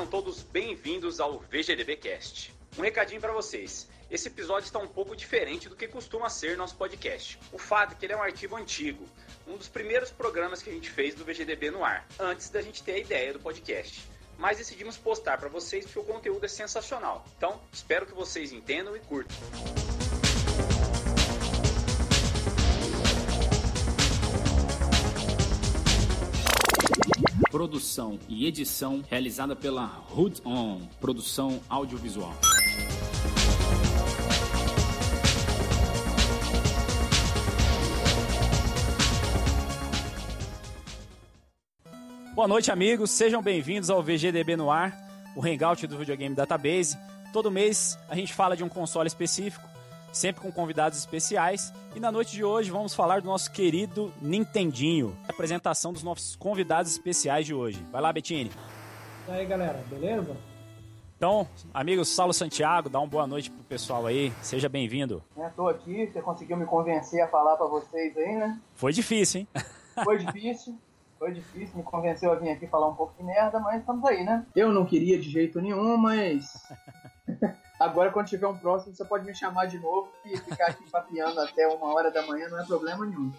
Sejam todos bem-vindos ao VGDB Cast. Um recadinho para vocês. Esse episódio está um pouco diferente do que costuma ser nosso podcast. O fato é que ele é um arquivo antigo, um dos primeiros programas que a gente fez do VGDB no ar, antes da gente ter a ideia do podcast. Mas decidimos postar para vocês porque o conteúdo é sensacional. Então, espero que vocês entendam e curtam. Produção e edição realizada pela Hood On, produção audiovisual. Boa noite, amigos. Sejam bem-vindos ao VGDB no ar, o hangout do Videogame Database. Todo mês a gente fala de um console específico, sempre com convidados especiais. E na noite de hoje vamos falar do nosso querido Nintendinho. A apresentação dos nossos convidados especiais de hoje. Vai lá, Bettini. E aí, galera, beleza? Então, amigo Saulo Santiago, dá uma boa noite pro pessoal aí. Seja bem-vindo. É, tô aqui, você conseguiu me convencer a falar para vocês aí, né? Foi difícil, hein? Foi difícil. Foi difícil, me convenceu a vir aqui falar um pouco de merda, mas estamos aí, né? Eu não queria de jeito nenhum, mas. Agora, quando tiver um próximo, você pode me chamar de novo e ficar aqui papiando até uma hora da manhã não é problema nenhum.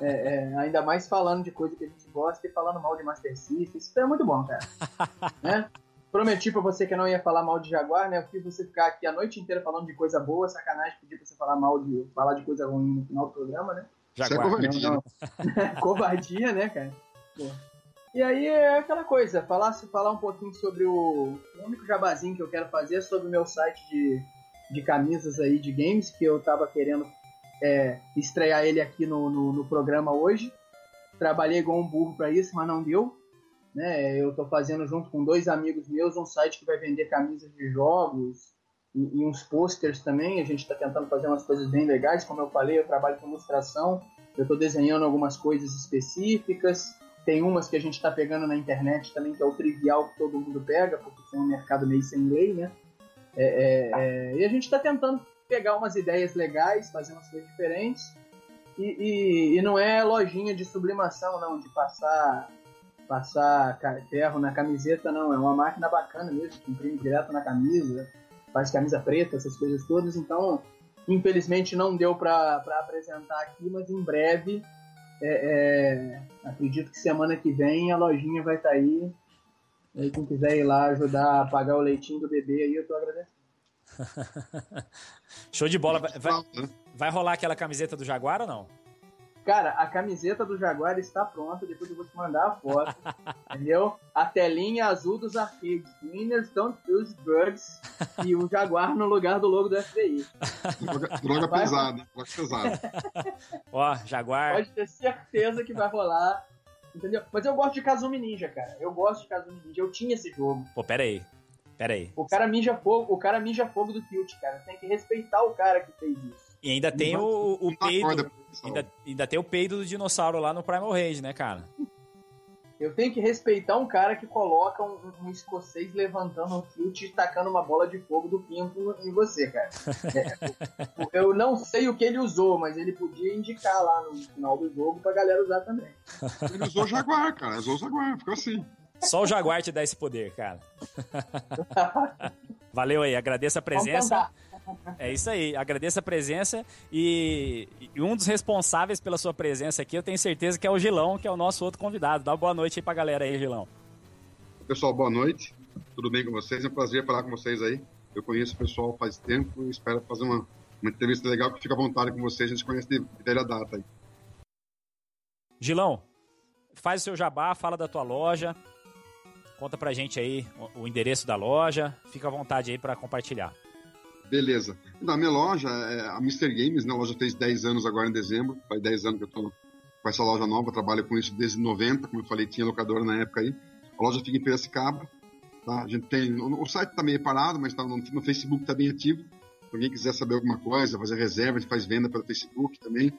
É, é, ainda mais falando de coisa que a gente gosta e falando mal de Master System. Isso é muito bom, cara. né? Prometi pra você que eu não ia falar mal de Jaguar, né? Eu fiz você ficar aqui a noite inteira falando de coisa boa, sacanagem pedir pra você falar mal de. falar de coisa ruim no final do programa, né? Jaguar. Isso é Não, não. Covardia, né, cara? Pô. E aí é aquela coisa, falar, falar um pouquinho sobre o, o único jabazinho que eu quero fazer é sobre o meu site de, de camisas aí de games, que eu tava querendo é, estrear ele aqui no, no, no programa hoje. Trabalhei igual um burro pra isso, mas não deu. Né? Eu tô fazendo junto com dois amigos meus um site que vai vender camisas de jogos e, e uns posters também. A gente tá tentando fazer umas coisas bem legais, como eu falei, eu trabalho com ilustração. Eu tô desenhando algumas coisas específicas. Tem umas que a gente tá pegando na internet também, que é o trivial que todo mundo pega, porque tem um mercado meio sem lei, né? É, é, é, e a gente tá tentando pegar umas ideias legais, fazer umas coisas diferentes. E, e, e não é lojinha de sublimação, não, de passar passar ferro na camiseta, não. É uma máquina bacana mesmo, que imprime direto na camisa, faz camisa preta, essas coisas todas. Então, infelizmente não deu pra apresentar aqui, mas em breve é, é, acredito que semana que vem a lojinha vai estar aí. E aí, quem quiser ir lá ajudar a pagar o leitinho do bebê aí, eu tô agradecendo. Show de bola. Vai, vai, né? vai rolar aquela camiseta do Jaguar ou não? Cara, a camiseta do Jaguar está pronta, depois eu vou te mandar a foto. entendeu? A telinha azul dos arcades. Winners don't use bugs. E o Jaguar no lugar do logo do FBI. Droga, droga Vai. pesada, droga pesada. Ó, Jaguar. Pode ter certeza que vai rolar. Entendeu? Mas eu gosto de Kazumi Ninja, cara. Eu gosto de Kazumi Ninja. Eu tinha esse jogo. Pô, pera aí. Pera aí. O cara mija fogo, o cara mija fogo do Tilt, cara. Tem que respeitar o cara que fez isso. E ainda tem o, o peido. Ainda, ainda tem o peido do dinossauro lá no Primal Rage, né, cara? Eu tenho que respeitar um cara que coloca um, um escocês levantando o tilt e tacando uma bola de fogo do pinto em você, cara. É, eu não sei o que ele usou, mas ele podia indicar lá no final do jogo pra galera usar também. Ele usou o Jaguar, cara. Usou o Jaguar, ficou assim. Só o Jaguar te dá esse poder, cara. Valeu aí, agradeço a presença. É isso aí, agradeço a presença e, e um dos responsáveis pela sua presença aqui, eu tenho certeza que é o Gilão, que é o nosso outro convidado. Dá uma boa noite aí pra galera aí, Gilão. Pessoal, boa noite. Tudo bem com vocês? É um prazer falar com vocês aí. Eu conheço o pessoal faz tempo e espero fazer uma, uma entrevista legal que fica à vontade com vocês. A gente conhece de de velha data aí. Gilão, faz o seu jabá, fala da tua loja, conta pra gente aí o, o endereço da loja, fica à vontade aí pra compartilhar. Beleza. Na minha loja, é a Mr. Games, né? A loja fez 10 anos agora em dezembro. Faz 10 anos que eu tô com essa loja nova, trabalho com isso desde 90, como eu falei, tinha locadora na época aí. A loja fica em Piracicaba. Tá? A gente tem. O, site tá meio parado, mas tá no, no Facebook tá bem ativo. Se alguém quiser saber alguma coisa, fazer reserva, a gente faz venda pelo Facebook também.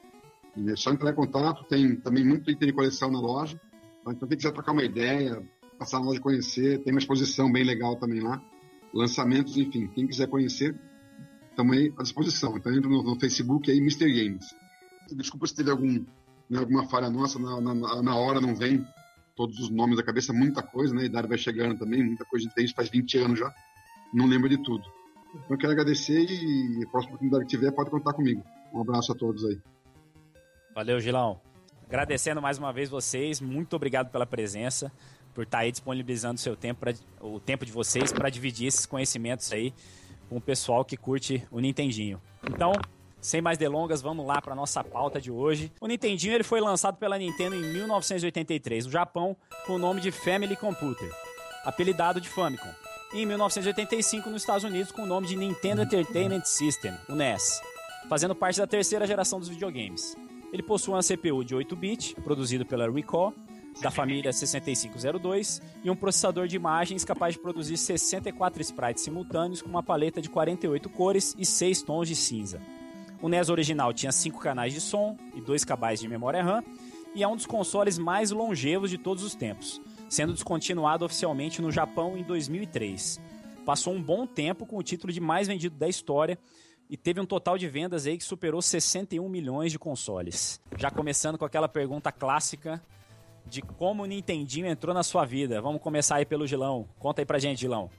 É só entrar em contato, tem também muito item de coleção na loja. Então, quem quiser trocar uma ideia, passar na loja conhecer, tem uma exposição bem legal também lá. Lançamentos, enfim, quem quiser conhecer, aí à disposição. Então entra no, no Facebook aí, Mr. Games. Desculpa se teve algum, né, alguma falha nossa, na, na, na hora não vem todos os nomes da cabeça, muita coisa, né? A idade vai chegando também, muita coisa. Tem isso faz 20 anos já, não lembro de tudo. Então eu quero agradecer e a próxima oportunidade que tiver pode contar comigo. Um abraço a todos aí. Valeu, Gilão. Agradecendo mais uma vez vocês, muito obrigado pela presença, por estar aí disponibilizando seu tempo pra, o tempo de vocês para dividir esses conhecimentos aí com o pessoal que curte o Nintendinho. Então, sem mais delongas, vamos lá para nossa pauta de hoje. O Nintendinho ele foi lançado pela Nintendo em 1983 no Japão com o nome de Family Computer, apelidado de Famicom. E em 1985 nos Estados Unidos com o nome de Nintendo Entertainment System, o NES, fazendo parte da terceira geração dos videogames. Ele possui uma CPU de 8-bit, produzido pela Recall, da família 6502, e um processador de imagens capaz de produzir 64 sprites simultâneos com uma paleta de 48 cores e 6 tons de cinza. O NES original tinha 5 canais de som e 2 KB de memória RAM, e é um dos consoles mais longevos de todos os tempos, sendo descontinuado oficialmente no Japão em 2003. Passou um bom tempo com o título de mais vendido da história e teve um total de vendas aí que superou 61 milhões de consoles. Já começando com aquela pergunta clássica de como o Nintendinho entrou na sua vida. Vamos começar aí pelo Gilão. Conta aí pra gente, Gilão.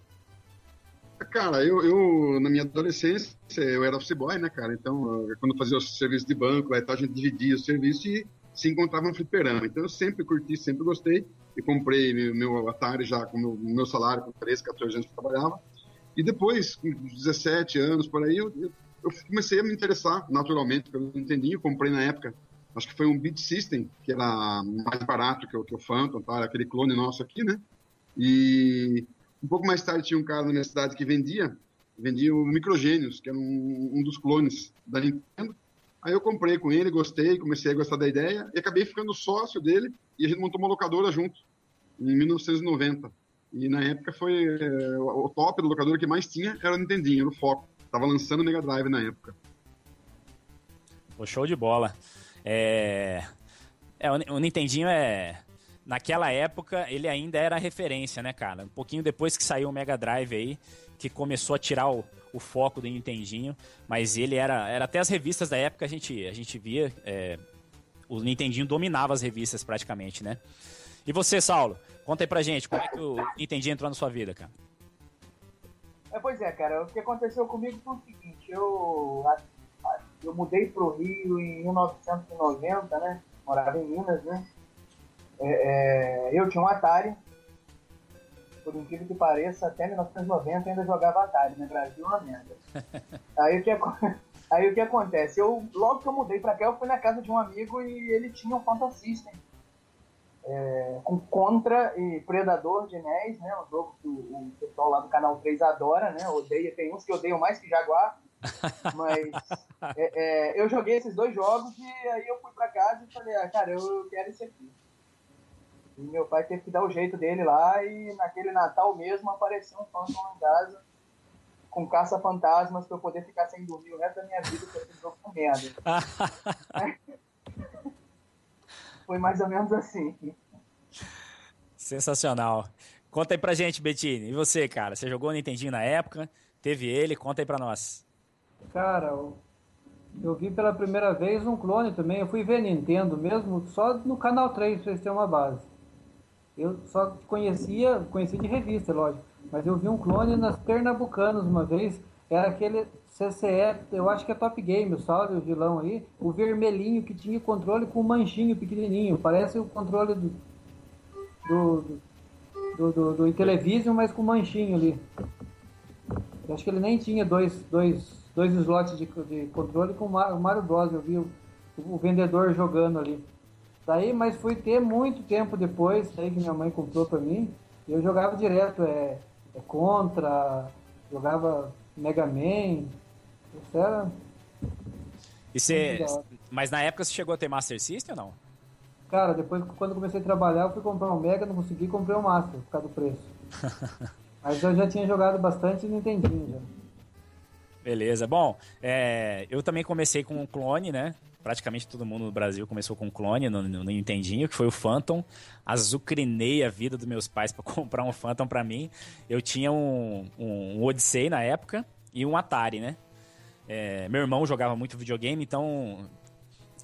Cara, eu, eu na minha adolescência, eu era office boy, né, cara? Então, quando eu fazia o serviço de banco, lá, a gente dividia o serviço e se encontrava no fliperama. Então, eu sempre curti, sempre gostei. E comprei meu, meu Atari já com meu, meu salário, com 13, 14 anos que eu trabalhava. E depois, com 17 anos por aí, eu, eu comecei a me interessar naturalmente pelo Nintendinho. Comprei na época, acho que foi um Beat System, que era mais barato que o, que o Phantom, tá? aquele clone nosso aqui, né? E um pouco mais tarde tinha um cara na minha cidade que vendia, vendia o Microgênios, que era um, um dos clones da Nintendo. Aí eu comprei com ele, gostei, comecei a gostar da ideia e acabei ficando sócio dele e a gente montou uma locadora junto, em 1990. E na época foi é, o top da locadora que mais tinha era o Nintendinho, era o foco. Tava lançando o Mega Drive na época. O show de bola. É... é o Nintendinho é naquela época ele ainda era referência, né, cara? Um pouquinho depois que saiu o Mega Drive aí, que começou a tirar o, o foco do Nintendinho, mas ele era, era até as revistas da época a gente, a gente via, é, o Nintendinho dominava as revistas praticamente, né? E você, Saulo, conta aí pra gente, como é que o Nintendinho entrou na sua vida, cara? É, pois é, cara, o que aconteceu comigo foi o seguinte, eu, eu mudei pro Rio em 1990, né? Morava em Minas, né? É, é, eu tinha um Atari, por incrível que pareça, até 1990 ainda jogava Atari, né? Brasil é uma merda. Aí o que, aí o que acontece? Eu, logo que eu mudei pra cá, eu fui na casa de um amigo e ele tinha um Phantom System. É, com Contra e Predador de NES, né? Um jogo que o, o, pessoal lá do canal 3 adora, né? Odeia, tem uns que odeiam mais que Jaguar. Mas é, é, eu joguei esses dois jogos e aí eu fui pra casa e falei, ah, cara, eu quero esse aqui. E meu pai teve que dar o jeito dele lá e naquele Natal mesmo apareceu um Phantom em casa com caça-fantasmas pra eu poder ficar sem dormir o resto da minha vida com esse jogo com merda. Foi mais ou menos assim. Sensacional. Conta aí pra gente, Bettini. E você, cara? Você jogou o Nintendinho na época? Teve ele? Conta aí pra nós. Cara, eu vi pela primeira vez um clone também. Eu fui ver Nintendo mesmo, só no Canal 3, pra vocês terem uma base. Eu só conhecia, conhecia de revista, lógico, mas eu vi um clone nas Pernambucanas uma vez, era aquele CCE, eu acho que é Top Game, Saulo o vilão aí, o vermelhinho que tinha controle com um manchinho pequenininho, parece o controle do do, do, do, do Intellivision, mas com manchinho ali. Eu acho que ele nem tinha dois, dois, dois slots de, de controle com o Mario Bros. Eu vi o, o vendedor jogando ali. Daí, mas fui ter muito tempo depois, daí que minha mãe comprou para mim, e eu jogava direto, é, é Contra, jogava Mega Man, isso era... E você, mas na época você chegou a ter Master System ou não? Cara, depois quando comecei a trabalhar, eu fui comprar um Mega, não consegui, comprei o um Master, por causa do preço. mas eu já tinha jogado bastante e Nintendinho já. Beleza. Bom, é, eu também comecei com um clone, né? praticamente todo mundo no Brasil começou com um clone no, no, Nintendinho, que foi o Phantom. Azucrinei a vida dos meus pais para comprar um Phantom para mim. Eu tinha um, um, um, Odyssey na época e um Atari, né? É, meu irmão jogava muito videogame, então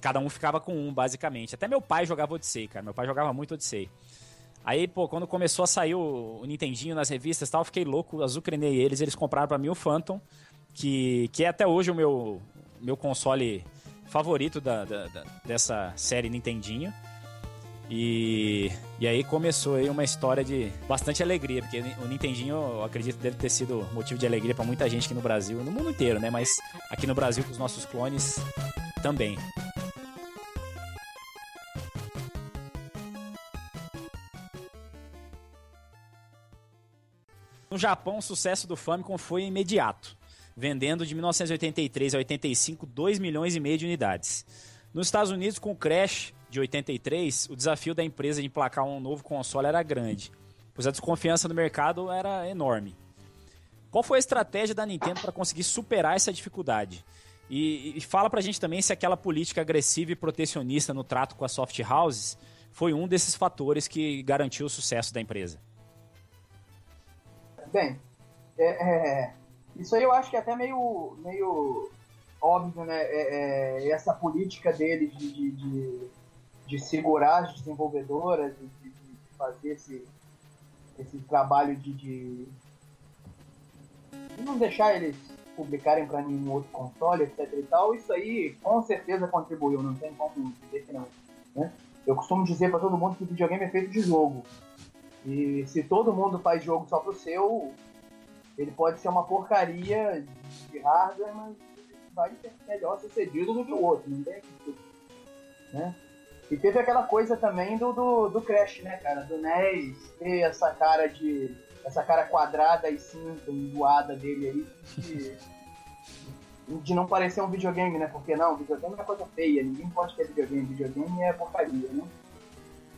cada um ficava com um, basicamente. Até meu pai jogava Odyssey, cara. Meu pai jogava muito Odyssey. Aí, pô, quando começou a sair o, o Nintendinho nas revistas e tal, eu fiquei louco, azucrinei eles, eles compraram para mim o Phantom, que, que é até hoje o meu, meu console favorito da, da, da dessa série Nintendinho. E, e aí começou aí uma história de bastante alegria, porque o Nintendinho, eu acredito, deve ter sido motivo de alegria para muita gente aqui no Brasil, no mundo inteiro, né? Mas aqui no Brasil, com os nossos clones, também. No Japão, o sucesso do Famicom foi imediato, vendendo de 1983 a 85 2 milhões e meio de unidades. Nos Estados Unidos, com o Crash de 83, o desafio da empresa de emplacar um novo console era grande, pois a desconfiança no mercado era enorme. Qual foi a estratégia da Nintendo para conseguir superar essa dificuldade? E, e fala pra gente também se aquela política agressiva e protecionista no trato com as soft houses foi um desses fatores que garantiu o sucesso da empresa. Bem, é, é, isso aí eu acho que é até meio, meio óbvio, né? É, é essa política deles de, de, de, de, segurar as desenvolvedoras, de, de fazer esse, esse trabalho de, de, não deixar eles publicarem para nenhum outro console, etc e tal, isso aí com certeza contribuiu, não tem como dizer que não. Né? Eu costumo dizer para todo mundo que videogame é feito de jogo. E se todo mundo faz jogo só pro seu, ele pode ser uma porcaria de hardware, mas vai ser melhor sucedido do que o outro, não tem né? E teve aquela coisa também do, do, do Crash, né, cara? Do NES ter essa cara de. essa cara quadrada e cinza, enjoada dele aí, de, de não parecer um videogame, né? Porque não, videogame é coisa feia, ninguém pode ter videogame, videogame é porcaria, né?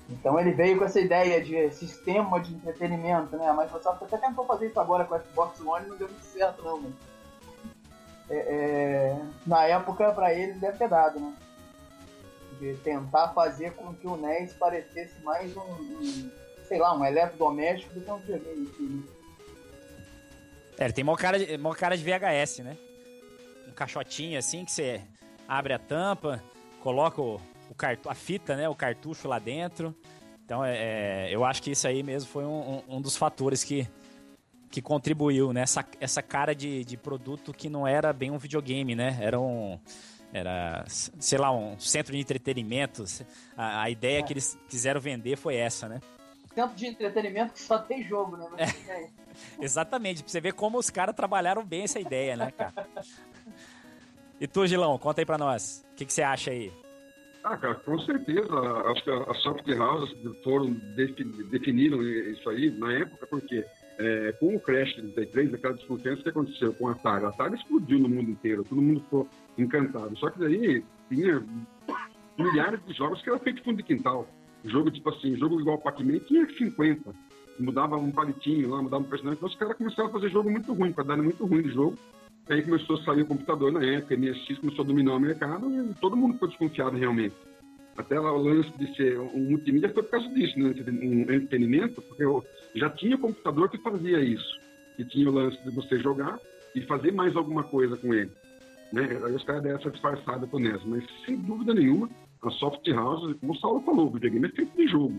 Então ele veio com essa ideia de sistema de entretenimento, né? A Microsoft até tentou fazer isso agora com o Xbox One e não deu muito certo não, mas... É, é... na época para eles deve ter dado, né? De tentar fazer com que o NES parecesse mais um, um sei lá, um eletrodoméstico do que um videogame né? É, ele tem mó cara, de, mó cara de VHS, né? Um caixotinho assim que você abre a tampa, coloca o, o cartu a fita, né? O cartucho lá dentro. Então, é, é, eu acho que isso aí mesmo foi um, um, um dos fatores que, que contribuiu, né? Essa, essa cara de, de produto que não era bem um videogame, né? Era um... Era, sei lá, um centro de entretenimento. A, a ideia é. que eles quiseram vender foi essa, né? Centro de entretenimento que só tem jogo, né? É. Exatamente, pra você ver como os caras trabalharam bem essa ideia, né, cara? E tu, Gilão, conta aí pra nós. O que, que você acha aí? Ah, cara, com certeza. Acho que as soft houses foram definiram isso aí na época, porque é, com o crash de 33, aquela desconfiança que aconteceu com a Atari, a Atari explodiu no mundo inteiro, todo mundo ficou encantado. Só que daí tinha milhares de jogos que era feito fundo de quintal. Jogo tipo assim, jogo igual Pac-Man tinha 50. Mudava um palitinho lá, mudava um personagem. Então os caras começaram a fazer jogo muito ruim, qualidade muito ruim de jogo. Aí começou a sair o computador na época, MSX começou a dominar o mercado e todo mundo ficou desconfiado realmente. Até o lance de ser um multimídia foi por causa disso, né? Um entretenimento, porque eu já tinha computador que fazia isso. Que tinha o lance de você jogar e fazer mais alguma coisa com ele. Né? Aí os caras deram essa disfarçada pro NES. Mas, sem dúvida nenhuma, a Soft House, como o Saulo falou, o videogame é feito de jogo.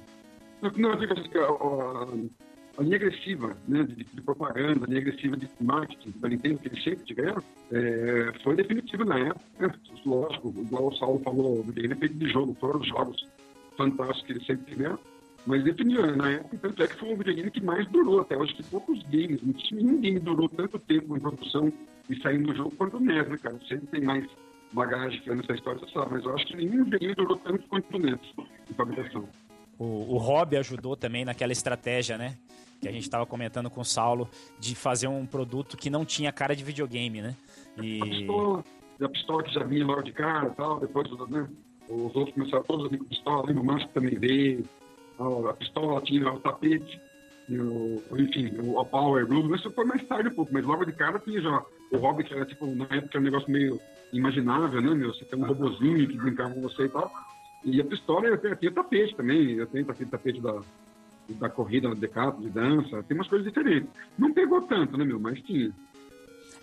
Não, assim, a linha agressiva né, de, de, propaganda, a linha agressiva de marketing da Nintendo que eles sempre tiveram, é, foi definitiva na época. Lógico, igual o Saulo falou, o videogame é feito de jogo, foram os jogos fantásticos que eles sempre tiveram, mas definiu né, na época, tanto é que foi um videogame que mais durou até hoje, que poucos games, nenhum game durou tanto tempo em produção e saindo do jogo quanto o NES, né, cara? Sempre tem mais bagagem que nessa história, você sabe, mas eu acho que nenhum videogame durou tanto quanto o NES em fabricação. O, o Hobby ajudou também naquela estratégia, né? Que a gente estava comentando com o Saulo, de fazer um produto que não tinha cara de videogame, né? E... A pistola, a pistola que já vinha logo de cara e tal, depois né, os outros começaram todos a pistola, o Master também veio, a, pistola tinha o tapete, o, enfim, o, a Power Blue, isso foi mais tarde um pouco, mas logo de cara tinha já o Hobby, que era tipo, na época era um negócio meio imaginável, né, meu? Você tem um robozinho que brincava com você e tal. E a pistola, eu tenho, tapete também, eu tenho aquele tapete da, da corrida, de capo, de dança, tem umas coisas diferentes. Não pegou tanto, né, meu, mas tinha.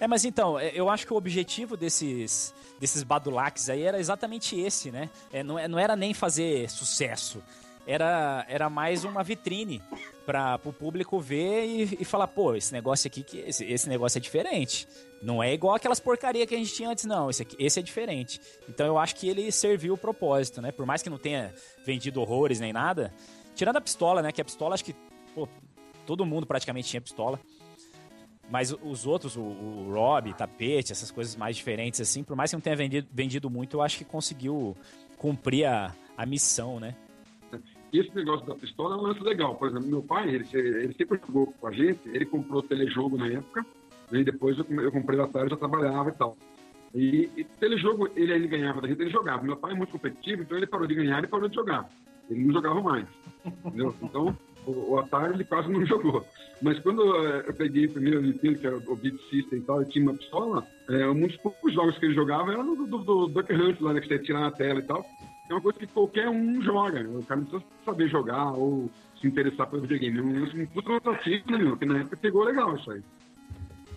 É, mas então, é, eu acho que o objetivo desses, desses badulaques aí era exatamente esse, né? É, não, é, não era nem fazer sucesso, era, era mais uma vitrine para o público ver e, e, falar, pô, esse negócio aqui, que esse, esse negócio é diferente. Não é igual aquelas porcaria que a gente tinha antes, não. Esse, aqui, esse é diferente. Então eu acho que ele serviu o propósito, né? Por mais que não tenha vendido horrores nem nada. Tirando a pistola, né? Que a pistola, acho que pô, todo mundo praticamente tinha pistola. Mas os outros, o, o Rob, tapete, essas coisas mais diferentes, assim, por mais que não tenha vendido, vendido muito, eu acho que conseguiu cumprir a, a missão, né? Esse negócio da pistola é um lance legal. Por exemplo, meu pai, ele, ele sempre jogou com a gente, ele comprou telejogo na época, e depois eu, eu comprei da tarde, já trabalhava e tal. E, e telejogo, ele, ele ganhava da gente, ele jogava. Meu pai é muito competitivo, então ele parou de ganhar e parou de jogar. Ele não jogava mais. Entendeu? Então, o, o Atari ele quase não jogou. Mas quando eh, eu peguei o primeiro Nintendo, que era o Beat System e tal, e tinha uma pistola, é, um dos poucos jogos que ele jogava era do, do, do Duck Hunt lá, né, que você tirar na tela e tal. É uma coisa que qualquer um joga. Né? O cara não precisa saber jogar ou se interessar pelo videogame. É um puta atrativo, né, meu? Porque na época pegou legal isso aí.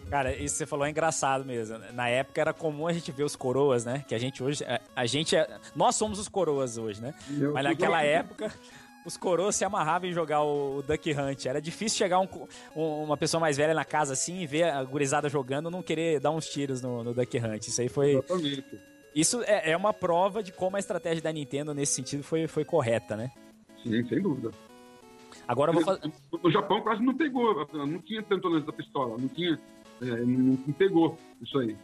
Cara, isso que você falou é engraçado mesmo. Na época era comum a gente ver os coroas, né? Que a gente hoje. A, a gente é. Nós somos os coroas hoje, né? Eu Mas naquela época os coroas se amarravam em jogar o, o Duck Hunt. Era difícil chegar um, um, uma pessoa mais velha na casa assim e ver a gurizada jogando não querer dar uns tiros no, no Duck Hunt. Isso aí foi. Exatamente. Isso é, é, uma prova de como a estratégia da Nintendo nesse sentido foi, foi correta, né? Sim, sem dúvida. Agora eu vou fazer. No Japão quase não pegou, não tinha tanto lance da pistola, não tinha. É, não, não, pegou isso aí.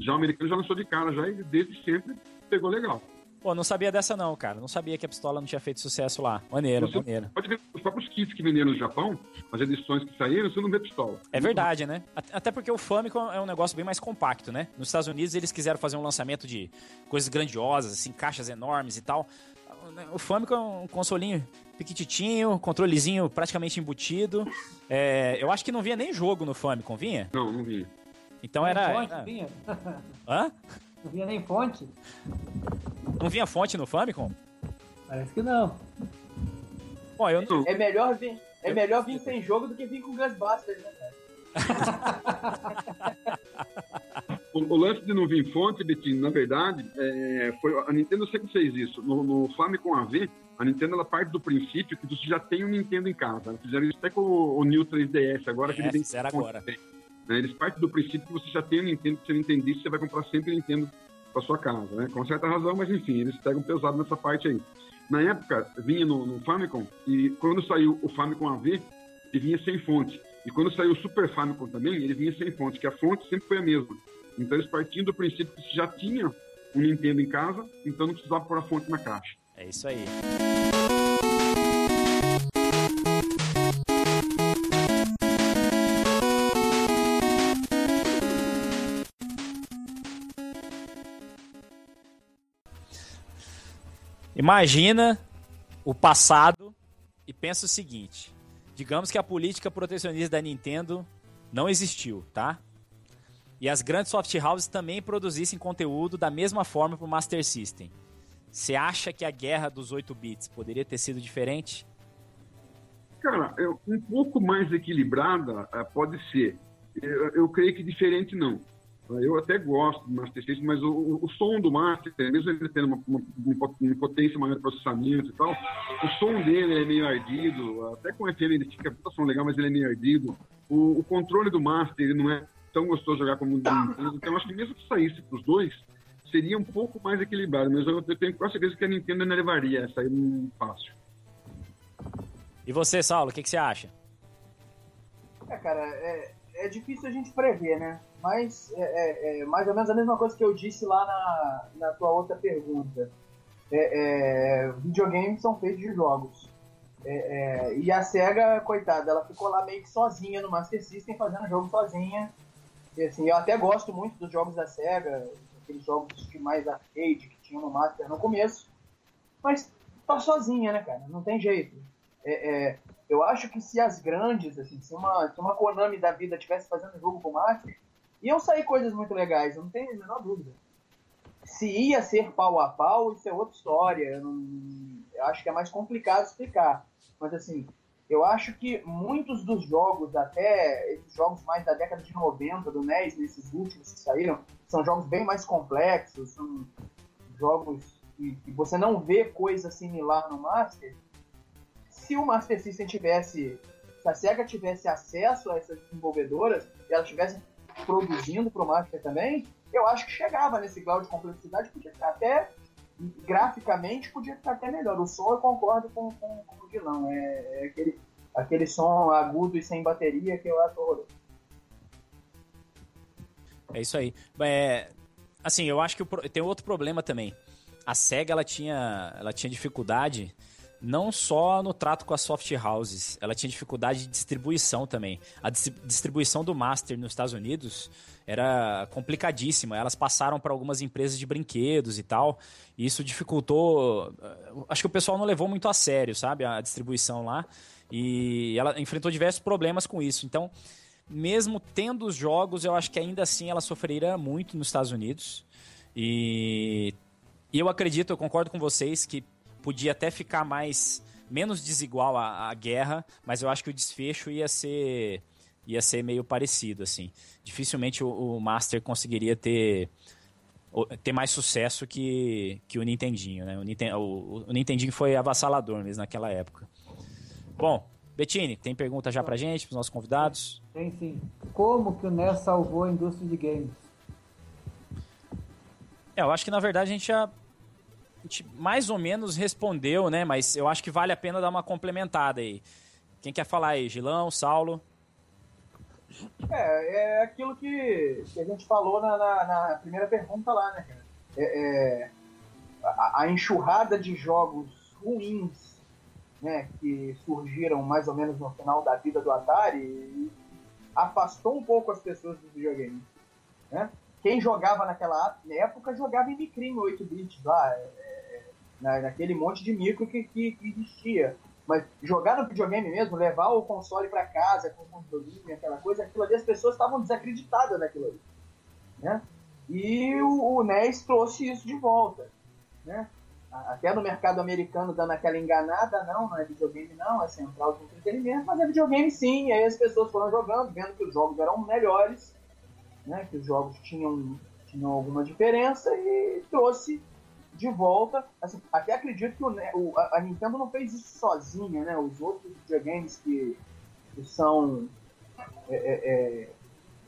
Já o americano já lançou de cara, já desde sempre pegou legal. Pô, não sabia dessa não, cara. Não sabia que a pistola não tinha feito sucesso lá. Maneiro, você maneiro. Pode ver os próprios kits que venderam no Japão, as edições que saíram, você não vê pistola. É verdade, né? Até porque o Famicom é um negócio bem mais compacto, né? Nos Estados Unidos eles quiseram fazer um lançamento de coisas grandiosas, assim, caixas enormes e tal. O Famicom é um consolinho piquititinho, controlezinho praticamente embutido. É, eu acho que não vinha nem jogo no Famicom, vinha? Não, não vinha. Então era... Fonte, era... vinha. Hã? Não vinha nem fonte. Não vinha fonte no Famicom? Parece que não. Bom, eu não... É melhor vir, é melhor vir sem jogo do que vir com Ghostbusters, né, cara? O, o, lance de não vir fonte, Betinho, na verdade, é, foi, a Nintendo sempre fez isso. No, no Famicom AV, a Nintendo ela parte do princípio que você já tem um Nintendo em casa. Eles fizeram isso até com o, o New 3DS agora. que é, ele agora. Né? Eles partem do princípio que você já tem um Nintendo, que você não entendisse, você vai comprar sempre Nintendo para sua casa, né? Com certa razão, mas enfim, eles pegam pesado nessa parte aí. Na época, vinha no, no Famicom, e quando saiu o Famicom AV, ele vinha sem fonte. E quando saiu o Super Famicom também, ele vinha sem fonte, que a fonte sempre foi a mesma. Então eles partiam do princípio que já tinha um Nintendo em casa, então não precisava pôr a fonte na caixa. É isso aí. Imagina o passado e pensa o seguinte: digamos que a política protecionista da Nintendo não existiu, tá? E as grandes soft houses também produzissem conteúdo da mesma forma para o Master System. Você acha que a guerra dos 8 bits poderia ter sido diferente? Cara, um pouco mais equilibrada eh, pode ser. Eu, eu creio que diferente não. Eu até gosto do Master System, mas o, o som do Master, mesmo ele tendo uma, uma, uma, potência maior de processamento e tal, o som dele é meio ardido, até com o FM ele fica puta som legal, mas ele é meio ardido. O, o controle do Master ele não é tão gostoso de jogar como o do Nintendo, então eu acho que mesmo que saísse para os dois, seria um pouco mais equilibrado, mas eu, eu tenho quase certeza que a Nintendo não levaria essa aí fácil. E você, Saulo, o que, que você acha? É, cara, é, é difícil a gente prever, né? Mas é, é, é, mais ou menos a mesma coisa que eu disse lá na, na tua outra pergunta. É, é videogames são feitos de jogos. É, e a SEGA, coitada, ela ficou lá meio que sozinha no Master System, fazendo jogo sozinha. E, assim, eu até gosto muito dos jogos da SEGA, aqueles jogos de mais arcade que tinham no Master no começo. Mas tá sozinha, né, cara? Não tem jeito. Eu acho que se as grandes, assim, se uma, se uma Konami da vida tivesse fazendo jogo com Master, Iam sair coisas muito legais, eu não tenho a menor dúvida. Se ia ser pau a pau, isso é outra história. Eu, não, eu acho que é mais complicado explicar. Mas assim, eu acho que muitos dos jogos, até esses jogos mais da década de 90 do NES, nesses últimos que saíram, são jogos bem mais complexos, são jogos e, e você não vê coisa similar no Master, se o Master System tivesse, se a SEGA tivesse acesso a essas desenvolvedoras, e elas estivessem produzindo para o Master também, eu acho que chegava nesse grau de complexidade, podia ficar até graficamente podia ficar até melhor. O som eu concordo com, com, com o Guilão, é, é, aquele, aquele som agudo e sem bateria que eu acho horroroso. É isso aí. É, assim, eu acho que tem outro problema também. A SEGA ela tinha, ela tinha dificuldade não só no trato com as soft houses, ela tinha dificuldade de distribuição também. A distribuição do Master nos Estados Unidos era complicadíssima. Elas passaram para algumas empresas de brinquedos e tal, e isso dificultou. Eh, acho que o pessoal não levou muito a sério, sabe, a distribuição lá, e ela enfrentou diversos problemas com isso. Então, mesmo tendo os jogos, eu acho que ainda assim ela sofreria muito nos Estados Unidos. E, e eu acredito, eu concordo com vocês que podia até ficar mais menos desigual a, a guerra, mas eu acho que o desfecho ia ser ia ser meio parecido assim. Dificilmente o, o Master conseguiria ter ter mais sucesso que, que o Nintendinho, né? O, Ninten, o, o Nintendinho foi avassalador mesmo naquela época. Bom, Bettini, tem pergunta já pra gente, pros nossos convidados? Tem sim. Como que o NES salvou a indústria de games? É, eu acho que na verdade a gente já a gente mais ou menos respondeu, né? Mas eu acho que vale a pena dar uma complementada aí. Quem quer falar aí? Gilão, Saulo? É, é aquilo que, que a gente falou na, na, na primeira pergunta lá, né, cara? É, é, a, a, enxurrada de jogos ruins, né, que surgiram mais ou menos no final da vida do Atari, afastou um pouco as pessoas dos videogames, né? Quem jogava naquela época jogava em micrinho 8 bits lá, é, na, naquele monte de micro que, que, que, existia. Mas jogar no videogame mesmo, levar o console para casa com o controlinho, aquela coisa, aquilo ali, as pessoas estavam desacreditadas naquilo ali. Né? E o, o NES trouxe isso de volta. Né? Até no mercado americano dando aquela enganada, não, não é videogame não, é central de entretenimento, mas é videogame sim. E aí as pessoas foram jogando, vendo que os jogos eram melhores né, que os jogos tinham, tinham alguma diferença e trouxe de volta. Assim, até acredito que o, o, a Nintendo não fez isso sozinha, né? Os outros videogames que, que são é, é, é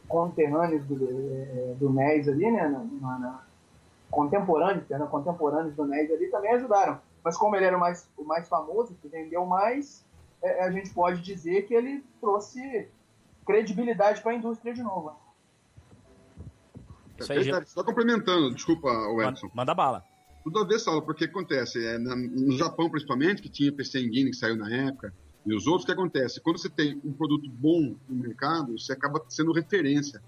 conterrâneos do, é, do NES ali, né? Na, na, na, contemporâneos, né? contemporâneos do NES ali também ajudaram. Mas como ele era o mais, o mais famoso, que vendeu mais, é, a gente pode dizer que ele trouxe credibilidade para a indústria de novo. Né? Isso aí, já... Só complementando, desculpa, Edson. Manda, manda bala. Tudo a ver, Saulo, porque acontece, é, no Japão principalmente, que tinha PC Engine que saiu na época, e os outros, o que acontece? Quando você tem um produto bom no mercado, você acaba sendo referência.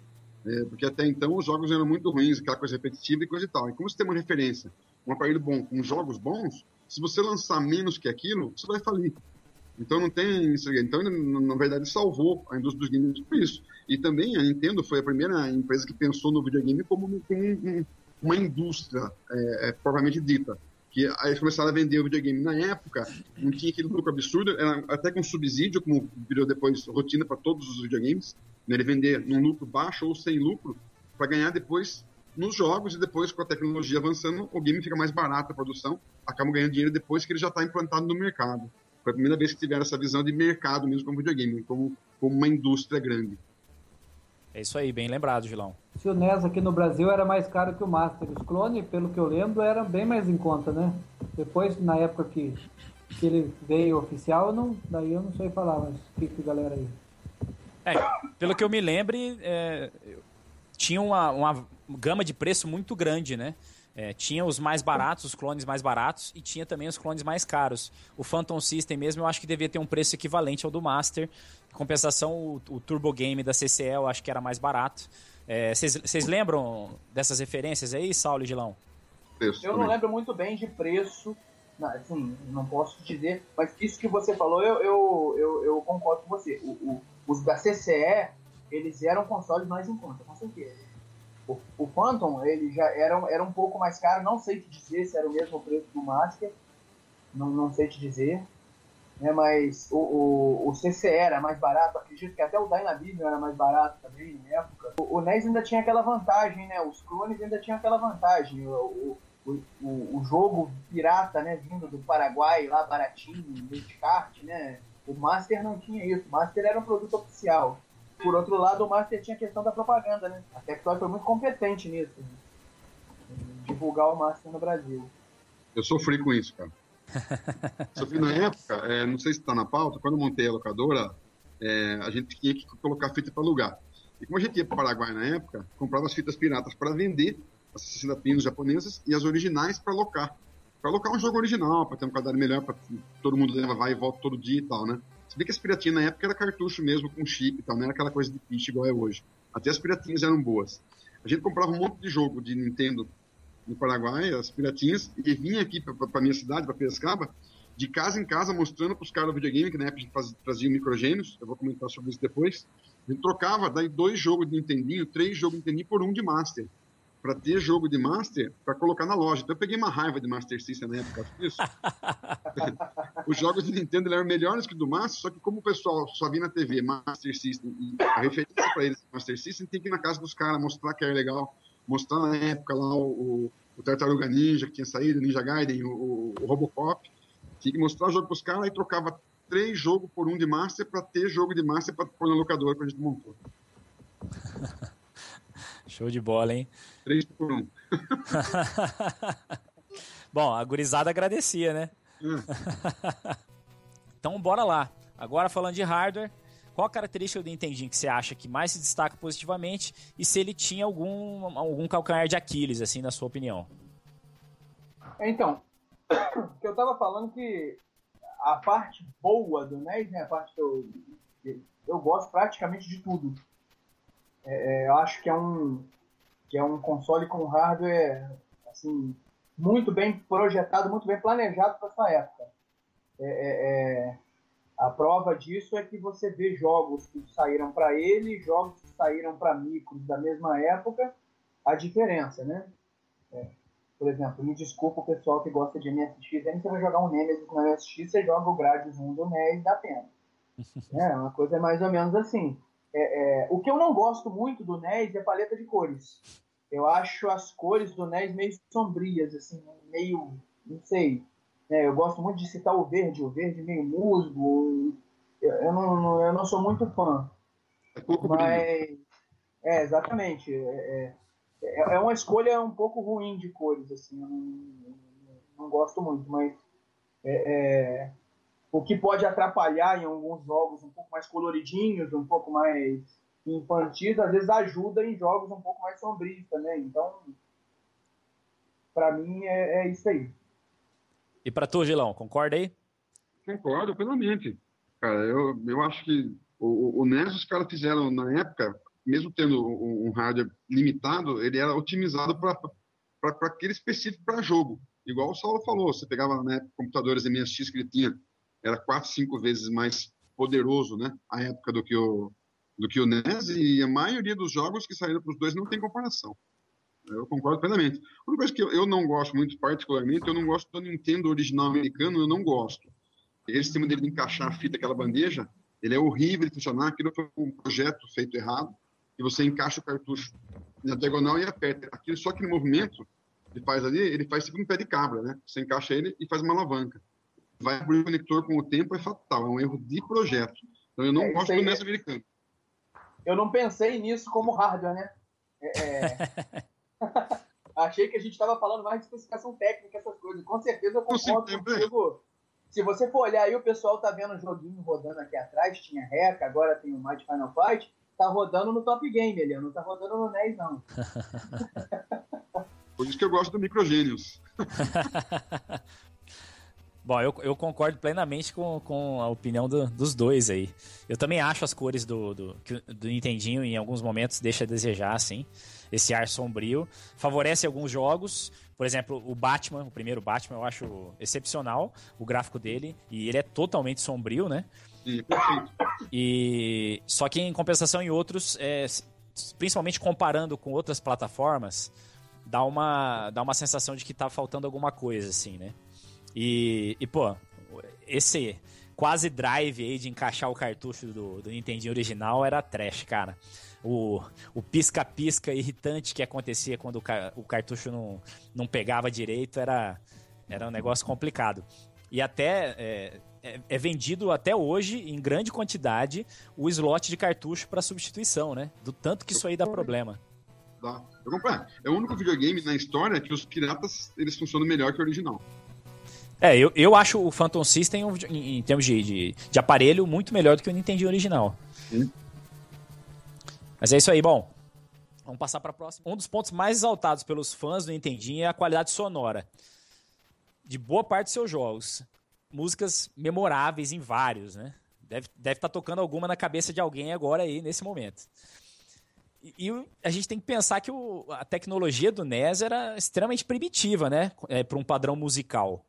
É, porque até então os jogos eram muito ruins, aquela coisa repetitiva e coisa e tal. E como você tem uma referência, um aparelho bom com jogos bons, se você lançar menos que aquilo, você vai falir. Então não tem. Então, na verdade, salvou a indústria dos games por isso. E também a Nintendo foi a primeira empresa que pensou no videogame como, como uma indústria é, é, propriamente dita. Que aí eles começaram a vender o videogame na época, não tinha aquele lucro absurdo, era até com subsídio, como virou depois rotina para todos os videogames, né, ele vender num lucro baixo ou sem lucro, para ganhar depois nos jogos e depois com a tecnologia avançando, o game fica mais barato a produção, acabam ganhando dinheiro depois que ele já está implantado no mercado. Foi a primeira vez que tiveram essa visão de mercado mesmo como videogame, como, como uma indústria grande. É isso aí, bem lembrado, Gilão. Se o NES aqui no Brasil era mais caro que o Master, os clones, pelo que eu lembro, eram bem mais em conta, né? Depois, na época que, que ele veio oficial, não, daí eu não sei falar, mas o que, que galera aí? É, pelo que eu me lembre, é, tinha uma, uma gama de preço muito grande, né? É, tinha os mais baratos, os clones mais baratos, e tinha também os clones mais caros. O Phantom System mesmo, eu acho que devia ter um preço equivalente ao do Master. Em compensação, o, o Turbo Game da CCE eu acho que era mais barato. Vocês é, lembram dessas referências aí, Saulo e Gilão? Eu não lembro muito bem de preço, assim, não posso dizer, mas isso que você falou, eu, eu, eu, eu concordo com você. O, o, os da CCE, eles eram consoles mais em conta, com certeza o, o Phantom, ele já era, era um pouco mais caro, não sei te dizer se era o mesmo preço do Master, não, não sei te dizer, né, mas o, o, o CC era mais barato, acredito que até o Dynavision era mais barato também na época. O, o NES ainda tinha aquela vantagem, né, os clones ainda tinham aquela vantagem, o, o, o, o, jogo pirata, né, vindo do Paraguai, lá baratinho, de descarte, né? O Master não tinha isso. O Master era um produto oficial. Por outro lado, o Master tinha a questão da propaganda, né? A Tectoy foi muito competente nisso. Né? Divulgar o Master no Brasil. Eu sofri com isso, cara. sofri na época, é, não sei se está na pauta, quando eu montei a locadora, é, a gente tinha que colocar fita para alugar. E como a gente ia para o Paraguai na época, comprava as fitas piratas para vender, as 60 pinos japonesas, e as originais para alocar. Para alocar um jogo original, para ter um cadáver melhor, para todo mundo leva, vai e volta todo dia e tal, né? Se bem que as piratinhas na época era cartucho mesmo, com chip e tal, não era aquela coisa de pitch igual é hoje. Até as piratinhas eram boas. A gente comprava um monte de jogo de Nintendo no Paraguai, as piratinhas, e vinha aqui para minha cidade, para Piracicaba, de casa em casa mostrando para os caras do videogame, que na época a gente fazia, trazia microgênios, eu vou comentar sobre isso depois. A gente trocava daí dois jogos de Nintendinho, três jogos de Nintendinho por um de Master. Para ter jogo de Master, para colocar na loja. Então eu peguei uma raiva de Master System na época disso. Os jogos de Nintendo eram melhores que do Master, só que como o pessoal só via na TV Master System e a referência para eles Master System, tem que ir na casa dos caras mostrar que era legal. Mostrar na época lá o, o, Tartaruga Ninja que tinha saído, Ninja Gaiden, o, o Robocop. Tinha que mostrar o jogo para os caras e trocava três jogos por um de Master para ter jogo de Master para pôr na locadora que a gente montou. Show de bola, hein? Três por um. Bom, a gurizada agradecia, né? É. então, bora lá. Agora falando de hardware, qual a característica do Nintendinho que você acha que mais se destaca positivamente e se ele tinha algum, algum calcanhar de Aquiles, assim, na sua opinião? Então, que eu tava falando que a parte boa do NES, né, a parte que eu, eu gosto praticamente de tudo. É, é, eu acho que é um que é um console com hardware assim muito bem projetado, muito bem planejado para sua época. É, é, é, a prova disso é que você vê jogos que saíram para ele, jogos que saíram para micros da mesma época, a diferença, né? É, por exemplo, me desculpa o pessoal que gosta de MSX, aí você vai jogar um Nemesis no MSX, você joga o Gradius 1 do NES dá pena. é, uma coisa mais ou menos assim. É, é, o que eu não gosto muito do NES é a paleta de cores. Eu acho as cores do NES meio sombrias, assim, meio. não sei. É, eu gosto muito de citar o verde, o verde meio musgo. Eu, não, eu não sou muito fã. É pouco mas. É, exatamente. É, é, é, uma escolha um pouco ruim de cores, assim. Eu não, não, não gosto muito, mas. É, é o que pode atrapalhar em alguns jogos um pouco mais coloridinhos, um pouco mais infantis, às vezes ajuda em jogos um pouco mais sombrios também. Então, para mim é, é, isso aí. E para tu, Gilão, concorda aí? Concordo plenamente. Cara, eu, eu acho que o, o NES os caras fizeram na época, mesmo tendo um, um hardware limitado, ele era otimizado para aquele específico para jogo. Igual o Saulo falou, você pegava né, computadores MSX que ele tinha era quatro, cinco vezes mais poderoso, né? A época do que o do que o NES e a maioria dos jogos que saíram para os dois não tem comparação. Eu concordo plenamente. Uma coisa que eu, eu não gosto muito particularmente, eu não gosto do Nintendo original americano, eu não gosto. Esse sistema dele de encaixar a fita, aquela bandeja, ele é horrível de funcionar. Aquilo foi um projeto feito errado. E você encaixa o cartucho na diagonal e aperta. Aquilo, só que no movimento ele faz ali, ele faz tipo um pé de cabra, né? Você encaixa ele e faz uma alavanca vai abrir o conector com o tempo é fatal, é um erro de projeto. Então eu não é, gosto do NES americano. Eu não pensei nisso como hardware, né? É, é... Achei que a gente estava falando mais de especificação técnica, essas coisas. Com certeza eu concordo contigo. Se você for olhar aí, o pessoal tá vendo o joguinho rodando aqui atrás, tinha Reca, agora tem o Might Final Fight, tá rodando no Top Game ali, não tá rodando no NES, não. Por isso que eu gosto do Microgênios. Bom, eu, eu concordo plenamente com, com a opinião do, dos dois aí. Eu também acho as cores do, do, do Nintendinho em alguns momentos deixa a desejar, assim. Esse ar sombrio. Favorece alguns jogos. Por exemplo, o Batman, o primeiro Batman, eu acho excepcional o gráfico dele. E ele é totalmente sombrio, né? Sim, perfeito. E só que em compensação em outros, é, principalmente comparando com outras plataformas, dá uma, dá uma sensação de que tá faltando alguma coisa, assim, né? E, e pô, esse quase drive aí de encaixar o cartucho do, do Nintendinho original era trash, cara. O, o pisca-pisca irritante que acontecia quando o, o cartucho não, não pegava direito era, era um negócio complicado. E até é, é, é vendido até hoje, em grande quantidade, o slot de cartucho para substituição, né? Do tanto que isso aí dá problema. Dá. Eu É o único videogame na história que os piratas eles funcionam melhor que o original. É, eu, eu acho o Phantom System, em, em termos de, de, de, aparelho, muito melhor do que o Nintendo original. Sim. Mas é isso aí, bom. Vamos passar para a próxima. Um dos pontos mais exaltados pelos fãs do Nintendinho é a qualidade sonora de boa parte dos seus jogos. Músicas memoráveis em vários, né? Deve estar deve tá tocando alguma na cabeça de alguém agora aí, nesse momento. E, e a gente tem que pensar que o, a tecnologia do NES era extremamente primitiva, né? É, para um padrão musical.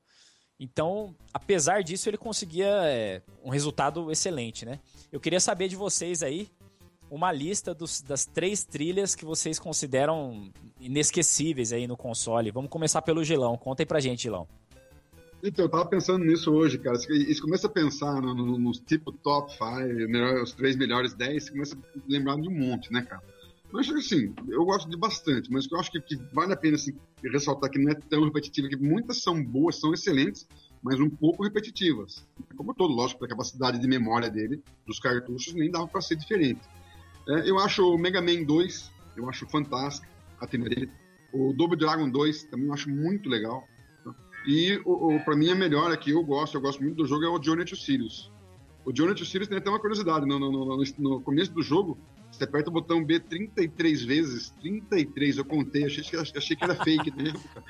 Então, apesar disso, ele conseguia é, um resultado excelente, né? Eu queria saber de vocês aí uma lista dos, das três trilhas que vocês consideram inesquecíveis aí no console. Vamos começar pelo Gilão. Conta aí pra gente, Gilão. Então, eu tava pensando nisso hoje, cara. Você começa a pensar nos no, no, tipo top 5, os três melhores 10, você começa a lembrar de um monte, né, cara? Mas assim, eu gosto de bastante, mas eu acho que, que vale a pena assim, ressaltar que não é tão repetitivo, que muitas são boas, são excelentes, mas um pouco repetitivas. Como todo, lógico, pela capacidade de memória dele, dos cartuchos, nem dava para ser diferente. É, eu acho o Mega Man 2, eu acho fantástico a tema dele. O Double Dragon 2 também eu acho muito legal. E o, o para mim a melhor aqui, eu gosto, eu gosto muito do jogo, é o Journey to Sirius. O Journey to Sirius tem até uma curiosidade, no, no, no, no começo do jogo, você aperta o botão B 33 vezes, 33, eu contei, achei que, achei que era fake na época.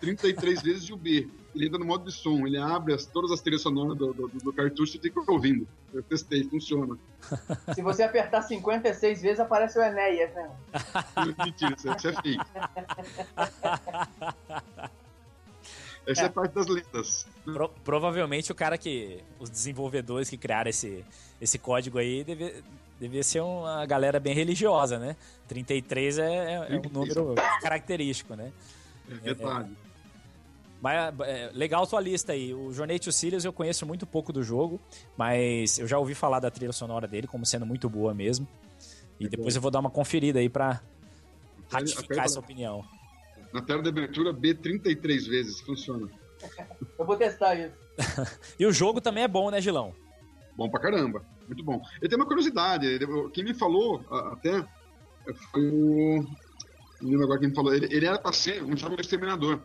33 vezes o B. Ele entra no modo de som, ele abre as, todas as trilhas sonoras do, do, do cartucho e fica ouvindo. Eu testei, funciona. Se você apertar 56 vezes, aparece o Enéas, né? Mentira, isso é fake. Essa é, é parte das letras. Pro, provavelmente o cara que. Os desenvolvedores que criaram esse, esse código aí deve, devia ser uma galera bem religiosa, né? 33 é, é, é um número característico, né? É verdade. É, mas é, legal sua lista aí. O Journey to Sirius eu conheço muito pouco do jogo, mas eu já ouvi falar da trilha sonora dele como sendo muito boa mesmo. E depois eu vou dar uma conferida aí pra ratificar essa opinião. Na tela de abertura, B 33 vezes, funciona. Eu vou testar isso. e o jogo também é bom, né, Gilão? Bom pra caramba. Muito bom. Eu tenho uma curiosidade. Quem me falou até foi o. Não lembro agora quem me falou. Ele, ele era pra ser um jogo exterminador.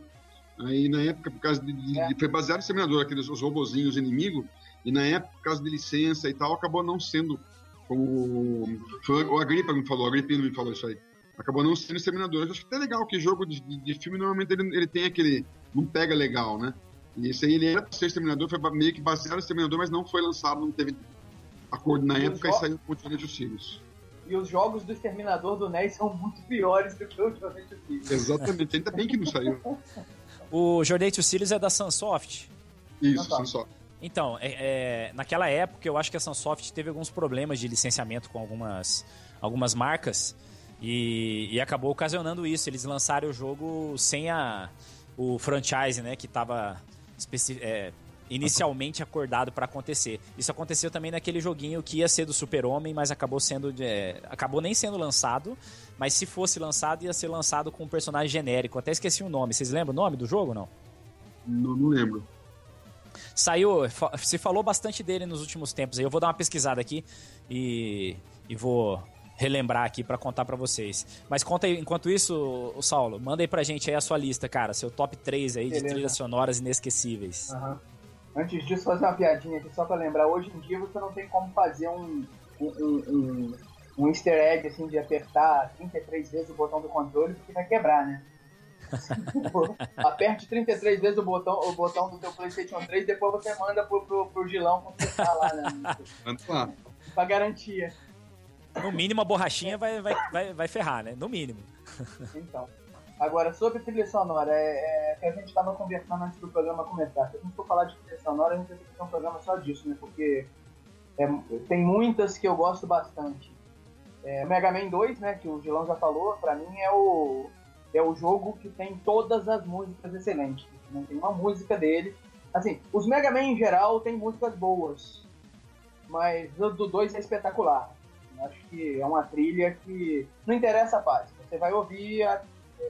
Aí na época, por causa de. de é. Foi baseado no exterminador, aqueles os robozinhos inimigos. E na época, por causa de licença e tal, acabou não sendo como. Foi o Agripa me falou, o Agripino me falou isso aí. Acabou não sendo exterminador. Eu acho até legal que jogo de, de, filme normalmente ele, ele tem aquele. Não pega legal, né? E esse aí ele era pra ser exterminador, foi meio que baseado no exterminador, mas não foi lançado, não teve acordo na e época e saiu com o de Sirius. E os jogos do Exterminador do NES são muito piores do que o Journey to Sirius. Exatamente, ainda bem que não saiu. o Journey to Sirius é da Sunsoft. Isso, Sunsoft. Então, é, é, naquela época eu acho que a Sunsoft teve alguns problemas de licenciamento com algumas, algumas marcas e, e acabou ocasionando isso. Eles lançaram o jogo sem a, o franchise, né, que estava é, inicialmente acordado para acontecer. Isso aconteceu também naquele joguinho que ia ser do Super-Homem, mas acabou sendo é, acabou nem sendo lançado, mas se fosse lançado ia ser lançado com um personagem genérico. Até esqueci o nome. Vocês lembram o nome do jogo não? Não, não lembro. Saiu, se falou bastante dele nos últimos tempos. Eu vou dar uma pesquisada aqui e, e vou relembrar aqui para contar para vocês. Mas conta aí, enquanto isso, o Saulo, manda aí pra gente aí a sua lista, cara, seu top 3 aí Beleza. de trilhas sonoras inesquecíveis. Uhum. Antes disso, fazer uma piadinha aqui só pra lembrar. Hoje em dia você não tem como fazer um, um, um, um easter egg assim de apertar 33 vezes o botão do controle porque vai quebrar, né? Aperte 33 vezes o botão, o botão do teu Playstation 3 depois você manda pro, pro, pro Gilão consertar lá, né? lá. Pra garantia. No mínimo a borrachinha vai, vai, vai, vai ferrar, né? No mínimo. Então. Agora, sobre trilha sonora, é, é que a gente estava conversando antes do programa começar. Se a gente for falar de trilha sonora, a gente vai ter que ter um programa só disso, né? Porque é, tem muitas que eu gosto bastante. É, Mega Man 2, né, que o Gilão já falou, pra mim é o, é o jogo que tem todas as músicas excelentes. Não tem uma música dele Assim, os Mega Man em geral tem músicas boas, mas o do 2 é espetacular. Acho que é uma trilha que não interessa a parte. Você vai ouvir, é,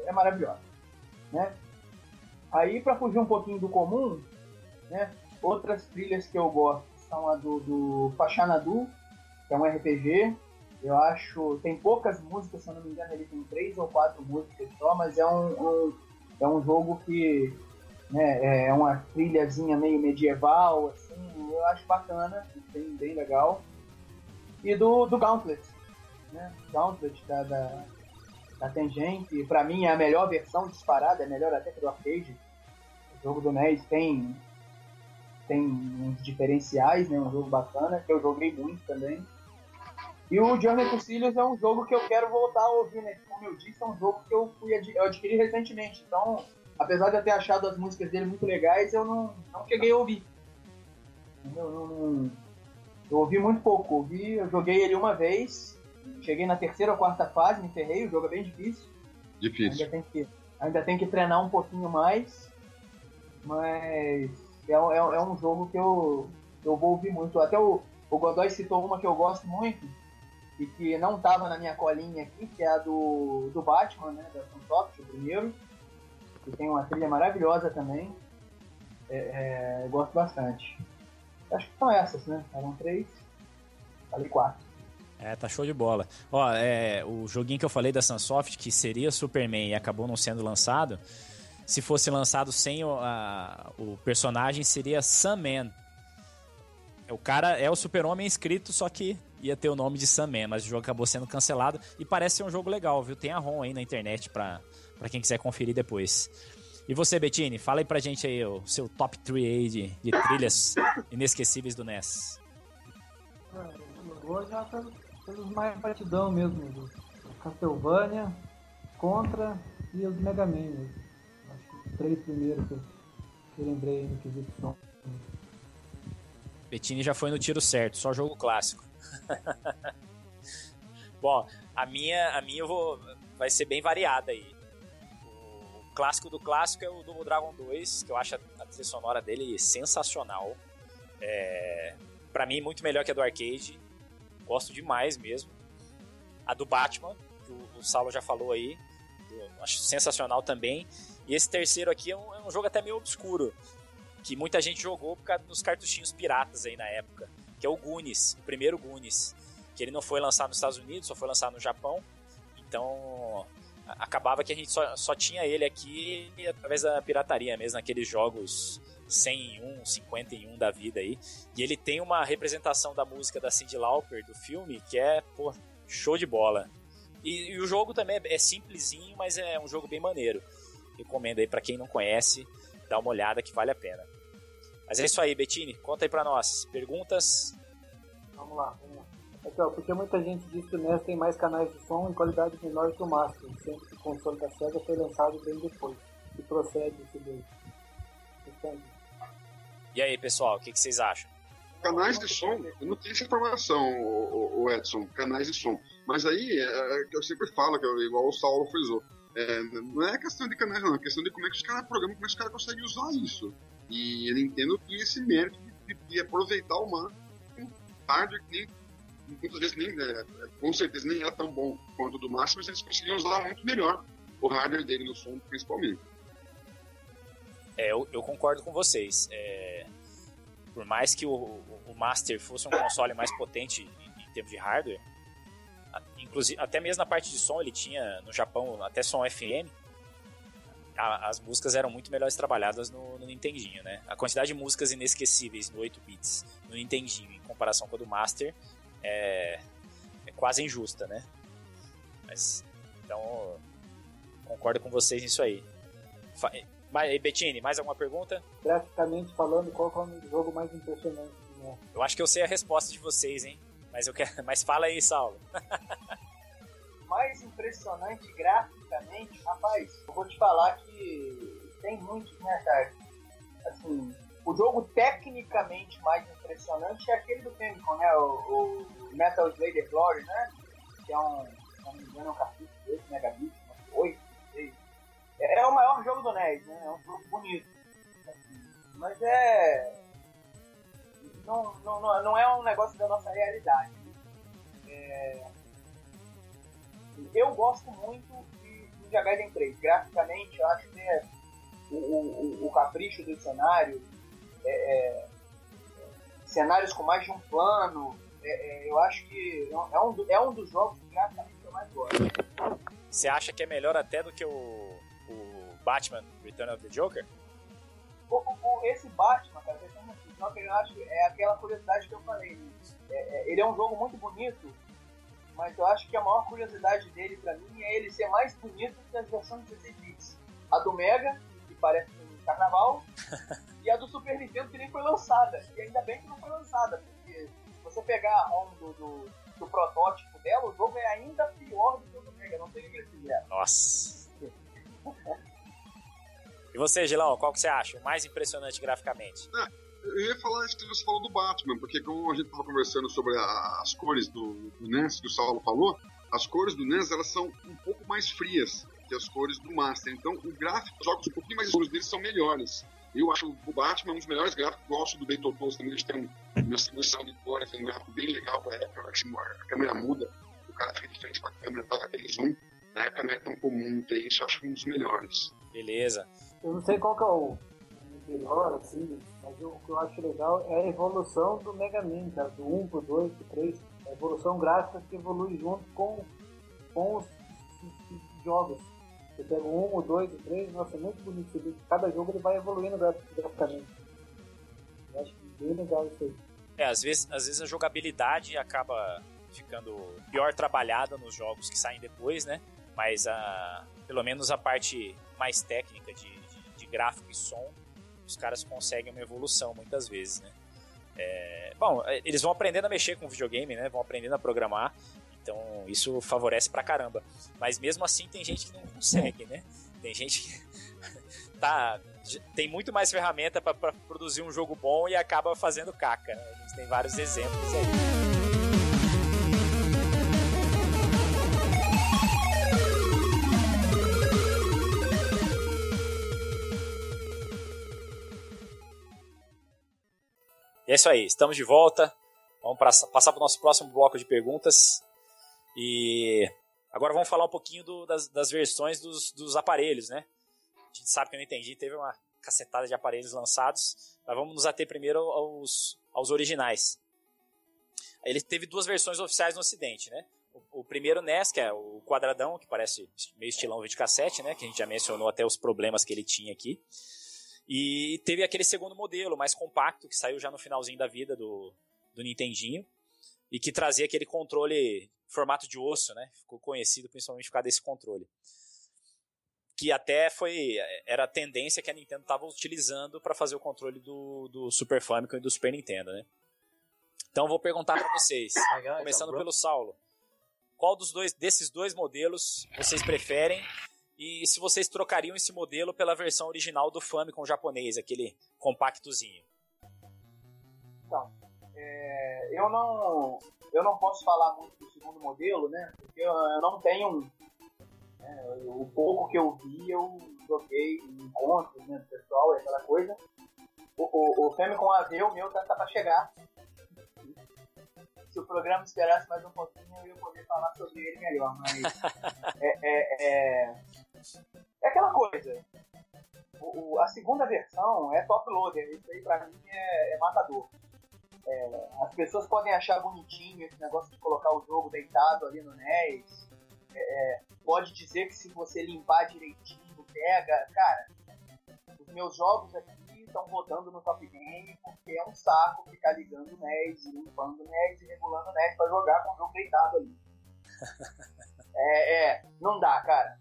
é maravilhosa. Né? Aí, para fugir um pouquinho do comum, né, outras trilhas que eu gosto são a do, do Pachanadu, que é um RPG. Eu acho. Tem poucas músicas, se eu não me engano, ele tem três ou quatro músicas só, mas é um, um é um jogo que né, é uma trilhazinha meio medieval, assim, eu acho bacana, bem, bem legal. E do, do Gauntlet, né? Gauntlet da, da, da Tangente, pra mim é a melhor versão disparada, é melhor até que do arcade. O jogo do NES tem, tem uns diferenciais, né? Um jogo bacana, que eu joguei muito também. E o Journey to Silius é um jogo que eu quero voltar a ouvir, né? Como eu disse, é um jogo que eu, fui ad eu adquiri recentemente. Então, apesar de eu ter achado as músicas dele muito legais, eu não, não cheguei a ouvir. Eu, não, eu ouvi muito pouco. Ouvi, eu joguei ele uma vez, cheguei na terceira ou quarta fase, me ferrei, o jogo é bem difícil. Difícil. Ainda tem que, ainda tem que treinar um pouquinho mais, mas é, é, é um jogo que eu, eu vou ouvir muito. Até o, o Godoy citou uma que eu gosto muito, e que não estava na minha colinha aqui, que é a do, do Batman, né, da Sunsoft, o primeiro, que tem uma trilha maravilhosa também. É, é, gosto bastante. Acho que são essas, né? Eram três, falei quatro. É, tá show de bola. Ó, é, o joguinho que eu falei da Sunsoft, que seria Superman e acabou não sendo lançado, se fosse lançado sem o, a, o personagem, seria Sunman. O cara é o super-homem escrito, só que ia ter o nome de Sunman, mas o jogo acabou sendo cancelado e parece ser um jogo legal, viu? Tem a ROM aí na internet pra, pra quem quiser conferir depois. E você, Bettini, fala aí pra gente aí o seu top 3 aí de, de trilhas inesquecíveis do NES. eu vou já pelos mais batidão mesmo, do Castlevania, Contra e os Mega Man mesmo. Acho que os três primeiros que eu, que eu lembrei no quesito som. Bettini já foi no tiro certo, só jogo clássico. Bom, a minha, a minha vou, vai ser bem variada aí. O clássico do clássico é o Double Dragon 2, que eu acho a, a trilha sonora dele sensacional. É, para mim, muito melhor que a do arcade. Gosto demais mesmo. A do Batman, que o, o Saulo já falou aí, eu acho sensacional também. E esse terceiro aqui é um, é um jogo até meio obscuro, que muita gente jogou por causa dos cartuchinhos piratas aí na época que é o Goonies, o primeiro Goonies, que ele não foi lançado nos Estados Unidos, só foi lançado no Japão. Então acabava que a gente só, só tinha ele aqui através da pirataria mesmo, naqueles jogos 101, 51 da vida aí. E ele tem uma representação da música da Cyndi Lauper do filme que é, pô, show de bola. E, e o jogo também é, é simplesinho, mas é um jogo bem maneiro. Recomendo aí para quem não conhece, dá uma olhada que vale a pena. Mas é isso aí, Bettini, conta aí pra nós. Perguntas? Vamos lá. Aqui, ó, porque muita gente diz que o NES tem mais canais de som em qualidade menor que o Master, sendo que o console da SEGA foi lançado bem depois. Que procede esse daí. E aí, pessoal, o que, que, vocês acham? Canais de som, eu não tenho essa informação, o, o Edson, canais de som. Mas aí, é, é, eu sempre falo, que eu, igual o Saulo frisou, é, não é questão de canais, não, é questão de como é que os caras programam, como é que os caras conseguem usar isso. E a Nintendo tinha esse mérito de, de aproveitar o máximo hardware que nem, muitas vezes nem, é, com certeza nem era tão bom quanto o do máximo, mas eles conseguiam usar muito melhor o hardware dele no som, principalmente. É, eu, eu concordo com vocês. É, por mais que o, o, Master fosse um console mais potente em, em termos de hardware, inclusive até mesmo na parte de som ele tinha no Japão até som FM a, as músicas eram muito melhores trabalhadas no, no, Nintendinho, né? A quantidade de músicas inesquecíveis no 8 bits no Nintendinho em comparação com a do Master é, é quase injusta, né? Mas então concordo com vocês nisso aí. Mas, Bettini, mais alguma pergunta? Graficamente falando, qual é o jogo mais impressionante? Né? Eu acho que eu sei a resposta de vocês, hein? Mas eu quero, mas fala aí, Saulo. mais impressionante graficamente, rapaz, eu vou te falar que tem muitos, né, cara? Assim, o jogo tecnicamente mais impressionante é aquele do Famicom, né? O, o Metal Slug Glory, né? Que é um, se não me engano, é um de 8 megabits, 8, 6. É, o maior jogo do NES, né? É um jogo bonito. Mas é. Não, não, não é um negócio da nossa realidade. É... Eu gosto muito de, de Gaiden 3. Graficamente, eu acho que é o, o, o capricho do cenário, é, é, cenários com mais de um plano, é, é eu acho que é um, é um dos jogos que graficamente eu mais gosto. Você acha que é melhor até do que o, o Batman Return of the Joker? O, o, esse Batman, cara, Return of the Joker, eu acho é aquela curiosidade que eu falei. É, é, ele é um jogo muito bonito, mas eu acho que a maior curiosidade dele pra mim é ele ser mais bonito que as versões 16 bits. A do Mega, que parece carnaval, e a do Super Nintendo que nem foi lançada. E ainda bem que não foi lançada, porque se você pegar um do, do, do protótipo dela, o jogo é ainda pior do que o do Mega, não tem nem esse Nossa. e você, Gilão, qual que você acha o mais impressionante graficamente? É eu ia falar isso que você falou do Batman, porque como a gente estava conversando sobre a, as cores do, do NES, que o Saulo falou, as cores do NES elas são um pouco mais frias que as cores do Master. Então, o gráfico, os jogos um pouquinho mais escuros deles são melhores. Eu acho o Batman um dos melhores gráficos. Gosto do Battletoads também. Eles têm uma distribuição de cores, tem um gráfico bem legal pra época. Eu acho que a câmera muda, o cara fica diferente com a câmera, tá aquele zoom. Na época não é tão comum ter isso. Eu acho um dos melhores. Beleza. Eu não sei qual que é o melhor, assim, mas o que eu acho legal é a evolução do Mega Man, cara, do 1 pro 2 pro 3. A evolução gráfica que evolui junto com, com os, os jogos. Você pega 1, o 2, o 3, nossa, é muito bonito. Cada jogo ele vai evoluindo graficamente. Eu acho bem legal isso aí. É, às vezes, às vezes a jogabilidade acaba ficando pior trabalhada nos jogos que saem depois, né? Mas a, pelo menos a parte mais técnica de, de, de gráfico e som os caras conseguem uma evolução muitas vezes, né? É, bom, é, eles vão aprendendo a mexer com o videogame, né? Vão aprendendo a programar, então isso favorece pra caramba. Mas mesmo assim tem gente que não consegue, né? Tem gente que tá tem muito mais ferramenta para produzir um jogo bom e acaba fazendo caca. A gente tem vários exemplos aí. E é isso aí, estamos de volta. Vamos passar para o nosso próximo bloco de perguntas. E agora vamos falar um pouquinho do, das, das, versões dos, dos, aparelhos, né? A gente sabe que eu não entendi, teve uma cacetada de aparelhos lançados, mas vamos nos ater primeiro aos, aos originais. Ele teve duas versões oficiais no ocidente, né? O, o, primeiro NES, que é o quadradão, que parece meio estilão videocassete, né? Que a gente já mencionou até os problemas que ele tinha aqui. E teve aquele segundo modelo, mais compacto, que saiu já no finalzinho da vida do, do Nintendinho. E que trazia aquele controle formato de osso, né? Ficou conhecido principalmente por causa desse controle. Que até foi. Era a tendência que a Nintendo estava utilizando para fazer o controle do, do Super Famicom e do Super Nintendo, né? Então vou perguntar para vocês, começando pelo Saulo. Qual dos dois desses dois modelos vocês preferem e se vocês trocariam esse modelo pela versão original do Famicom japonês, aquele compactozinho. É, eu não eu não posso falar muito do segundo modelo, né? Porque eu, eu não tenho é, o pouco que eu vi eu joguei em encontros, né, pessoal, aquela coisa. O, o, o Famicom AV, o meu, tá, tá pra chegar. Se o programa esperasse mais um pouquinho, eu ia poder falar sobre ele melhor, mas é, é, é é aquela coisa. O, o, a segunda versão é top loader. Isso aí pra mim é, é matador. É, as pessoas podem achar bonitinho esse negócio de colocar o jogo deitado ali no NES. É, é, pode dizer que se você limpar direitinho, pega. Cara, os meus jogos aqui estão rodando no Top Game porque é um saco ficar ligando o NES, limpando o NES e regulando o NES pra jogar com o jogo deitado ali. é, é, não dá, cara.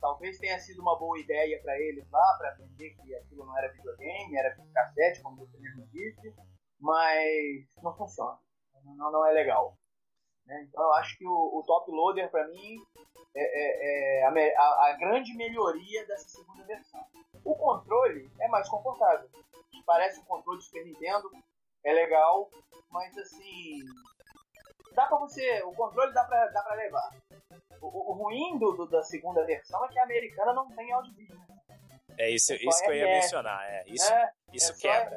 Talvez tenha sido uma boa ideia para eles lá, para aprender que aquilo não era videogame, era cassete, como você mesmo disse, mas não funciona. Não, não é legal. Né? Então eu acho que o, o top loader para mim é, é, é a, a, a, grande melhoria dessa segunda versão. O controle é mais confortável. Parece um controle de Super Nintendo, é legal, mas assim. Dá pra você. O controle dá pra, dá pra levar. O, o ruim do, do, da segunda versão é que a americana não tem áudio vídeo. Né? É isso, isso que eu ia mencionar. É, isso é, isso é quebra.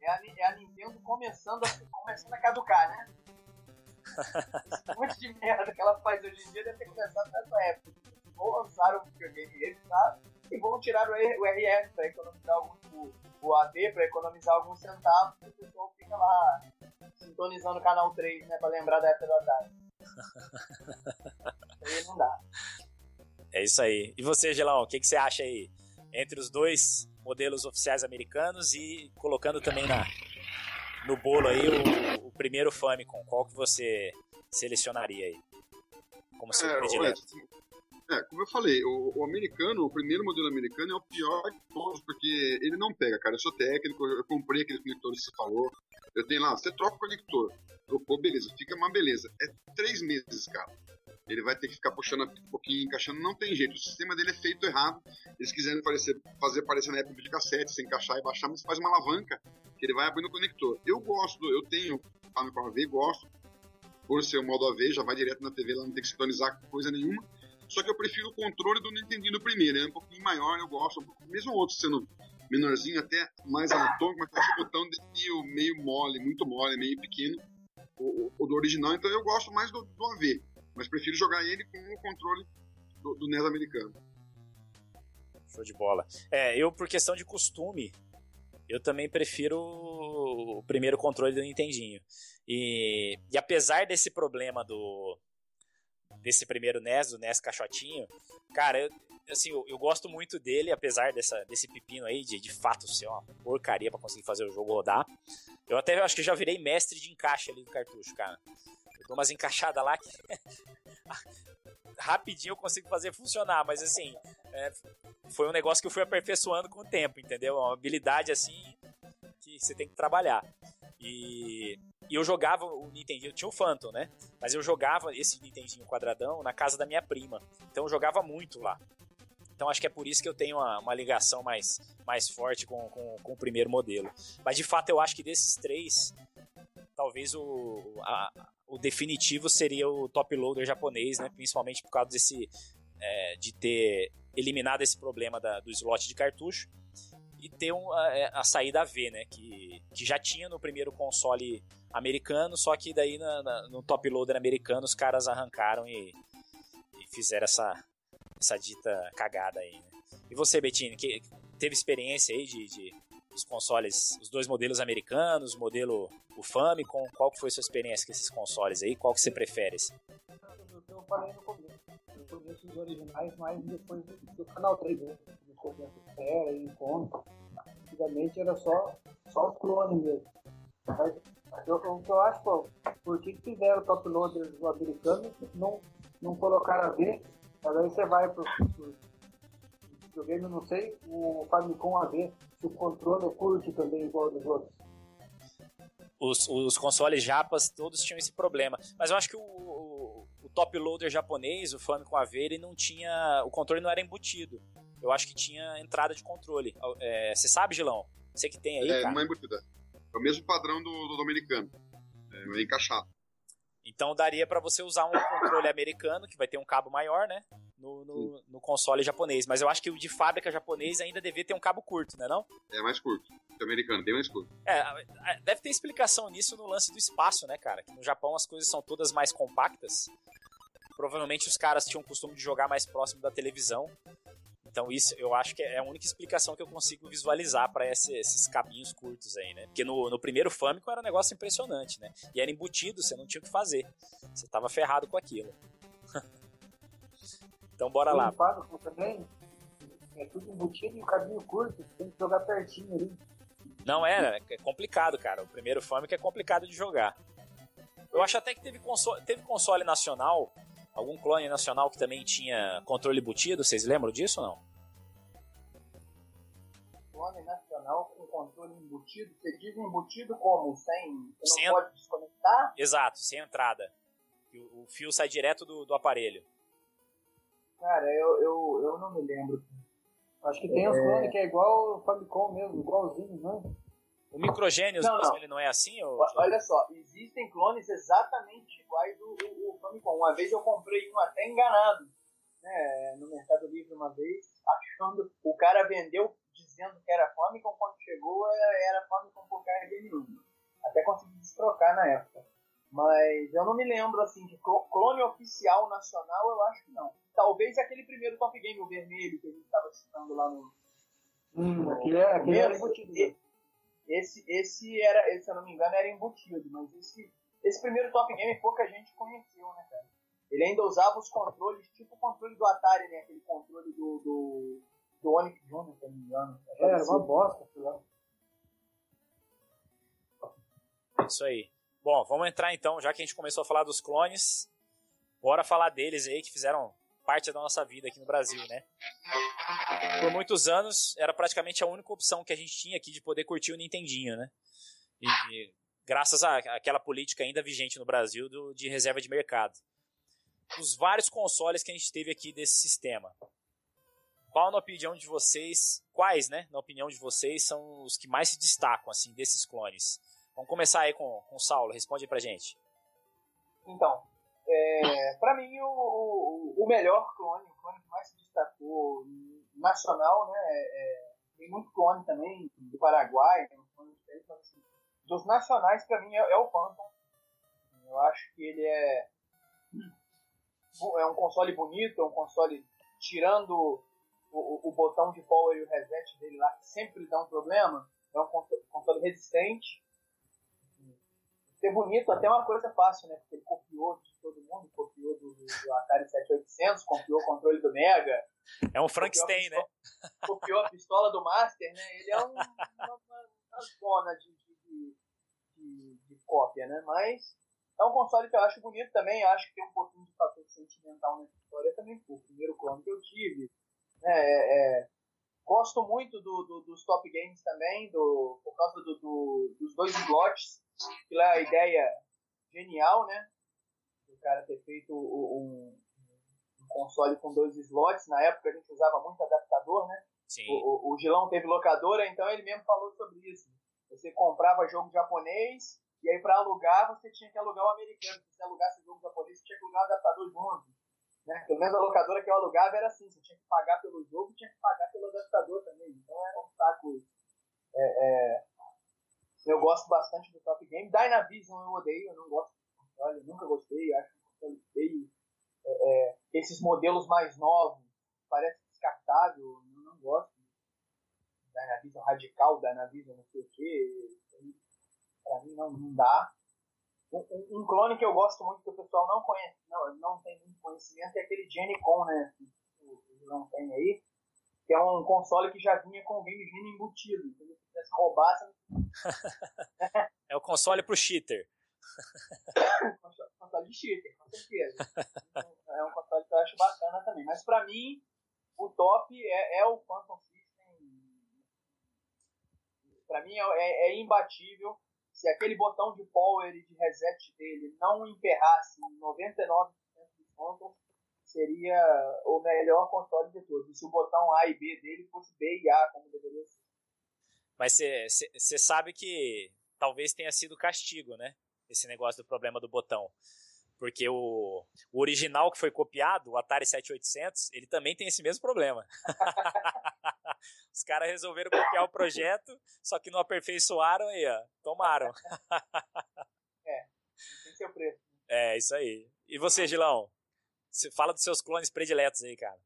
É, a, é a Nintendo começando a, começando a caducar, né? Esse monte de merda que ela faz hoje em dia deve ter começado nessa época. Ou lançaram o videogame revisado e vão tirar o, RS para economizar alguns, o, AD para economizar alguns centavos e o pessoal fica lá sintonizando o canal 3, né, para lembrar da época da tarde. aí não dá. É isso aí. E você, Gelão, o que, que você acha aí? Entre os dois modelos oficiais americanos e colocando também na, no bolo aí o, o primeiro Famicom, qual que você selecionaria aí? Como seu É, predileto? É, como eu falei, o, o americano, o primeiro modelo americano é o pior de todos, porque ele não pega, cara. Eu sou técnico, eu comprei aquele conector que você falou. Eu tenho lá, você troca o conector. Trocou, beleza, fica uma beleza. É três meses, cara. Ele vai ter que ficar puxando um pouquinho, encaixando, não tem jeito. O sistema dele é feito errado. Eles quiserem parecer, fazer parecer na época de cassete, sem encaixar e baixar, mas faz uma alavanca que ele vai abrindo o conector. Eu gosto, eu tenho Famicom AV, gosto. Por ser o modo AV, já vai direto na TV, lá não tem que sintonizar coisa nenhuma. Só que eu prefiro o controle do Nintendo primeiro, é um pouquinho maior, eu gosto. Mesmo o outro sendo menorzinho, até mais anatômico, mas o botão meio, meio mole, muito mole, meio pequeno. O, o, o do original, então eu gosto mais do, do AV. Mas prefiro jogar ele com o controle do, do NES americano. Show de bola. É, eu, por questão de costume, eu também prefiro o primeiro controle do Nintendinho. E, e apesar desse problema do desse primeiro NES, do NES caixotinho, cara, eu, assim, eu, eu gosto muito dele, apesar dessa, desse pepino aí, de, de fato ser uma porcaria para conseguir fazer o jogo rodar. Eu até acho que já virei mestre de encaixe ali do cartucho, cara. Dou umas encaixadas lá que rapidinho eu consigo fazer funcionar, mas assim, é, foi um negócio que eu fui aperfeiçoando com o tempo, entendeu? Uma habilidade assim que você tem que trabalhar. E, e eu jogava o Nintendinho, tinha o Phantom, né? Mas eu jogava esse Nintendinho quadradão na casa da minha prima. Então eu jogava muito lá. Então acho que é por isso que eu tenho uma, uma ligação mais, mais forte com, com, com, o primeiro modelo. Mas de fato eu acho que desses três, talvez o, a, o definitivo seria o top loader japonês, né? Principalmente por causa desse. É, de ter eliminado esse problema da, do slot de cartucho e ter um, a, a, saída V, né? Que, que já tinha no primeiro console americano, só que daí na, na, no top loader americano os caras arrancaram e, e fizeram essa, essa dita cagada aí. Né? E você, Bettini, que teve experiência aí de, de os consoles, os dois modelos americanos, o modelo o Famicom, qual que foi a sua experiência com esses consoles aí? Qual que você prefere? Eu falei no começo. Eu conheço os originais, mas depois do, Canal 3, né? No começo era e encontro. Antigamente era só, só os clones mesmo. Mas eu, o que eu acho, pô, por que fizeram o top loader do americano não, não colocaram a ver? Mas aí você vai pro, pro eu não sei, o Famicom AV, o controle é curto também igual dos outros. Os, os consoles japas todos tinham esse problema. Mas eu acho que o, o, o top loader japonês, o Famicom AV, ele não tinha. O controle não era embutido. Eu acho que tinha entrada de controle. É, você sabe, Gilão? Você que tem aí. É, cara? não é embutida. É o mesmo padrão do, do, do americano. É, é encaixado. Então daria para você usar um controle americano, que vai ter um cabo maior, né? No, no, no, console japonês. Mas eu acho que o de fábrica japonês ainda devia ter um cabo curto, né não? É mais curto. O americano, bem mais curto. É, deve ter explicação nisso no lance do espaço, né, cara? Que no Japão as coisas são todas mais compactas. Provavelmente os caras tinham o costume de jogar mais próximo da televisão. Então isso eu acho que é a única explicação que eu consigo visualizar para esse, esses caminhos curtos aí, né? Porque no, no primeiro Famicom era um negócio impressionante, né? E era embutido, você não tinha o que fazer. Você tava ferrado com aquilo. então bora lá. Famicom também é tudo embutido e o caminho curto, você tem que jogar pertinho ali. Não era, é complicado, cara. O primeiro Famicom é complicado de jogar. Eu acho até que teve console, teve console nacional algum clone nacional que também tinha controle embutido, vocês lembram disso ou não? Controle embutido? Você diz embutido como? Sem. Você sem não pode desconectar? Exato, sem entrada. O, o fio sai direto do, do aparelho. Cara, eu, eu, eu não me lembro. Acho que tem é... uns clones que é igual o Famicom mesmo, igualzinho, né? O Microgênios, não, não. ele não é assim? Ou... Olha só, existem clones exatamente iguais do, do, do Famicom. Uma vez eu comprei um até enganado, né, no Mercado Livre uma vez, acho quando o cara vendeu dizendo que era Famicom, quando chegou era Famicom por carga nenhuma. Até consegui destrocar na época. Mas eu não me lembro assim de clone oficial nacional, eu acho que não. Talvez aquele primeiro Top Game, o vermelho, que a gente estava citando lá no. Hum, aquele, é, aquele era embutido. Esse, esse era, se eu não me engano, era embutido, mas esse, esse primeiro Top Game pouca gente conheceu, né, cara? Ele ainda usava os controles, tipo o controle do Atari, né? Aquele controle do, do, do Onyx Jr., se não me engano. É, era uma bosta, sei lá. Isso aí. Bom, vamos entrar então, já que a gente começou a falar dos clones, bora falar deles aí que fizeram parte da nossa vida aqui no Brasil, né? Por muitos anos era praticamente a única opção que a gente tinha aqui de poder curtir o Nintendinho, né? E graças àquela política ainda vigente no Brasil do, de reserva de mercado. Os vários consoles que a gente teve aqui desse sistema. Qual, na opinião de vocês, quais, né, na opinião de vocês, são os que mais se destacam, assim, desses clones? Vamos começar aí com, com o Saulo, responde aí pra gente. Então, é, para mim o, o, o, melhor clone, o clone que mais se destacou nacional, né, é, é tem muito clone também do Paraguai, tem clone assim, dos nacionais para mim é, é, o Phantom. Eu acho que ele é é um console bonito, é um console tirando o, o, botão de power e o reset dele lá que sempre dá um problema, é um console resistente ser bonito até é uma coisa fácil, né? Porque ele copiou de todo mundo, copiou do, do Atari 7800, copiou o controle do Mega. É um Frankenstein, né? Copiou a pistola do Master, né? Ele é um, uma, uma zona de, de, de, de, cópia, né? Mas é um console que eu acho bonito também, acho que tem um pouquinho de fator sentimental nessa história também, o primeiro clone que eu tive. Né? É, é, gosto muito do, do, dos top games também, do, por causa do, do dos dois slots Aquilo é a ideia genial, né? O cara ter feito um, um, console com dois slots. Na época a gente usava muito adaptador, né? Sim. O, o, o Gilão teve locadora, então ele mesmo falou sobre isso. Você comprava jogo japonês e aí para alugar você tinha que alugar o americano. Se você alugasse jogo japonês, você tinha que alugar o adaptador junto. Né? Pelo menos a locadora que eu alugava era assim, você tinha que pagar pelo jogo tinha que pagar pelo adaptador também. Então era um saco é, é, eu gosto bastante do Top Game. Dynavision eu odeio, eu não gosto eu nunca gostei, acho que o console feio. É, é, esses modelos mais novos, parece descartável, eu não gosto. Dynavision radical, Dynavision não sei o que, pra mim não, não dá. Um, um, clone que eu gosto muito que o pessoal não conhece, não, não tem muito conhecimento, é aquele Genicon, né? Que não tem aí, que é um console que já vinha com o Game Genie embutido. Então, se roubar, você é o console pro cheater. console de cheater, com certeza. É um console que eu acho bacana também. Mas pra mim, o top é, é o Phantom System. Pra mim é, é, é, imbatível. Se aquele botão de power e de reset dele não emperrasse 99% dos Phantom, seria o melhor console de todos. E se o botão A e B dele fosse B e A, como deveria ser. Mas você sabe que talvez tenha sido castigo, né? Esse negócio do problema do botão. Porque o, o original que foi copiado, o Atari 7800, ele também tem esse mesmo problema. Os caras resolveram copiar o projeto, só que não aperfeiçoaram e ó, tomaram. é, tem seu preço. É, isso aí. E você, Gilão? Fala dos seus clones prediletos aí, cara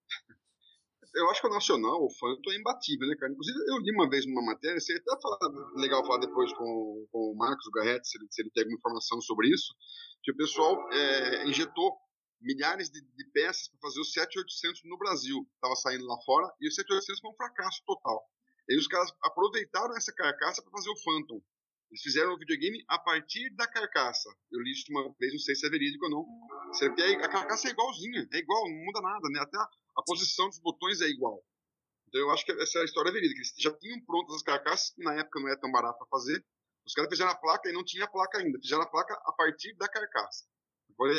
eu acho que o nacional, o Phantom, é imbatível, né, cara? Inclusive, eu li uma vez numa matéria, seria até falar, legal falar depois com, com o Marcos Garrett, se ele, se ele tem alguma informação sobre isso, que o pessoal é, injetou milhares de, de peças para fazer o 7800 no Brasil. Estava saindo lá fora, e o 7800 foi um fracasso total. E os caras aproveitaram essa carcaça para fazer o Phantom. Eles fizeram o videogame a partir da carcaça. Eu li isso uma vez, não sei se é verídico ou não. A carcaça é igualzinha, é igual, não muda nada, né? Até a, a posição dos botões é igual. Então eu acho que essa é a história verídica. Eles já tinham prontas as carcaças, que na época não era tão barato para fazer. Os caras fizeram a placa e não tinha a placa ainda. Fizeram a placa a partir da carcaça.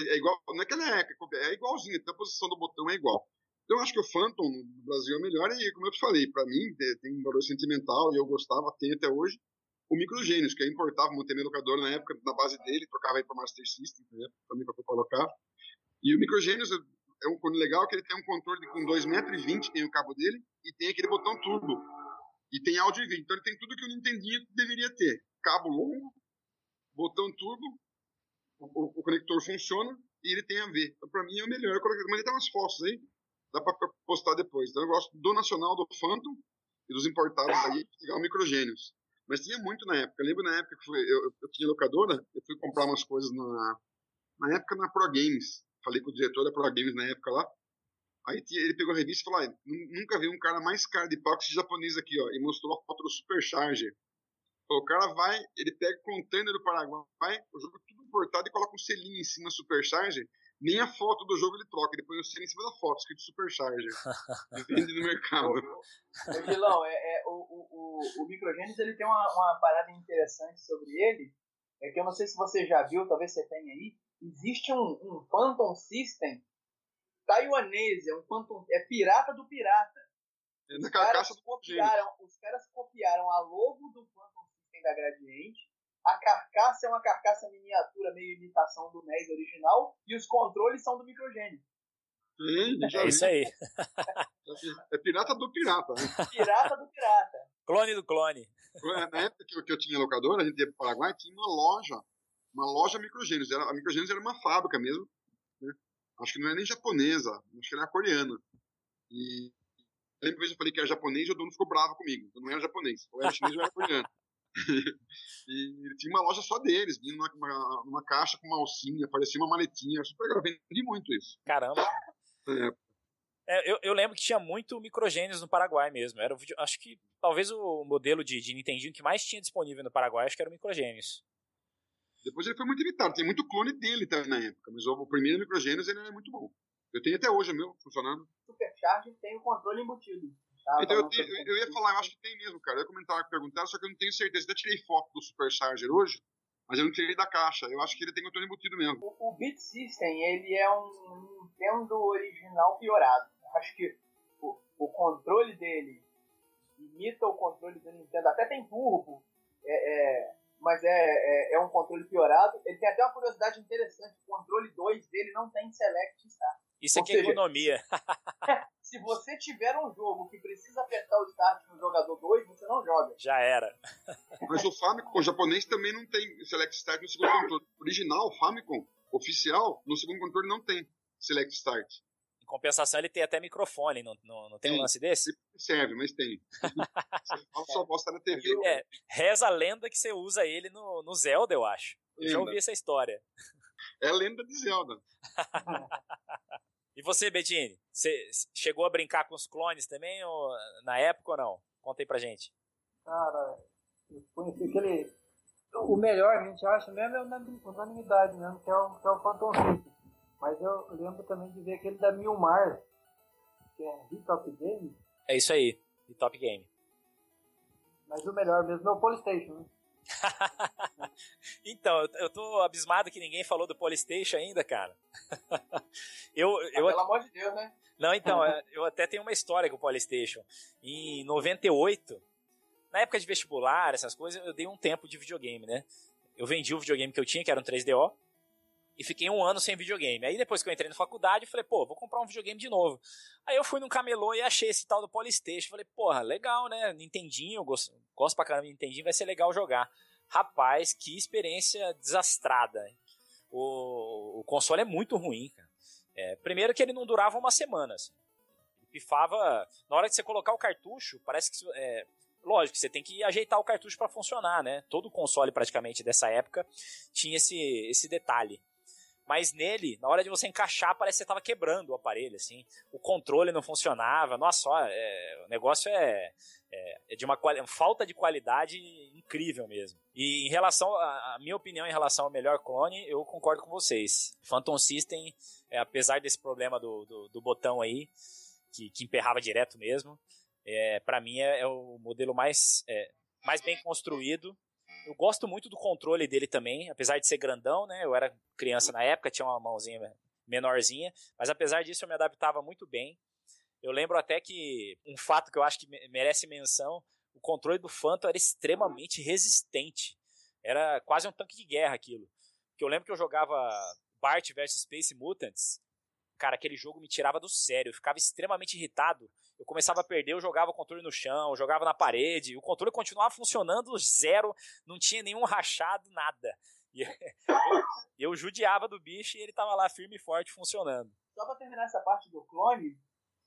É igual, não é que ela é, é até a posição do botão é igual. Então eu acho que o Phantom no Brasil é melhor e, como eu te falei, para mim tem um valor sentimental e eu gostava, tem até hoje o Microgênios, que eu importava, montei meu locador na época, na base dele, trocava aí para Master System, né, também para colocar. E o Microgênios é um clone legal que ele tem um controle com 2,20 m tem o cabo dele, e tem aquele botão turbo. E tem áudio e vídeo. Então ele tem tudo que o Nintendinho deveria ter. Cabo longo, botão turbo, o, o conector funciona e ele tem a ver. Então pra mim é o melhor. Mas ele tem umas fotos aí, dá pra postar depois. Então eu gosto do nacional, do Phantom, e dos importados aí, legal, microgênios. Mas tinha muito na época. Eu lembro na época que eu, eu, eu tinha locadora, eu fui comprar umas coisas na, na época na Pro Games. Falei com o diretor da Pro Games na época lá. Aí ele pegou a revista e falou: ah, nunca vi um cara mais cara de pau que esse japonês aqui, ó. E mostrou a foto do Supercharger. O cara vai, ele pega o container do Paraguai, o jogo tudo importado e coloca um selinho em cima do Supercharger. Nem a foto do jogo ele troca, ele põe o selo em cima da foto, escrito Supercharger. e vende no mercado. Ô, Gilão, é, é, o, o, o Microgênesis ele tem uma, uma parada interessante sobre ele. É que eu não sei se você já viu, talvez você tenha aí. Existe um, um Phantom System taiwanês, é um Phantom, é pirata do pirata. É os, caras copiaram, os caras copiaram a logo do Phantom System da Gradiente a carcaça é uma carcaça miniatura, meio imitação do NES original, e os controles são do microgênio. Sim, é isso aí. É pirata do pirata, né? Pirata do pirata. Clone do clone. Na época que eu tinha locadora, a gente ia para o Paraguai, tinha uma loja, uma loja microgênios. Era, a microgênios era uma fábrica mesmo, né? Acho que não é nem japonesa, acho que era coreana. E lembro que eu falei que era japonês e o dono ficou bravo comigo. Eu não era japonês, ou era chinês ou era coreano. E tinha uma loja só deles, vindo numa, numa, caixa com uma alcinha, parecia uma maletinha. Super legal, vendi muito isso. Caramba. É. É, eu, eu, lembro que tinha muito microgênios no Paraguai mesmo. Era vídeo, acho que talvez o modelo de, de Nintendinho que mais tinha disponível no Paraguai, acho que era o microgênios. Depois ele foi muito limitado, tem muito clone dele também na época, mas o, primeiro microgênios ele é muito bom. Eu tenho até hoje o meu funcionando. Supercharger tem o controle embutido. Tá, então eu, te, eu, ia falar, eu acho que tem mesmo, cara. Eu ia comentar, perguntar, só que eu não tenho certeza. Eu tirei foto do Supercharger hoje, mas eu não tirei da caixa. Eu acho que ele tem controle embutido mesmo. O, o Beat System, ele é um Nintendo original piorado. Acho que o, o controle dele imita o controle do Nintendo. Até tem turbo, é, é, mas é, é, é, um controle piorado. Ele tem até uma curiosidade interessante. O controle 2 dele não tem Select Start. Isso aqui é economia. se você tiver um jogo que precisa apertar o start no jogador 2, você não joga. Já era. Mas o Famicom o japonês também não tem Select Start no segundo controle. O original, o Famicom, oficial, no segundo controle não tem Select Start. Em compensação, ele tem até microfone, não, não, não tem, tem um lance desse? Serve, mas tem. só posta na TV. É, reza a lenda que você usa ele no, no Zelda, eu acho. Eu já ouvi essa história. É a lenda de Zelda. E você, Bettini? Você chegou a brincar com os clones também, ou na época ou não? Conta aí pra gente. Cara, eu conheci aquele. O melhor a gente acha mesmo é unanimidade mesmo, que é o, que é o Phantom System. Mas eu lembro também de ver aquele da Milmar, que é Hitop Game. É isso aí, Hitop Game. Mas o melhor mesmo é o Polystation, né? então, eu tô abismado que ninguém falou do Polystation ainda, cara. eu, eu, pelo amor de Deus, né? Não, então, é, eu até tenho uma história com o Polystation. Em 98, na época de vestibular, essas coisas, eu dei um tempo de videogame, né? Eu vendi o videogame que eu tinha, que era um 3DO, e fiquei um ano sem videogame. Aí depois que eu entrei na faculdade, eu falei, pô, vou comprar um videogame de novo. Aí eu fui num camelô e achei esse tal do Polystation. Falei, porra, legal, né? Nintendinho, gosto, gosto pra caramba de Nintendinho, vai ser legal jogar. Rapaz, que experiência desastrada. O, o console é muito ruim, cara. É, primeiro que ele não durava uma semana. Assim. Pifava. Na hora de você colocar o cartucho, parece que. É, lógico, você tem que ajeitar o cartucho para funcionar, né? Todo console praticamente dessa época tinha esse, esse detalhe mas nele, na hora de você encaixar, parece que você estava quebrando o aparelho, assim. O controle não funcionava. Nossa, ó, é, o negócio é, é, é de uma falta de qualidade incrível mesmo. E em relação, a, a, minha opinião em relação ao melhor clone, eu concordo com vocês. Phantom System, é, apesar desse problema do, do, do botão aí, que, que, emperrava direto mesmo, é, para mim é, é, o modelo mais, é, mais bem construído eu gosto muito do controle dele também, apesar de ser grandão, né? Eu era criança na época, tinha uma mãozinha menorzinha, mas apesar disso eu me adaptava muito bem. Eu lembro até que um fato que eu acho que merece menção, o controle do Phantom era extremamente resistente. Era quase um tanque de guerra aquilo. Porque eu lembro que eu jogava Bart vs Space Mutants cara, aquele jogo me tirava do sério. Eu ficava extremamente irritado. Eu começava a perder, eu jogava o controle no chão, eu jogava na parede. O controle continuava funcionando zero, não tinha nenhum rachado, nada. E eu, eu judiava do bicho e ele tava lá firme e forte funcionando. Só pra terminar essa parte do clone,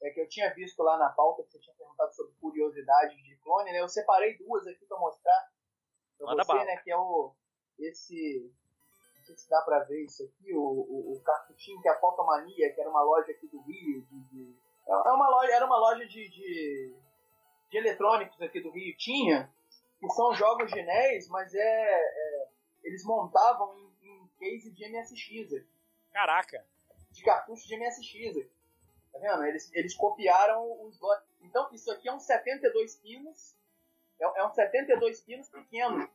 é que eu tinha visto lá na pauta que você tinha perguntado sobre curiosidades de clone, né? Eu separei duas aqui pra mostrar pra Manda você, bala. né? Que é o. Esse. Não sei se dá pra ver isso aqui, o, o, o cartuchinho que é a Fotomania, que era uma loja aqui do Rio. De, de- é uma loja, era uma loja de, de, de eletrônicos aqui do Rio, tinha, que são jogos de NES, mas é, é- eles montavam em, em case de MSX, aqui, Caraca. de cartucho de MSX. aqui. Tá vendo? Eles, eles copiaram os. Então, isso aqui é um 72 pinos. É, é um 72 pinos pequeno.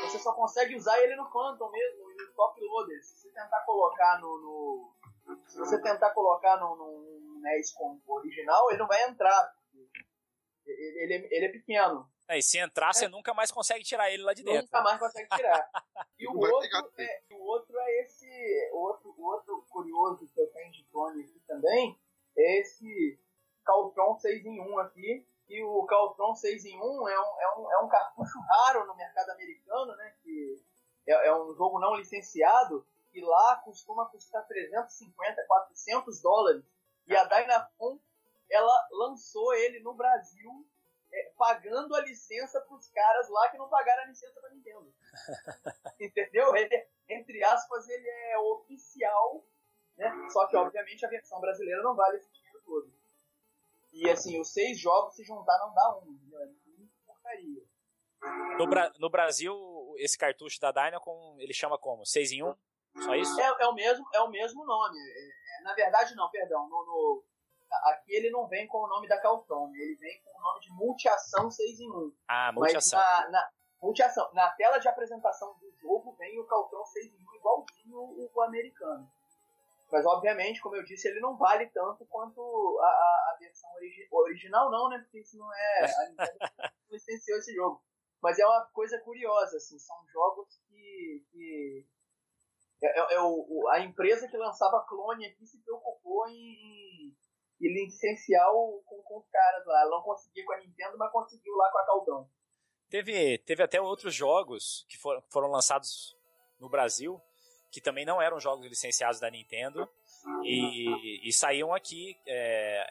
Você só consegue usar ele no Phantom mesmo, e no Top Loader. Se você tentar colocar no. no- se você tentar colocar no, no NES com original, ele não vai entrar. Ele, ele, é- ele é pequeno. É, e se entrar, você nunca mais consegue tirar ele lá de dentro. Nunca mais consegue tirar. E o outro, é, o outro é esse. O outro, o outro curioso que eu tenho de clone aqui também é esse Caltron 6 em 1 aqui. E o Caltron 6 em 1 é um, é um, é um cartucho raro no mercado americano, né? Que é, é um jogo não licenciado. E lá costuma custar 350, 400 dólares. E a Dynafon, ela lançou ele no Brasil é, pagando a licença pros caras lá que não pagaram a licença pra Nintendo. Entendeu? Ele, entre aspas, ele é oficial, né? Só que, obviamente, a versão brasileira não vale esse dinheiro todo. E, assim, os seis jogos, se juntar, não dá um, entendeu? É muito porcaria. No, Bra- no Brasil, esse cartucho da Dynacon, ele chama como? 6 em 1? Só isso? É, é o, mesmo, é o mesmo nome. É- é- na verdade, não, perdão. No, no- aqui ele não vem com o nome da Caltron, né? ele vem com o nome de Multiação 6 em 1. Ah, Mas multiação. na, na, multiação. Na tela de apresentação do jogo vem o Caltron 6 em 1 igualzinho o, o americano. Mas obviamente, como eu disse, ele não vale tanto quanto a, a, a versão origi- original, não, né? Porque isso não é. A Nintendo não licenciou esse jogo. Mas é uma coisa curiosa, assim, são jogos que. que é, é- é o, a empresa que lançava clone aqui se preocupou em, em, licenciar o, com, com os caras lá. Ela não conseguia com a Nintendo, mas conseguiu lá com a Caltron. Teve, teve até outros jogos que foram, foram lançados no Brasil, que também não eram jogos licenciados da Nintendo, e, e saíam aqui, é,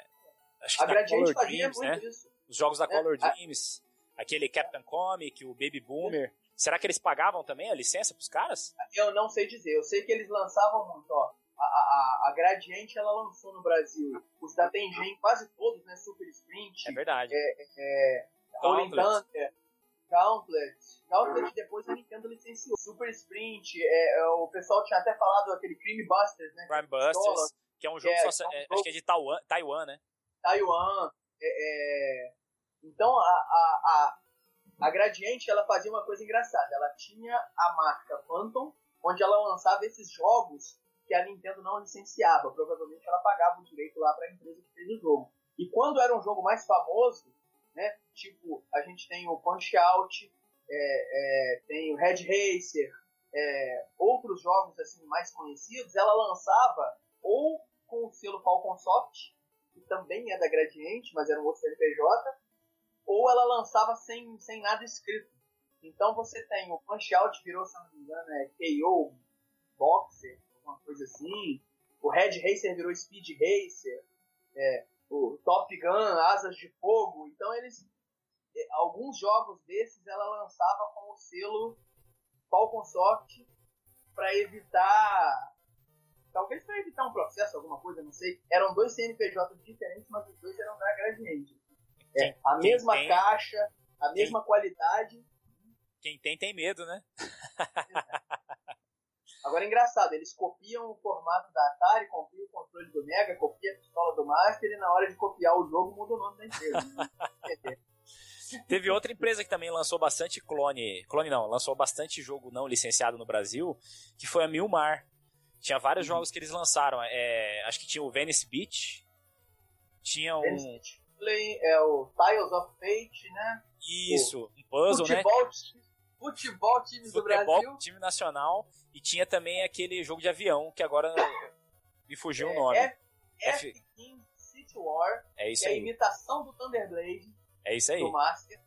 acho que A da Gradiente Color Dreams, muito né? isso. Os jogos da É, Color a- Dreams, aquele Captain Comic, o Baby Boomer. Será que eles pagavam também a licença pros caras? Eu não sei dizer. Eu sei que eles lançavam muito, ó. A, a, a Gradiente ela lançou no Brasil os da Tengen, quase todos, né? Super Sprint, É verdade. é, Rolling Gauntlet. Thunder, Gauntlet. Gauntlet depois a Nintendo licenciou. Super Sprint, é, é, o pessoal tinha até falado aquele Cream Busters, né? Crime Busters, que é um jogo É, só, é um é, jogo- acho que é de Taiwan, Taiwan né? Taiwan. é, é, Então a, a, a, a Gradiente ela fazia uma coisa engraçada. Ela tinha a marca Phantom, onde ela lançava esses jogos que a Nintendo não licenciava. Provavelmente ela pagava o direito lá para a empresa que fez o jogo. E quando era um jogo mais famoso, né? Tipo, a gente tem o Punch Out, é, é, tem o Red Racer, é, outros jogos assim mais conhecidos, ela lançava ou com o selo Falcon Soft, que também é da Gradiente, mas era um outro CNPJ, ou ela lançava sem, sem nada escrito. Então você tem o Punch Out, virou, se não me engano, é KO Boxer, alguma coisa assim. O Red Racer virou Speed Racer. É, o Top Gun, Asas de Fogo. Então eles. Alguns jogos desses ela lançava com o selo Falcon Soft para evitar. Talvez para evitar um processo, alguma coisa, não sei. Eram dois CNPJs diferentes, mas os dois eram da Gradiente. É, Quem- a quem mesma tem- caixa, a mesma qualidade. Quem tem, tem medo, né? Agora é engraçado, eles copiam o formato da Atari, copiam o controle do Mega, copiam a pistola do Master e na hora de copiar o jogo muda o nome da empresa. né? Teve outra empresa que também lançou bastante clone. Clone não, lançou bastante jogo não licenciado no Brasil, que foi a Milmar. Tinha vários Uhum. jogos que eles lançaram. é, acho que tinha o Venice Beach. Tinha um. Venice Play, é o Tiles of Fate, né? Isso, um puzzle, né? futebol, futebol times do Futebol, Brasil. time nacional. E tinha também aquele jogo de avião, que agora me fugiu o É, nome. F- F King City War, É isso que é a aí. imitação do Thunderblade É isso aí. do Master.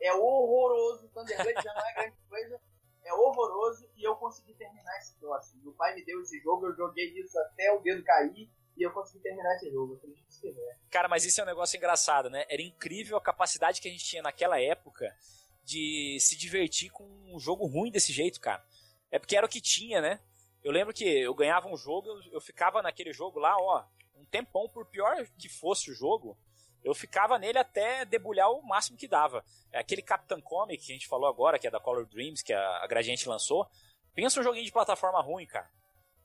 É horroroso, Thunderblade já não é grande coisa, é horroroso e eu consegui terminar esse troço. Meu pai me deu esse jogo, eu joguei isso até o dedo cair e eu consegui terminar esse jogo, acredito se quiser. Cara, mas isso é um negócio engraçado, né? Era incrível a capacidade que a gente tinha naquela época de se divertir com um jogo ruim desse jeito, cara. É porque era o que tinha, né? Eu lembro que eu ganhava um jogo, eu, eu ficava naquele jogo lá, ó, um tempão, por pior que fosse o jogo, eu ficava nele até debulhar o máximo que dava. É aquele Captain Comic que a gente falou agora, que é da Color Dreams, que a, Gradiente lançou. Pensa um joguinho de plataforma ruim, cara.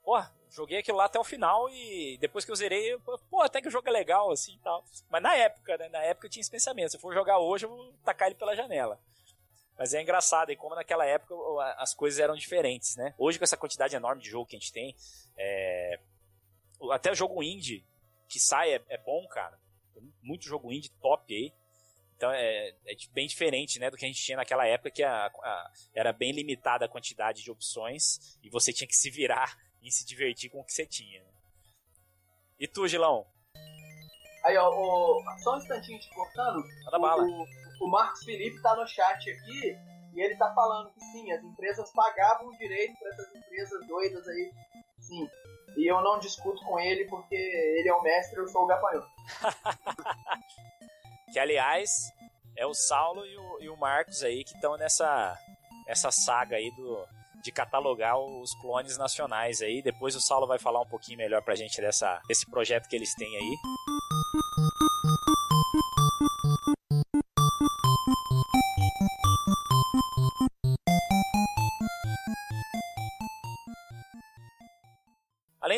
Pô, joguei aquilo lá até o final e depois que eu zerei, pô, até que o jogo é legal, assim e tal. Mas na época, né? Na época eu tinha esse pensamento. Se eu for jogar hoje, eu vou tacar ele pela janela. Mas é engraçado, e como naquela época as coisas eram diferentes, né? Hoje, com essa quantidade enorme de jogo que a gente tem, é... até o jogo indie que sai é, é bom, cara. Muito jogo indie top aí. Então é, é bem diferente né, do que a gente tinha naquela época, que a, a, era bem limitada a quantidade de opções e você tinha que se virar e se divertir com o que você tinha. né? E tu, Gilão? Aí, ó, o- só um instantinho te cortando. Manda bala. O, o Marcos Felipe tá no chat aqui e ele tá falando que sim, as empresas pagavam direito para essas empresas doidas aí. Sim. E eu não discuto com ele porque ele é o mestre, eu sou o gafanhoto. Que aliás é o Saulo e o, e o Marcos aí que estão nessa essa saga aí do de catalogar os clones nacionais aí. Depois o Saulo vai falar um pouquinho melhor pra gente dessa desse projeto que eles têm aí.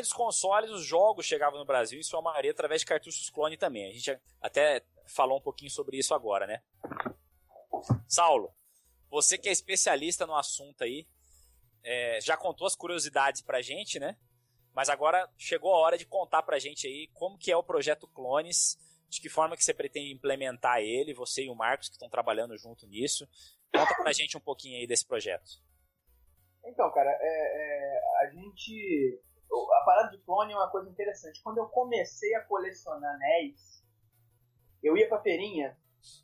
Dos consoles, os jogos chegavam no Brasil, em sua maioria através de cartuchos clone também. A gente até falou um pouquinho sobre isso agora, né? Saulo, você que é especialista no assunto aí, é, já contou as curiosidades pra gente, né? Mas agora chegou a hora de contar pra gente aí como que é o projeto Clones, de que forma que você pretende implementar ele, você e o Marcos que estão trabalhando junto nisso. Conta pra gente um pouquinho aí desse projeto. Então, cara, é, é, a gente. A parada de clone é uma coisa interessante. Quando eu comecei a colecionar anéis, eu ia pra feirinha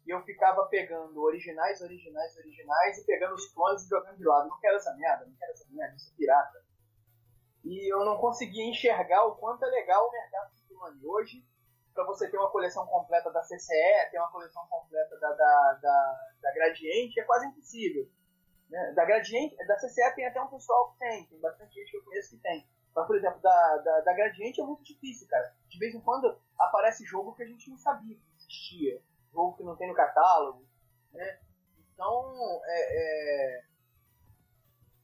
e eu ficava pegando originais, originais, originais e pegando os clones e jogando de lado. Não quero essa merda, não quero essa merda, isso é pirata. E eu não conseguia enxergar o quanto é legal o mercado de clone. Hoje, pra você ter uma coleção completa da CCE, ter uma coleção completa da, da, da, da Gradiente, é quase impossível. Né? Da Gradiente, da CCE tem até um pessoal que tem, tem bastante gente que eu conheço que tem. Mas, por exemplo, da, da, da Gradiente é muito difícil, cara. De vez em quando aparece jogo que a gente não sabia que existia. Jogo que não tem no catálogo, né? Então, é, é,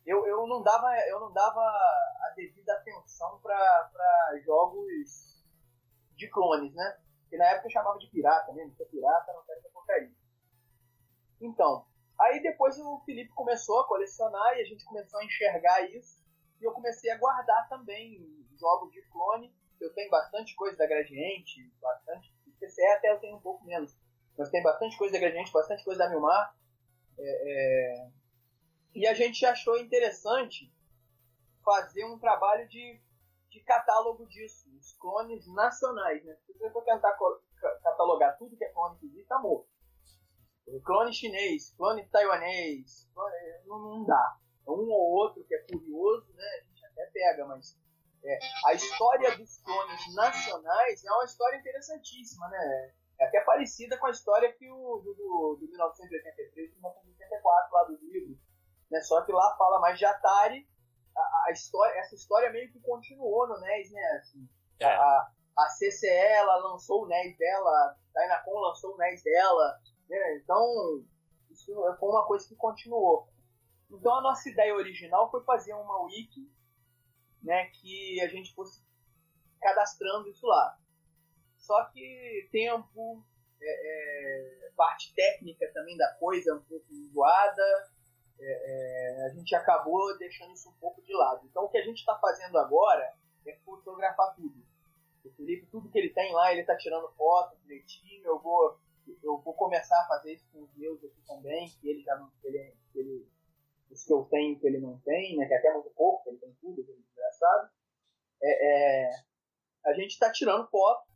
eu, eu, não dava, eu não dava a devida atenção para jogos de clones, né? Que na época eu chamava de pirata mesmo, que é pirata, não quero essa porcaria. Então, aí depois o Felipe começou a colecionar e a gente começou a enxergar isso. E eu comecei a guardar também jogos de clone. Eu tenho bastante coisa da Gradiente, bastante. PCE até eu tenho um pouco menos. Mas tem bastante coisa da Gradiente, bastante coisa da Milmar. É, é... E a gente achou interessante fazer um trabalho de, de catálogo disso, os clones nacionais. Né? Se você for tentar catalogar tudo que é clone que existe, tá morto. Clone chinês, clone taiwanês, clone... Não, não dá um ou outro que é curioso, né? A gente até pega, mas é, a história dos clones nacionais é uma história interessantíssima, né? É até parecida com a história que o do, do, do 1983 e 1984 lá do livro, né? Só que lá fala mais de Atari. A, a história, essa história meio que continuou no NES, né? Assim, É. a, a CCE ela lançou o NES dela, a Dynacon lançou o NES dela, né? Então isso foi uma coisa que continuou. Então a nossa ideia original foi fazer uma wiki, né, que a gente fosse cadastrando isso lá. Só que tempo, é, é, parte técnica também da coisa um pouco enjoada, é, a gente acabou deixando isso um pouco de lado. Então o que a gente está fazendo agora é fotografar tudo. O Felipe, tudo que ele tem lá, ele está tirando foto direitinho. Eu vou, eu vou começar a fazer isso com os meus aqui também, que ele já não, ele, ele os que eu tenho que ele não tem, né? Que é até muito pouco, que ele tem tudo, que ele é desgraçado. É, é... a gente está tirando foto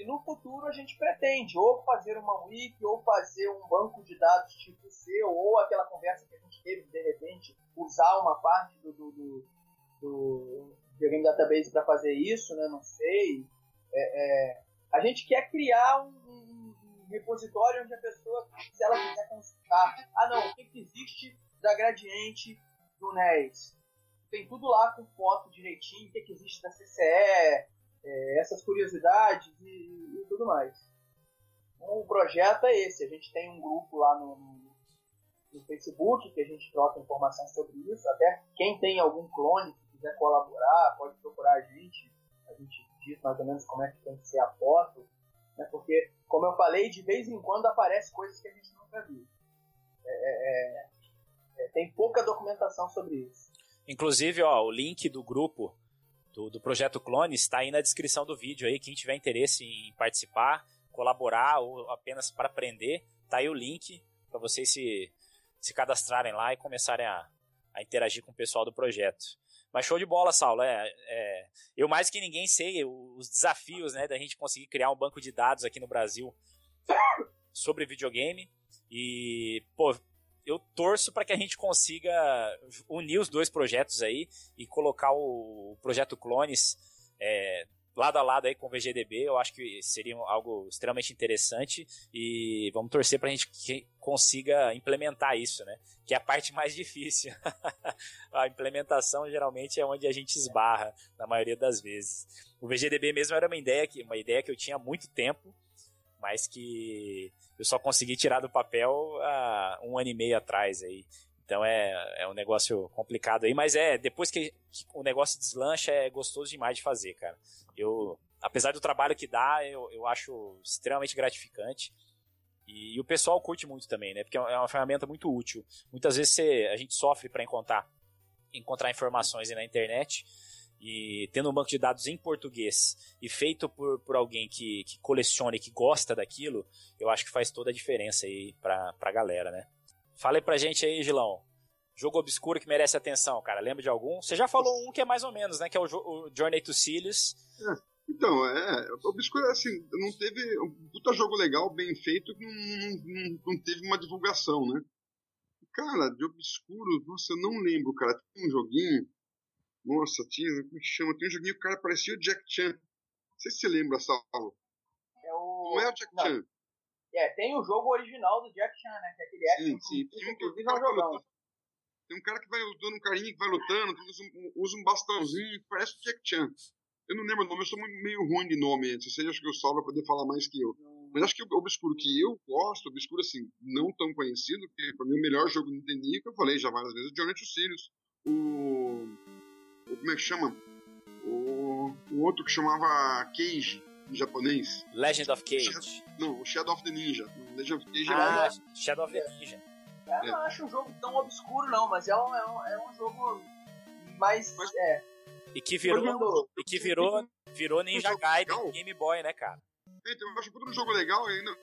e no futuro a gente pretende ou fazer uma wiki, ou fazer um banco de dados tipo seu, ou aquela conversa que a gente teve, de repente, usar uma parte do, do, do, do Game Database para fazer isso, né? Não sei. É, é, a gente quer criar um, um, um, repositório onde a pessoa, se ela quiser consultar, ah não, o que, que existe da gradiente do NES? Tem tudo lá com foto direitinho, o que, que existe da CCE, é, essas curiosidades e, e, tudo mais. Então, o projeto é esse. A gente tem um grupo lá no, no, Facebook que a gente troca informação sobre isso. Até quem tem algum clone que quiser colaborar, pode procurar a gente. A gente diz mais ou menos como é que tem que ser a foto. Né? Porque, como eu falei, de vez em quando aparece coisas que a gente nunca viu. É, é, é, é tem pouca documentação sobre isso. Inclusive, ó, o link do grupo do, do projeto Clone está aí na descrição do vídeo aí. Quem tiver interesse em participar, colaborar ou apenas para aprender, tá aí o link para vocês se, se cadastrarem lá e começarem a, a interagir com o pessoal do projeto. Mas show de bola, Saulo. É, é, eu mais que ninguém sei os desafios né, da gente conseguir criar um banco de dados aqui no Brasil sobre videogame. E, pô, eu torço para que a gente consiga unir os dois projetos aí e colocar o projeto Clones é, lado a lado aí com o VGDB. Eu acho que seria algo extremamente interessante e vamos torcer para a gente que consiga implementar isso, né? Que é a parte mais difícil. a implementação geralmente é onde a gente esbarra na maioria das vezes. O VGDB mesmo era uma ideia que, uma ideia que eu tinha há muito tempo mas que eu só consegui tirar do papel há um ano e meio atrás aí. Então é, é um negócio complicado aí, mas é, depois que, que o negócio deslancha, é gostoso demais de fazer, cara. Eu, apesar do trabalho que dá, eu, eu acho extremamente gratificante. E, e, o pessoal curte muito também, né? Porque é uma ferramenta muito útil. Muitas vezes você, a gente sofre para encontrar, encontrar informações na internet e tendo um banco de dados em português e feito por, por alguém que, que coleciona e que gosta daquilo, eu acho que faz toda a diferença aí pra, pra galera, né? Fala aí pra gente aí, Gilão. Jogo obscuro que merece atenção, cara. Lembra de algum? Você já falou um que é mais ou menos, né? Que é o, o Journey to Silius. É, então, é. Obscuro, assim, não teve. Um puta jogo legal, bem feito, não, não, não teve uma divulgação, né? Cara, de obscuro, nossa, eu não lembro, cara. Tem um joguinho nossa, tinha, como é que chama? Tem um joguinho que o cara parecia o Jack Chan. Não sei se você lembra, Saulo. É o... Não é o Jack Não. Chan. É, tem o jogo original do Jack Chan, né? Que é aquele action. Sim, sim. Tem um, inclusive cara é um jogão. lutando. tem um cara que vai lutando, um carinha que vai lutando, que usa um, usa um bastãozinho que parece o Jack Chan. Eu não lembro o nome, eu sou meio ruim de nome sei, acho que o Saulo vai poder falar mais que eu. Mas acho que o Obscuro que eu gosto, Obscuro assim, não tão conhecido, que pra mim o melhor jogo do Nintendo, que eu falei já várias vezes, é o to Sirius. O, como é que chama? O, o outro que chamava Cage, em japonês. Legend of Cage. Não, o Shadow of the Ninja. Legend of Cage ah, é Shadow of the Ninja. Eu não acho um jogo tão obscuro, não, mas é um, é um, é um jogo mais. Mas- é, E que virou, Fernando, e que virou, virou Ninja Gaiden no Game Boy, né, cara? Então, eu acho um jogo legal ainda.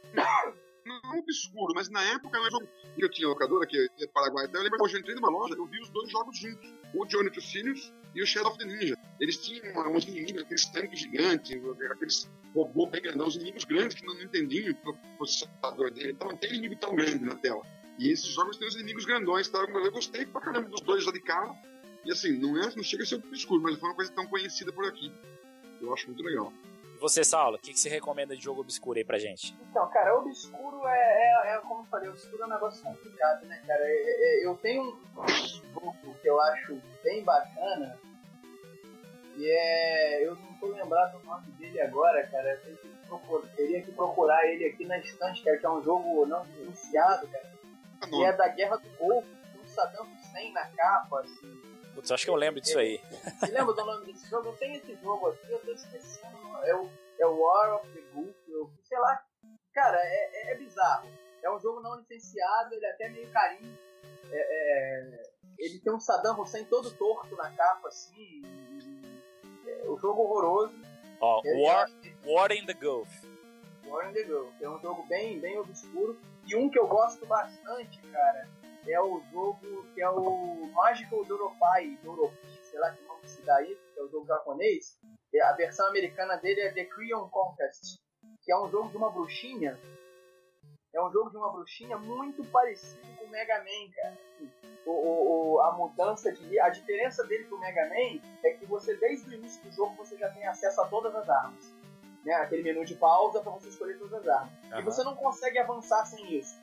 Não, não obscuro, mas na época era um jogo que eu tinha locadora, que é Paraguai. Então eu lembro que hoje eu entrei numa loja, eu vi os dois jogos juntos. O to Sirius e o Shadow of the Ninja. Eles tinham uns inimigos, aqueles tanques gigantes, aqueles robôs bem grandão, os inimigos grandes que não entendiam o processador dele. Então não tem inimigo tão grande na tela. E esses jogos têm os inimigos grandões, tá? eu gostei pra caramba dos dois lá de cara. E assim, não, é, não chega a ser obscuro, mas foi uma coisa tão conhecida por aqui. Eu acho muito legal. E você, Saulo, o que, que você recomenda de jogo obscuro aí pra gente? Então, cara, obscuro é, é, é como eu falei, obscuro é um negócio complicado, né, cara? É- é- eu tenho um jogo que eu acho bem bacana, e é. Eu não tô lembrado do nome dele agora, cara. Eu que procurar- teria que procurar ele aqui na estante, cara, que é um jogo não iniciado, cara. E não, é da Guerra do Golfo, com o Saddam Hussein na capa, assim. Putz, acho que eu lembro disso aí. Você lembra do nome desse jogo? Eu tenho esse jogo aqui, eu tô esquecendo. É o, é o War of the Gulf, eu, sei lá. Cara, é, é, é bizarro. É um jogo não licenciado, ele é até meio carinho. É, é, ele tem um Saddam Hussein todo torto na capa, assim. É um jogo horroroso. Ó, Eu War, War in the Gulf. War in the Gulf. É um jogo bem, bem obscuro. E um que eu gosto bastante, cara, é o jogo que é o Magical Doropai, Doropi, sei lá que nome se dá isso, que é o jogo japonês. A versão americana dele é The Creon Contest, que é um jogo de uma bruxinha. É um jogo de uma bruxinha muito parecido com o Mega Man, cara. O, o, a mudança de. A diferença dele pro Mega Man é que você, desde o início do jogo, você já tem acesso a todas as armas. Né? Aquele menu de pausa para você escolher todas as armas. Uhum. E você não consegue avançar sem isso.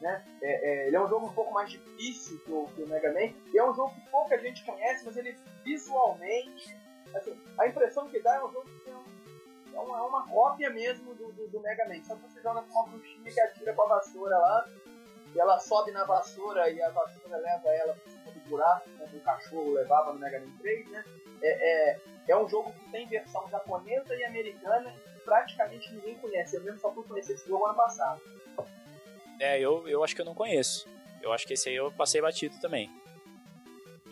Né? É, é, ele é um jogo um pouco mais difícil que o, que o Mega Man. E é um jogo que pouca gente conhece, mas ele visualmente. Assim, a impressão que dá é um jogo que tem um, é, uma, é uma cópia mesmo do, do, do, Mega Man. Só que você joga com uma bruxinha que atira com a vassoura lá. E ela sobe na vassoura e a vassoura leva ela por cima do buraco, como o cachorro levava no Mega Man 3, né? É, é, é um jogo que tem versão japonesa e americana e praticamente ninguém conhece. Eu mesmo só fui conhecer esse jogo ano passado. É, eu, eu acho que eu não conheço. Eu acho que esse aí eu passei batido também.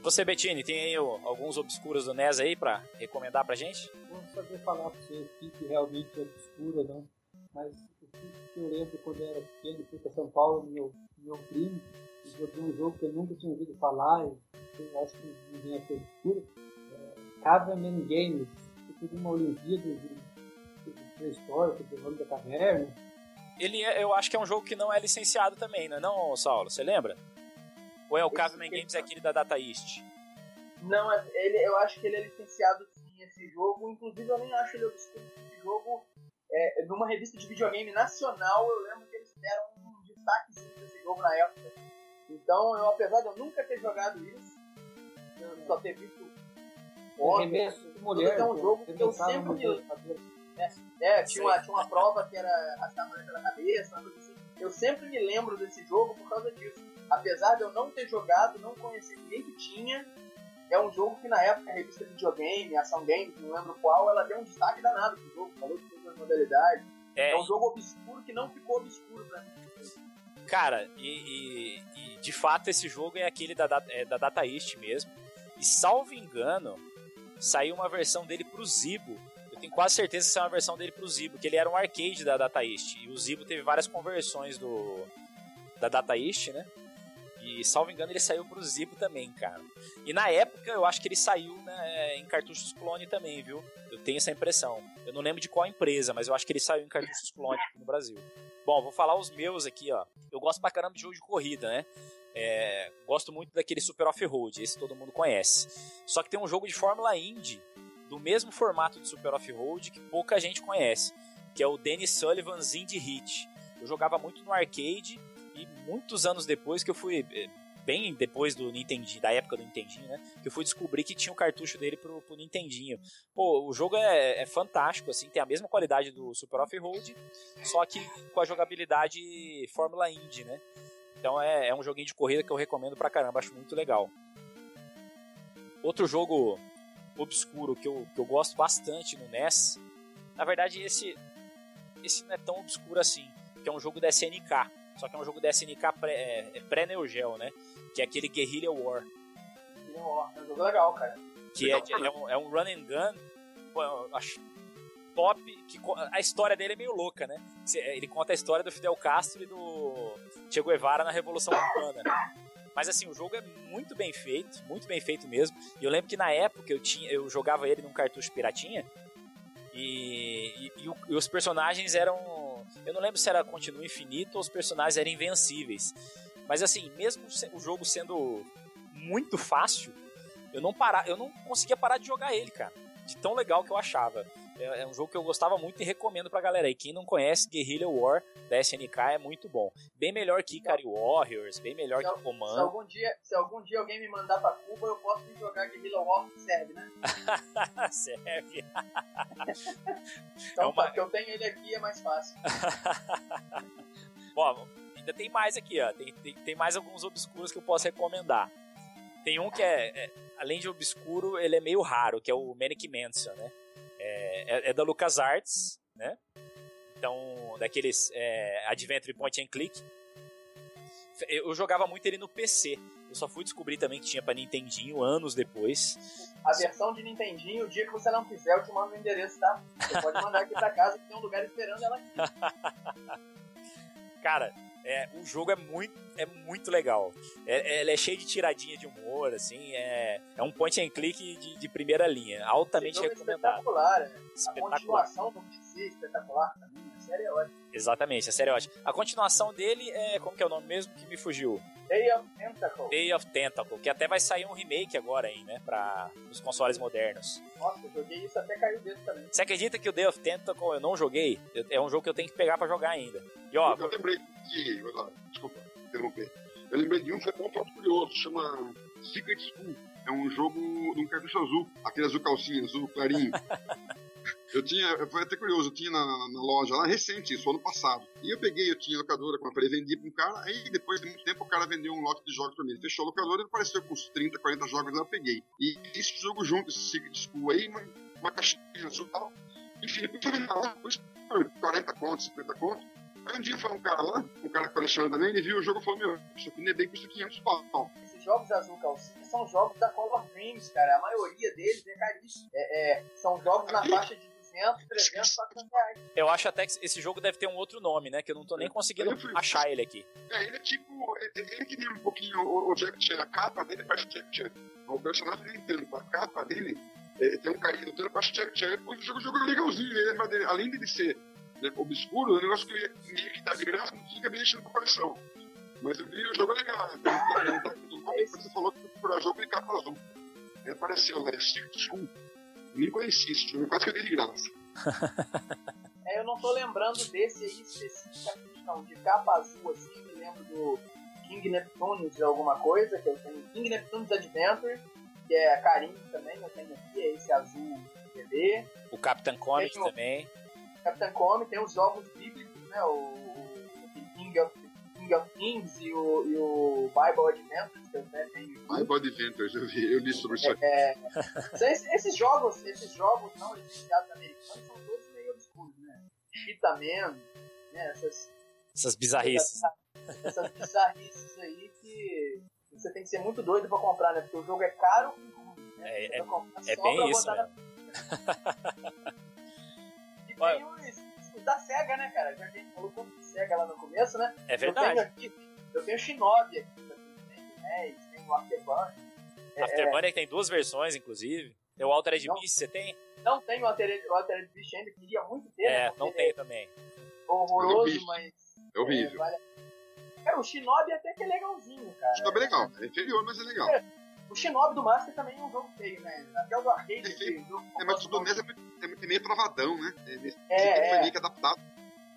Você, Bettini, tem aí alguns obscuros do NES aí pra recomendar pra gente? Saber falar pra você o que realmente é obscuro ou não. Mas o que eu lembro quando eu era pequeno, fui pra São Paulo, meu, meu primo, joguei um jogo que eu nunca tinha ouvido falar, e eu acho que ninguém é obscuro. É, Caveman Games, que teve uma Olimpíada de, de, história, que o nome da caverna ele é, eu acho que é um jogo que não é licenciado também, não é não, Saulo? Você lembra? Ou é o Caveman Games é aquele da Data East? Não, é, ele, eu acho que ele é licenciado esse jogo. Inclusive, eu nem acho ele obscuro. Esse jogo, é, numa revista de videogame nacional, eu lembro que eles deram um destaque desse jogo na época. Então, eu, apesar de eu nunca ter jogado isso, eu só ter visto fotos, mulher, é um jogo que eu sempre... É, é tinha, uma, tinha uma prova que era arrastar a mulher pela cabeça, assim. Eu sempre me lembro desse jogo por causa disso. Apesar de eu não ter jogado, não conhecer ninguém que tinha, é um jogo que na época a revista Videogame, Ação Game, não lembro qual, ela deu um destaque danado pro jogo, falou de todas as modalidades. É, é um jogo obscuro que não ficou obscuro pra mim. Cara, e, e, e, de fato esse jogo é aquele da, é, da Data East mesmo. E salvo engano, saiu uma versão dele pro Zibo eu tenho quase certeza que é uma versão dele pro Zibo, que ele era um arcade da Data East. E o Zibo teve várias conversões do da Data East, né? E, salvo engano, ele saiu pro Zibo também, cara. E na época, eu acho que ele saiu né, em cartuchos clone também, viu? Eu tenho essa impressão. Eu não lembro de qual empresa, mas eu acho que ele saiu em cartuchos clone aqui no Brasil. Bom, vou falar os meus aqui, ó. Eu gosto pra caramba de jogo de corrida, né? É, gosto muito daquele Super Off-Road, esse todo mundo conhece. Só que tem um jogo de Fórmula Indy do mesmo formato de Super Off-Road que pouca gente conhece, que é o Dennis Sullivan's Indy Hit. Eu jogava muito no arcade e muitos anos depois que eu fui eh, bem depois do Nintendinho, da época do Nintendinho, né? Que eu fui descobrir que tinha o um cartucho dele pro, pro Nintendinho. Pô, o jogo é, é, fantástico, assim, tem a mesma qualidade do Super Off-Road, só que com a jogabilidade Fórmula Indy, né? Então é, é um joguinho de corrida que eu recomendo pra caramba, acho muito legal. Outro jogo obscuro que eu, que eu gosto bastante no NES. Na verdade, esse, esse não é tão obscuro assim, que é um jogo da SNK. Só que é um jogo da SNK é, pré-Neo é Geo, né? Que é aquele Guerrilla War. Guerrilla War, é um jogo legal, cara. Que é, é, um, é um run and gun. Pô, eu acho top. Que, a história dele é meio louca, né? Ele conta a história do Fidel Castro e do Che Guevara na Revolução Cubana. Mas assim, o jogo é muito bem feito, muito bem feito mesmo. E eu lembro que na época eu, tinha, eu jogava ele num cartucho piratinha. E, e, e, o, e os personagens eram. Eu não lembro se era continuo infinito ou os personagens eram invencíveis. Mas assim, mesmo o jogo sendo muito fácil, eu não, para, eu não conseguia parar de jogar ele, cara. De tão legal que eu achava. É, é, um jogo que eu gostava muito e recomendo pra galera. E quem não conhece, Guerrilla War da SNK é muito bom. Bem melhor que Ikari Warriors, bem melhor se, que Command. Se algum, dia, se algum dia alguém me mandar pra Cuba, eu posso ir jogar Guerrilla War, serve, né? serve. então, é uma... porque eu tenho ele aqui, é mais fácil. Bom, ainda tem mais aqui, ó. Tem, tem, tem, mais alguns obscuros que eu posso recomendar. Tem um que é, é, além de obscuro, ele é meio raro, que é o Manic Mansion, né? É, é, é da LucasArts, né? Então, daqueles é, Adventure Point and Click. Eu jogava muito ele no PC. Eu só fui descobrir também que tinha para Nintendinho anos depois. A versão de Nintendinho, o dia que você não quiser, eu te mando o endereço, tá? Você pode mandar aqui pra casa que tem um lugar esperando ela aqui. Cara, É, o jogo é muito, é muito legal. É, ele é cheio de tiradinha de humor, assim. É, é um point and click de, de primeira linha. Altamente é recomendado. Espetacular, né? Espetacular. A continuação DC é espetacular também. A série é ótima. Exatamente, a série é ótima. A continuação dele é. Como que é o nome mesmo que me fugiu? Day of Tentacle. Day of Tentacle, que até vai sair um remake agora aí, né? Pra os consoles modernos. Nossa, eu joguei isso até caiu dentro também. Você acredita que o Day of Tentacle eu não joguei? Eu- é um jogo que eu tenho que pegar pra jogar ainda. E ó, Eu lembrei de. Desculpa, interromper. Eu lembrei de um que é um fato curioso, chama Secret School. É um jogo de um cartucho azul, aquele azul calcinha, azul clarinho. Eu tinha, foi até curioso, eu tinha na, na- na loja lá recente, isso, ano passado. E eu peguei, eu tinha locadora, comprei, vendi pra um cara, aí depois de muito tempo o cara vendeu um lote de jogos pra mim. Ele fechou a locadora e apareceu com uns 30, 40 jogos lá, eu peguei. E esse jogo junto, esse School aí, uma, uma caixinha. Enfim, eu fui por 40 contos, 50 contos. Aí um dia foi um cara lá, um cara que coleciona também, ele viu o jogo e falou, meu, isso aqui nem bem custa 500 pau. Jogos azul calcinha são jogos da Color Dreams, cara. A maioria deles é caríssimo. É, é, são jogos na faixa de 200, 300, 400 reais. eu acho até que esse jogo deve ter um outro nome, né? Que eu não tô nem conseguindo Eu fui- achar ele aqui. É, ele é tipo, ele, ele que tem um pouquinho o, o Jack Chan, a capa dele parece o Jack Chan. O personagem dele inteiro, a capa dele é, tem um carinho todo, parece o Jack Chan. O jogo, o jogo é legalzinho, ele, mas ele- além dele ser né, obscuro, é um negócio que ele meio que dá de graça, não fica bem enchendo o coração. Mas eu vi o jogo é legal, né? Ele tá- ele tá- Você falou que procurar jogo de capa azul. Aí apareceu, né? Secret School. Nem conheci esse jogo, quase que eu dei de graça. É, eu não tô lembrando desse aí especificamente, não. De capa azul, assim, me lembro do King Neptunes de alguma coisa, que eu tenho. King Neptunes Adventure, que é carinho também, eu tenho aqui, é esse azul bebê. O Captain Comic Tem o- também. Capitão Come, tem os jogos bíblicos, né? O, King of Kings e o, e o Bible Adventures, que eu até tenho. My Body Adventures, eu, vi, eu li sobre isso aqui. É, são esses, esses jogos, esses jogos não licenciados americanos são todos meio obscuros, né? Cheetah Man, né? Essas, Essas bizarrices. essas bizarrices aí que você tem que ser muito doido pra comprar, né? Porque o jogo é caro e ruim, né? É- é só bem pra isso botar na- E Olha- tem os, os da SEGA, né, cara? Já que a gente falou tanto de SEGA lá no começo, né? É Eu verdade. tenho aqui, eu tenho Shinobi aqui, tem o tem o Afterburner. É, Afterburner tem duas versões, inclusive. Tem o Altered Não. Beast, você tem? Não tem o Altered, o Altered Beast ainda, queria muito ter, né? É, não tem também. É horroroso, Beast. mas... É horrível. é, vale- Cara, o Shinobi até que é legalzinho, cara. Também é legal. É inferior, mas é legal. O Shinobi do Master também é um jogo feio, né? Até o do arcade, É feio. jogo... É, mas o do NES é é é meio travadão, né? Ele, É, ele é. meio que adaptado.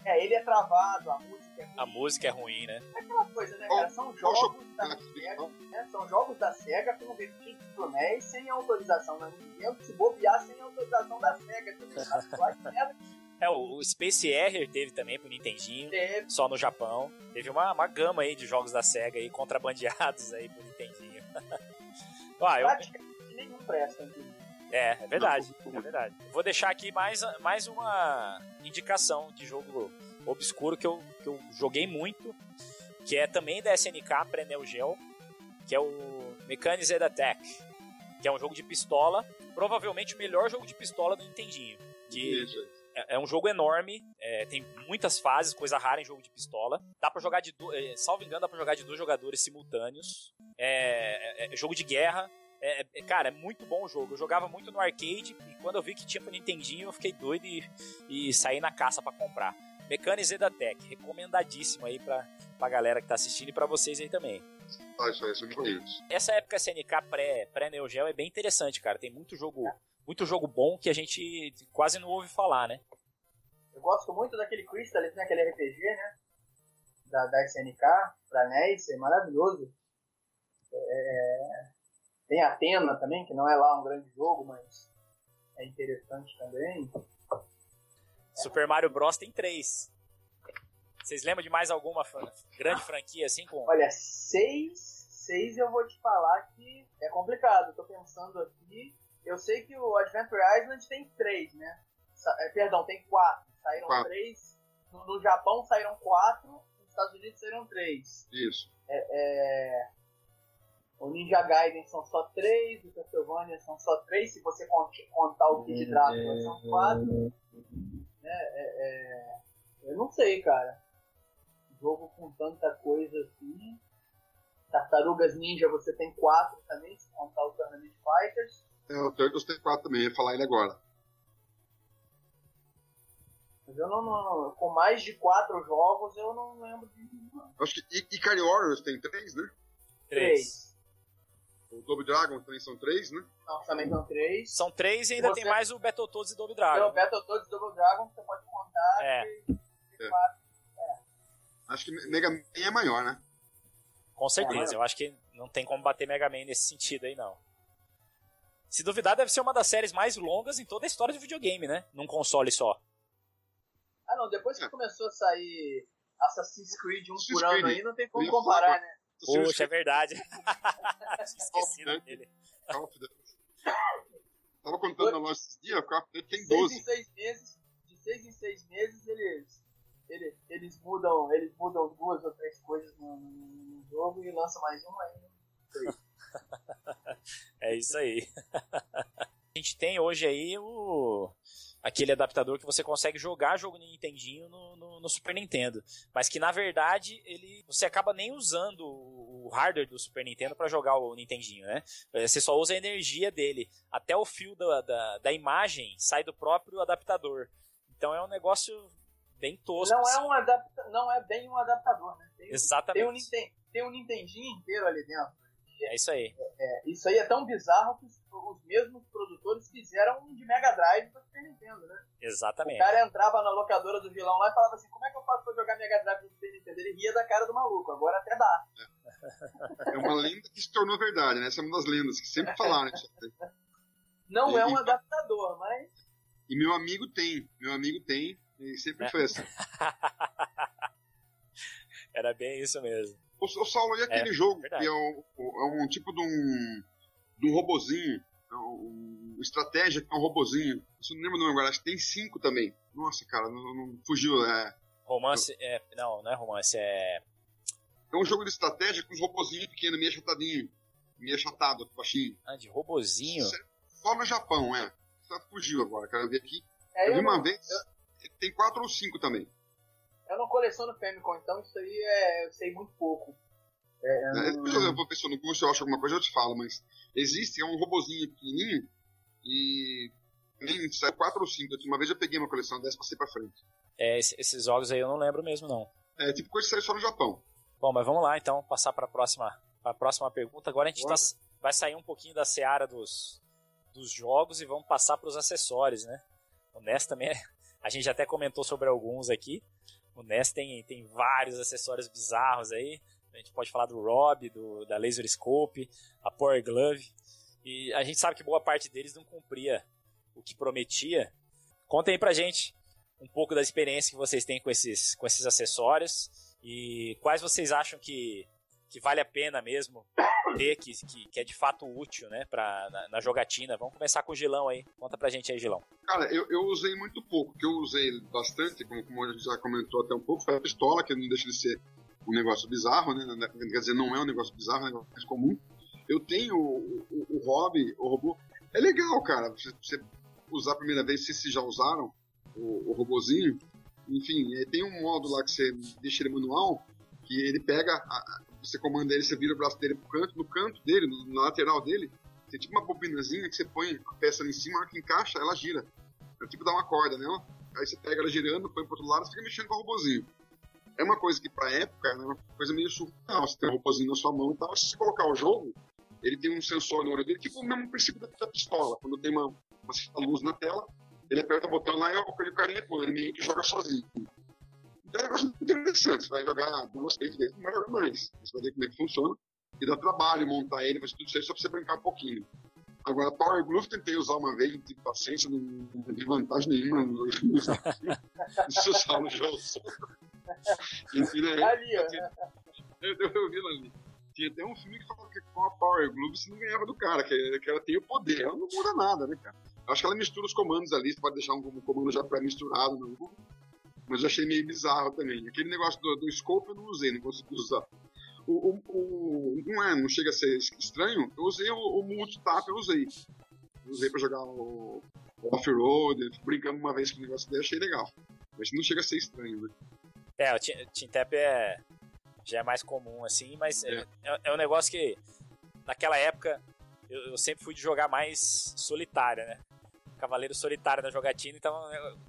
É, ele é travado, a música é ruim. A música é ruim, né? É aquela coisa, né, cara? São jogos jogo- da SEGA, né? São jogos da SEGA com versões pro NES sem autorização da Nintendo, se bobear sem autorização da SEGA também. É, o o Space Harrier teve também pro Nintendinho, teve. só no Japão. Teve uma, uma gama aí de jogos da SEGA aí, contrabandeados aí pro Nintendinho. ah, eu, Praticamente nenhum presta, é, é verdade, é verdade. Vou deixar aqui mais, mais uma indicação de jogo obscuro que eu, que eu joguei muito, que é também da SNK pré-Neo Geo, que é o Mechanized Attack, que é um jogo de pistola, provavelmente o melhor jogo de pistola do Nintendinho. De, Isso. É é um jogo enorme, é, tem muitas fases, coisa rara em jogo de pistola. Dá pra jogar de dois, é, salvo engano, dá pra jogar de dois jogadores simultâneos. É, é- é jogo de guerra. Cara, é muito bom o jogo. Eu jogava muito no arcade e quando eu vi que tinha pro Nintendinho, eu fiquei doido e, e saí na caça pra comprar. Mechanized Attack, recomendadíssimo aí pra, pra galera que tá assistindo e pra vocês aí também. Ah, isso aí, isso conheço. Essa época SNK pré, pré-Neo Geo é bem interessante, cara. Tem muito jogo, muito jogo bom que a gente quase não ouve falar, né? Eu gosto muito daquele Crystallis, né? Aquele RPG, né? Da, da SNK, pra NES, é maravilhoso. É, Tem Atena também, que não é lá um grande jogo, mas é interessante também. Super Mario Bros tem três. Vocês lembram de mais alguma grande franquia assim com Olha, seis, seis eu vou te falar que é complicado. Tô pensando aqui. Eu sei que o Adventure Island tem três, né? É, perdão, tem quatro. Saíram Quatro. três. No, no Japão saíram quatro. Nos Estados Unidos saíram três. Isso. É, o Ninja Gaiden são só três. O Castlevania são só três. Se você cont- contar o Kid Drácula, são quatro. Né? É, é, eu não sei, cara. jogo com tanta coisa assim. Tartarugas Ninja você tem quatro também, se contar o Tournament Fighters. É, o Turtles tem quatro também, ia falar ele agora. Mas eu não, não, Com mais de quatro jogos eu não lembro de nenhum. Acho que Ikari Warriors tem três, né? Três. O Double Dragon também são três, né? Não, também são três. São três e ainda Você- tem mais o Battletoads e Double Então, Dragon. Battletoads e Double Dragon você pode contar É. que É. quatro. Acho que Mega Man é maior, né? Com certeza, É. eu acho que não tem como bater Mega Man nesse sentido aí, não. Se duvidar, deve ser uma das séries mais longas em toda a história de videogame, né? Num console só. Ah não, depois que É. começou a sair Assassin's Creed um Assassin's por ano aí, não tem como comparar, né? Poxa, é verdade. Né? dele. Call of Duty. Tava contando na loja esses dias, o Call of Duty tem De seis 12. em seis meses, de seis em seis meses eles, eles, eles mudam, eles mudam duas ou três coisas no, no- no jogo e lançam mais um aí. É isso aí. A gente tem hoje aí o aquele adaptador que você consegue jogar jogo no Nintendinho no, no- no Super Nintendo, mas que na verdade ele você acaba nem usando o hardware do Super Nintendo para jogar o Nintendinho, né? Você só usa a energia dele. Até o fio da, da, da imagem sai do próprio adaptador. Então é um negócio bem tosco. Não é assim. um adapta, não é bem um adaptador, né? Tem, Exatamente. tem um tem um Nintendinho inteiro ali dentro. É isso aí. É, isso aí é tão bizarro que os, os mesmos produtores fizeram um de Mega Drive para Super Nintendo, né? O Exatamente. cara entrava na locadora do vilão lá e falava assim, como é que eu faço pra jogar Mega Drive no Super Nintendo? Ele ria da cara do maluco, agora até dá. É uma lenda que se tornou verdade, né? Essa é uma das lendas que sempre falaram. Não E- é um e- adaptador, mas E meu amigo tem, meu amigo tem, e sempre É. foi assim. Era bem isso mesmo. O, o Saulo, e aquele É, jogo verdade. que é, o- é um tipo de um, de um robozinho, é um, estratégia que é um robozinho. Isso não lembro o nome agora, acho que tem cinco também. Nossa, cara, não, não- fugiu. É, Romance é, não, não é romance, é é um jogo de estratégia com uns robozinhos pequenos, meio achatadinho, meio achatado, baixinho. ah, de robozinho. Só no Japão, é. Só fugiu agora, quero ver aqui. é, eu eu, vi uma não, vez, tem quatro ou cinco também. Eu não coleciono Famicom, então isso aí é, eu sei muito pouco. É, eu É, não- depois eu vou ver se eu não se eu acho alguma coisa, eu te falo, mas existe, é um robozinho pequenininho e também sai quatro ou cinco. Uma vez eu peguei uma coleção dessa e passei pra frente. É, esse- esses jogos aí eu não lembro mesmo não. É tipo coisa que sai só no Japão. Bom, mas vamos lá então, passar para a próxima, pra próxima pergunta. Agora a gente tá- vai sair um pouquinho da seara dos, dos jogos e vamos passar para os acessórios, né? O NES também é, a gente até comentou sobre alguns aqui. O NES tem, tem vários acessórios bizarros aí. A gente pode falar do Rob, do, da Laser Scope, a Power Glove. E a gente sabe que boa parte deles não cumpria o que prometia. Contem aí pra gente um pouco da experiência que vocês têm com esses, com esses acessórios e quais vocês acham que, que vale a pena mesmo que, que, que é de fato útil né, pra, na, na jogatina. Vamos começar com o Gilão aí. Conta pra gente aí, Gilão. Cara, eu, eu usei muito pouco. O que eu usei bastante, como, como a gente já comentou até um pouco, foi a pistola, que não deixa de ser um negócio bizarro, né? Quer dizer, não é um negócio bizarro, é um negócio mais comum. Eu tenho o, o, o hobby, o robô. É legal, cara, você, você usar a primeira vez, se já usaram o, o robozinho. Enfim, eh, tem um modo lá que você deixa ele manual, que ele pega, a- você comanda ele, você vira o braço dele pro canto, no canto dele, na lateral dele, tem tipo uma bobinazinha que você põe a peça ali em cima, a hora que encaixa, ela gira. É tipo dar uma corda nela, aí você pega ela girando, põe pro outro lado fica mexendo com o robozinho. É uma coisa que pra época é uma coisa meio surreal, você tem um robozinho na sua mão e tal, se você colocar o jogo, ele tem um sensor no olho dele, tipo o mesmo princípio da, da pistola, quando tem uma, uma luz na tela, ele aperta o botão lá e o carinha ele meio que joga sozinho. É um negócio muito interessante, você vai jogar duas, três vezes, não vai jogar mais, você vai ver como é que funciona, e dá trabalho montar ele, mas tudo isso aí só pra você brincar um pouquinho. Agora, Power Glove tentei usar uma vez, não tive paciência, não, não vi vantagem nenhuma se usar no jogo. Né? Ali, ó. Eu, eu, eu vi ali. Tinha até um filme que falava que com a Power Glove você não ganhava do cara, que, que ela tem o poder. Ela não muda nada, né, cara? Eu acho que ela mistura os comandos ali, você pode deixar um, um comando já pré-misturado no jogo. Mas eu achei meio bizarro também. Aquele negócio do, do scope eu não usei, não consegui usar. O, o, o- não, é, não chega a ser estranho, eu usei o, o multitap, eu usei. Eu usei pra jogar o, off-road, brincando uma vez com o negócio dele, achei legal. Mas não chega a ser estranho, né? É, o Team Tap é, já é mais comum, assim, mas é, é, é um negócio que, naquela época, eu, eu, sempre fui de jogar mais solitário, né? Cavaleiro solitário na jogatina, então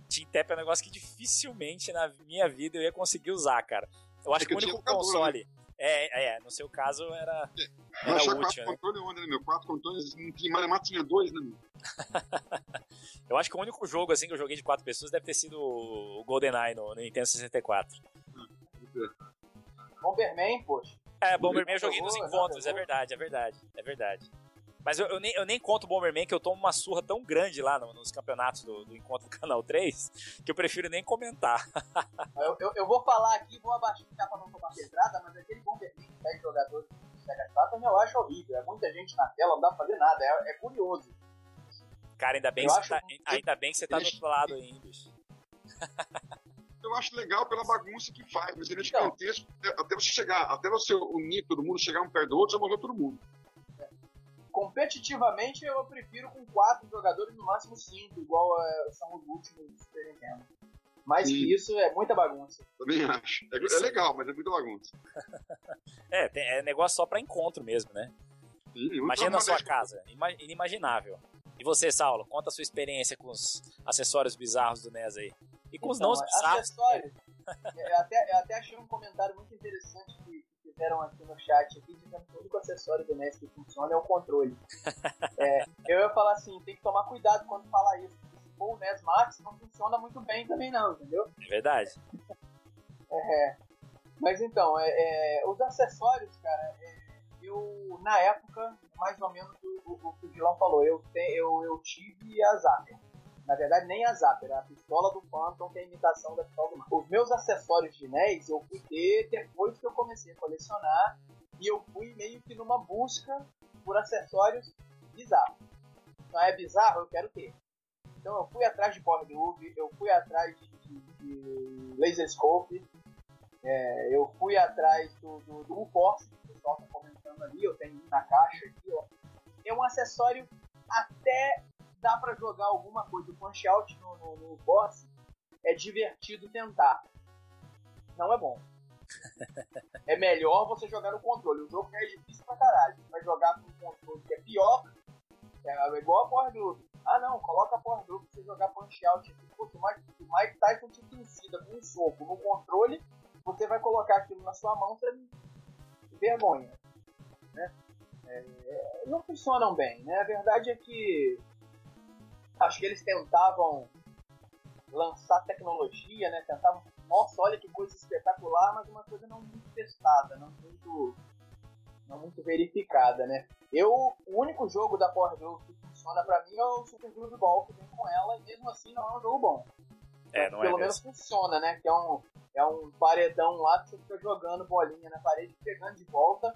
Team Tap é um negócio que dificilmente na minha vida eu ia conseguir usar, cara. Eu acho é que, que o único console. Né? É, é, no seu caso era. É. Era útil, quatro né? controles onde, né, meu? Quatro controles, em Malemar tinha dois, né, meu? eu acho que o único jogo assim que eu joguei de quatro pessoas deve ter sido o GoldenEye no, no Nintendo 64. Bomberman, poxa. É, Bomberman eu joguei nos encontros, é verdade, é verdade, é verdade. Mas eu, eu, nem, eu nem conto o Bomberman que eu tomo uma surra tão grande lá no, nos campeonatos do, do, encontro do Canal 3 que eu prefiro nem comentar. eu, eu, eu, vou falar aqui, vou abaixar pra não tomar pedrada, mas aquele Bomberman que 10 jogadores de Sega Saturn eu acho horrível. É muita gente na tela, não dá pra fazer nada, é, é curioso. Cara, ainda bem, que você, tá, ainda bem que você tá do outro lado aí, bicho. eu acho legal pela bagunça que faz, mas ele é então. gigantesco. Até você chegar, até você unir todo mundo, chegar um perto do outro, já morreu todo mundo. Competitivamente, eu prefiro com quatro jogadores, no máximo cinco, igual é, são os últimos do Super Nintendo. Mais Sim. que isso, é muita bagunça. Também acho. É, é legal, mas é muita bagunça. é, tem, é negócio só pra encontro mesmo, né? Sim, Imagina na sua casa. Inimaginável. E você, Saulo, conta a sua experiência com os acessórios bizarros do NES aí. E com então, os não bizarros. Acessórios. eu, até, eu até achei um comentário muito interessante que fizeram aqui no chat aqui, dizendo que o único acessório do NES que funciona é o controle. é, eu ia falar assim, tem que tomar cuidado quando falar isso, porque se for o NES Max, não funciona muito bem também não, entendeu? É verdade. é, mas então, é, é, os acessórios, cara, é, eu, na época, mais ou menos o, o, o que o Gilão falou, eu, te, eu, eu tive a Zapper. Na verdade, nem a Zapper, a pistola do Phantom que é imitação da pistola do Mario. Os meus acessórios de NES eu fui ter depois que eu comecei a colecionar e eu fui meio que numa busca por acessórios bizarros. Não é bizarro, eu quero ter. Então eu fui atrás de Power Groove, eu fui atrás de, de, de Laser Scope, é, eu fui atrás do, do, do Force, que o pessoal está comentando ali, eu tenho na caixa aqui, ó. É um acessório até dá para jogar alguma coisa. O punch out no, no, no boss é divertido tentar. Não é bom. é melhor você jogar no controle. O jogo é difícil pra caralho. Você vai jogar com um controle que é pior. É igual a Power Group. Ah não, coloca a Power Group pra você jogar punch out. Pô, se o Mike, Tyson te incida com um soco no controle, você vai colocar aquilo na sua mão, você vergonha. Né? É, não funcionam bem, né? A verdade é que acho que eles tentavam lançar tecnologia, né? Tentavam, nossa, olha que coisa espetacular, mas uma coisa não muito testada, não muito, não muito verificada, né? Eu, o único jogo da Power Glove que funciona para mim é o Super Glove Ball que vem com ela, e mesmo assim não é um jogo bom. É, não Pelo é menos mesmo. funciona, né? Que é um, é um paredão lá que você fica jogando bolinha na parede, pegando de volta.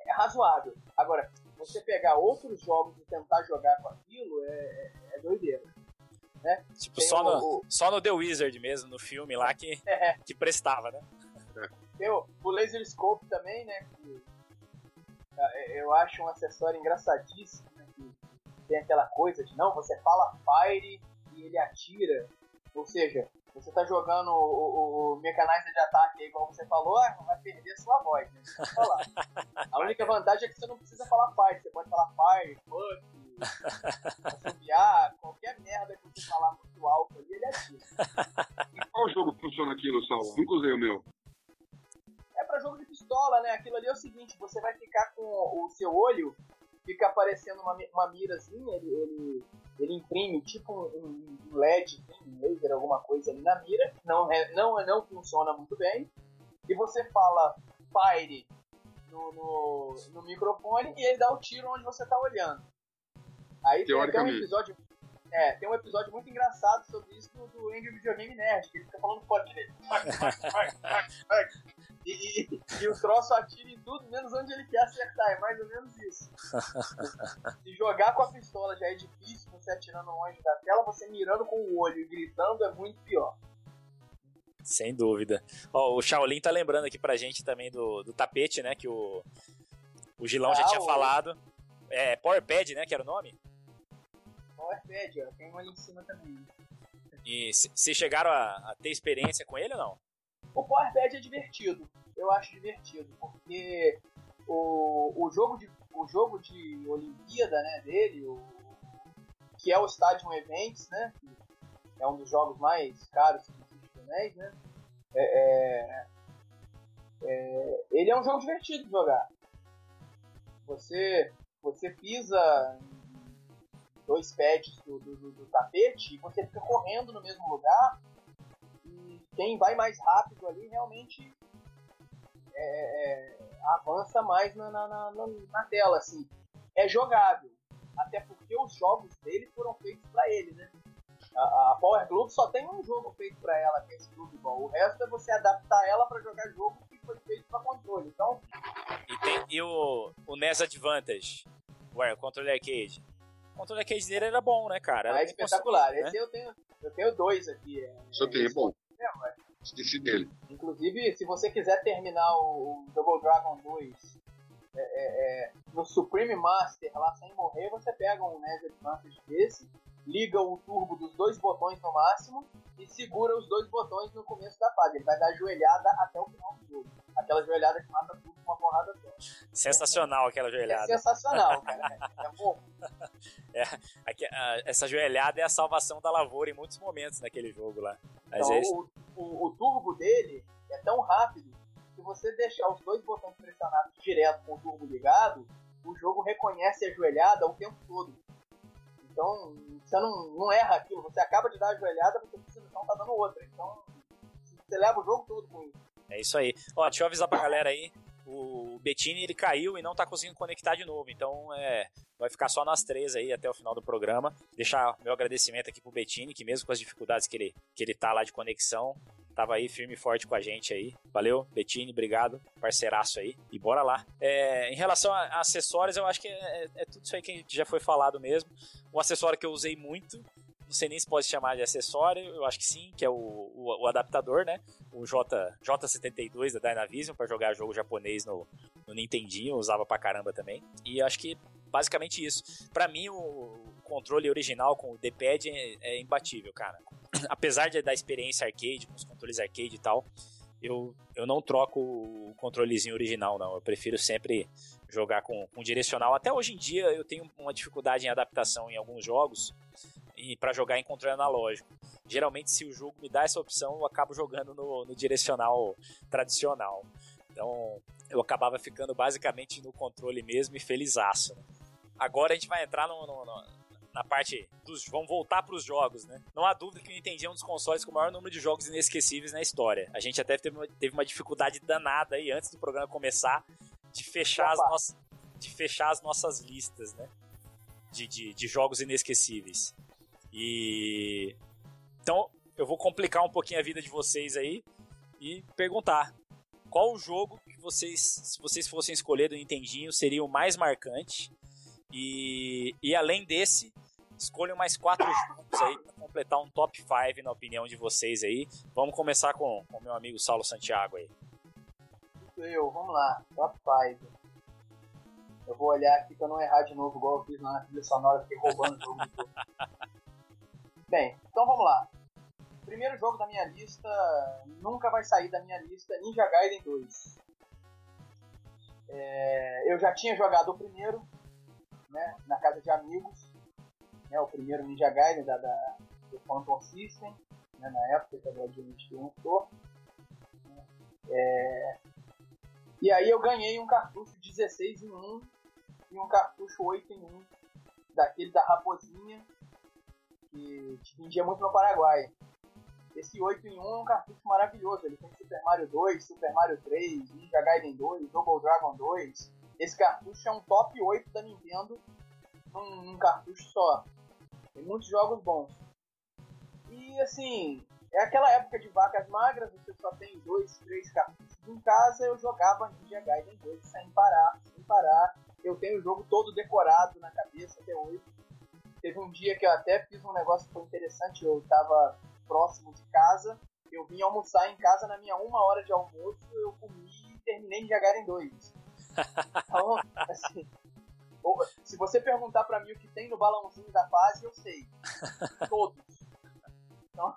É razoável. Agora, você pegar outros jogos e tentar jogar com aquilo é, é, é doideira. Né? Tipo, só, o, no, só no The Wizard mesmo, no filme lá que, é. que prestava, né? Tem o, o Laser Scope também, né? Que, é, eu acho um acessório engraçadíssimo, né? Que tem aquela coisa de não, você fala Fire e ele atira. Ou seja, você tá jogando o, o, o Mechanizer de ataque, igual você falou, ah, vai perder a sua voz, né? falar. A única vantagem é que você não precisa falar fire, você pode falar fire, fuck, assobiar, qualquer merda que você falar muito alto ali, ele atira. E qual jogo funciona aquilo, Saulo? Nunca usei o meu. É pra jogo de pistola, né? Aquilo ali é o seguinte, você vai ficar com o seu olho, fica aparecendo uma, uma mirazinha, ele, ele ele imprime tipo um, um LED, um laser, alguma coisa ali na mira, não, é, não, não funciona muito bem, e você fala fire no, no, no microfone e ele dá o tiro onde você está olhando. Aí tem até um episódio. É, tem um episódio muito engraçado sobre isso do, do Angry Videogame Nerd, que ele fica falando fuck dele. E, e, o troço atira em tudo, menos onde ele quer acertar. É mais ou menos isso. Se jogar com a pistola já é difícil, você atirando longe da tela, você mirando com o olho e gritando é muito pior. Sem dúvida. Ó, o Shaolin tá lembrando aqui pra gente também do, do tapete, né? Que o, o Gilão ah, já tinha o... falado. É, Powerpad, né? Que era o nome? Powerpad, ó. Tem um ali em cima também. E se chegaram a, a, ter experiência com ele ou não? O Powerpad é divertido. Eu acho divertido, porque o, o, jogo, de, o jogo de Olimpíada né, dele, o, que é o Stadium Events, né? Que é um dos jogos mais caros que existe no né? É, é, é, ele é um jogo divertido de jogar. Você, você pisa dois pads do, do, do, tapete e você fica correndo no mesmo lugar. Quem vai mais rápido ali realmente é, é avança mais na, na, na, na, tela. Assim. É jogável. Até porque os jogos dele foram feitos para ele, né? A, a, Power Glove só tem um jogo feito para ela, que é esse Glove Ball. O resto é você adaptar ela para jogar jogo que foi feito para controle. Então. E, tem, e o, o NES Advantage? Ué, o controle arcade? O controle arcade dele era bom, né, cara? Era é espetacular. Né? Esse eu tenho, eu tenho dois aqui. É, Só tem, é bom. É, Esqueci dele. Inclusive, se você quiser terminar o, Double Dragon 2 é, é, é, no Supreme Master lá sem morrer, você pega um NES Advantage desse liga o turbo dos dois botões no máximo e segura os dois botões no começo da fase. Ele vai dar joelhada até o final do jogo. Aquela joelhada que mata tudo com uma porrada só. Sensacional aquela joelhada. É sensacional, cara. É bom. É, aqui, a, essa joelhada é a salvação da lavoura em muitos momentos naquele jogo lá. Então, é o, o, o turbo dele é tão rápido que você deixar os dois botões pressionados direto com o turbo ligado, o jogo reconhece a joelhada o tempo todo. Então, você não, não erra aquilo. Você acaba de dar a joelhada, você precisa não tá dando outra. Então, você leva o jogo todo com isso. É isso aí. Ó, deixa eu avisar pra galera aí. O Bettini ele caiu e não tá conseguindo conectar de novo. Então, é, vai ficar só nós três aí até o final do programa. Deixar meu agradecimento aqui pro Bettini, que mesmo com as dificuldades que ele, que ele tá lá de conexão, tava aí firme e forte com a gente aí. Valeu, Bettini, obrigado, parceiraço aí. E bora lá. É, em relação a acessórios, eu acho que é, é, tudo isso aí que já foi falado mesmo. Um acessório que eu usei muito, não sei nem se pode chamar de acessório, eu acho que sim, que é o, o, o adaptador, né? O J, J72 da Dynavision para jogar jogo japonês no, no Nintendinho, usava pra caramba também. E acho que basicamente isso. Para mim, o controle original com o D-pad é, é imbatível, cara. Apesar de, da experiência arcade, com os controles arcade e tal, eu, eu não troco o controlezinho original, não. Eu prefiro sempre jogar com, com direcional. Até hoje em dia eu tenho uma dificuldade em adaptação em alguns jogos e para jogar em controle analógico. Geralmente, se o jogo me dá essa opção, eu acabo jogando no, no direcional tradicional. Então, eu acabava ficando basicamente no controle mesmo e felizaço. Né? Agora a gente vai entrar no, no, no, na parte dos. Vamos voltar para os jogos, né? Não há dúvida que o Nintendo é um dos consoles com o maior número de jogos inesquecíveis na história. A gente até teve uma, teve uma dificuldade danada aí antes do programa começar de fechar, as, nossas, de fechar as nossas listas, né? De, de, de jogos inesquecíveis. E. Então, eu vou complicar um pouquinho a vida de vocês aí e perguntar qual o jogo que vocês, se vocês fossem escolher do Nintendinho, seria o mais marcante. E, e além desse, escolham mais quatro jogos aí para completar um top 5 na opinião de vocês aí. Vamos começar com o meu amigo Saulo Santiago aí. Eu, vamos lá, top 5. Eu vou olhar aqui pra não errar de novo, igual eu fiz na trilha sonora, fiquei roubando o jogo. Bem, então vamos lá. Primeiro jogo da minha lista, nunca vai sair da minha lista, Ninja Gaiden 2. É, eu já tinha jogado o primeiro, né, na casa de amigos, né, o primeiro Ninja Gaiden da, da do Phantom System, né, na época que a Gradiente lançou. É, e aí eu ganhei um cartucho 16 em 1 e um cartucho 8 em 1, daquele da Raposinha, que vendia muito no Paraguai. Esse 8 em 1 é um cartucho maravilhoso. Ele tem Super Mario 2, Super Mario 3, Ninja Gaiden 2, Double Dragon 2. Esse cartucho é um top 8 da Nintendo num, num cartucho só. Tem muitos jogos bons. E assim, é aquela época de vacas magras, você só tem dois, três cartuchos em casa, eu jogava Ninja Gaiden 2 sem parar, sem parar. Eu tenho o jogo todo decorado na cabeça até hoje. Teve um dia que eu até fiz um negócio que foi interessante, eu estava próximo de casa, eu vim almoçar em casa na minha uma hora de almoço, eu comi e terminei jogar em dois. Então, assim, se você perguntar para mim o que tem no balãozinho da fase, eu sei. Todos. Então,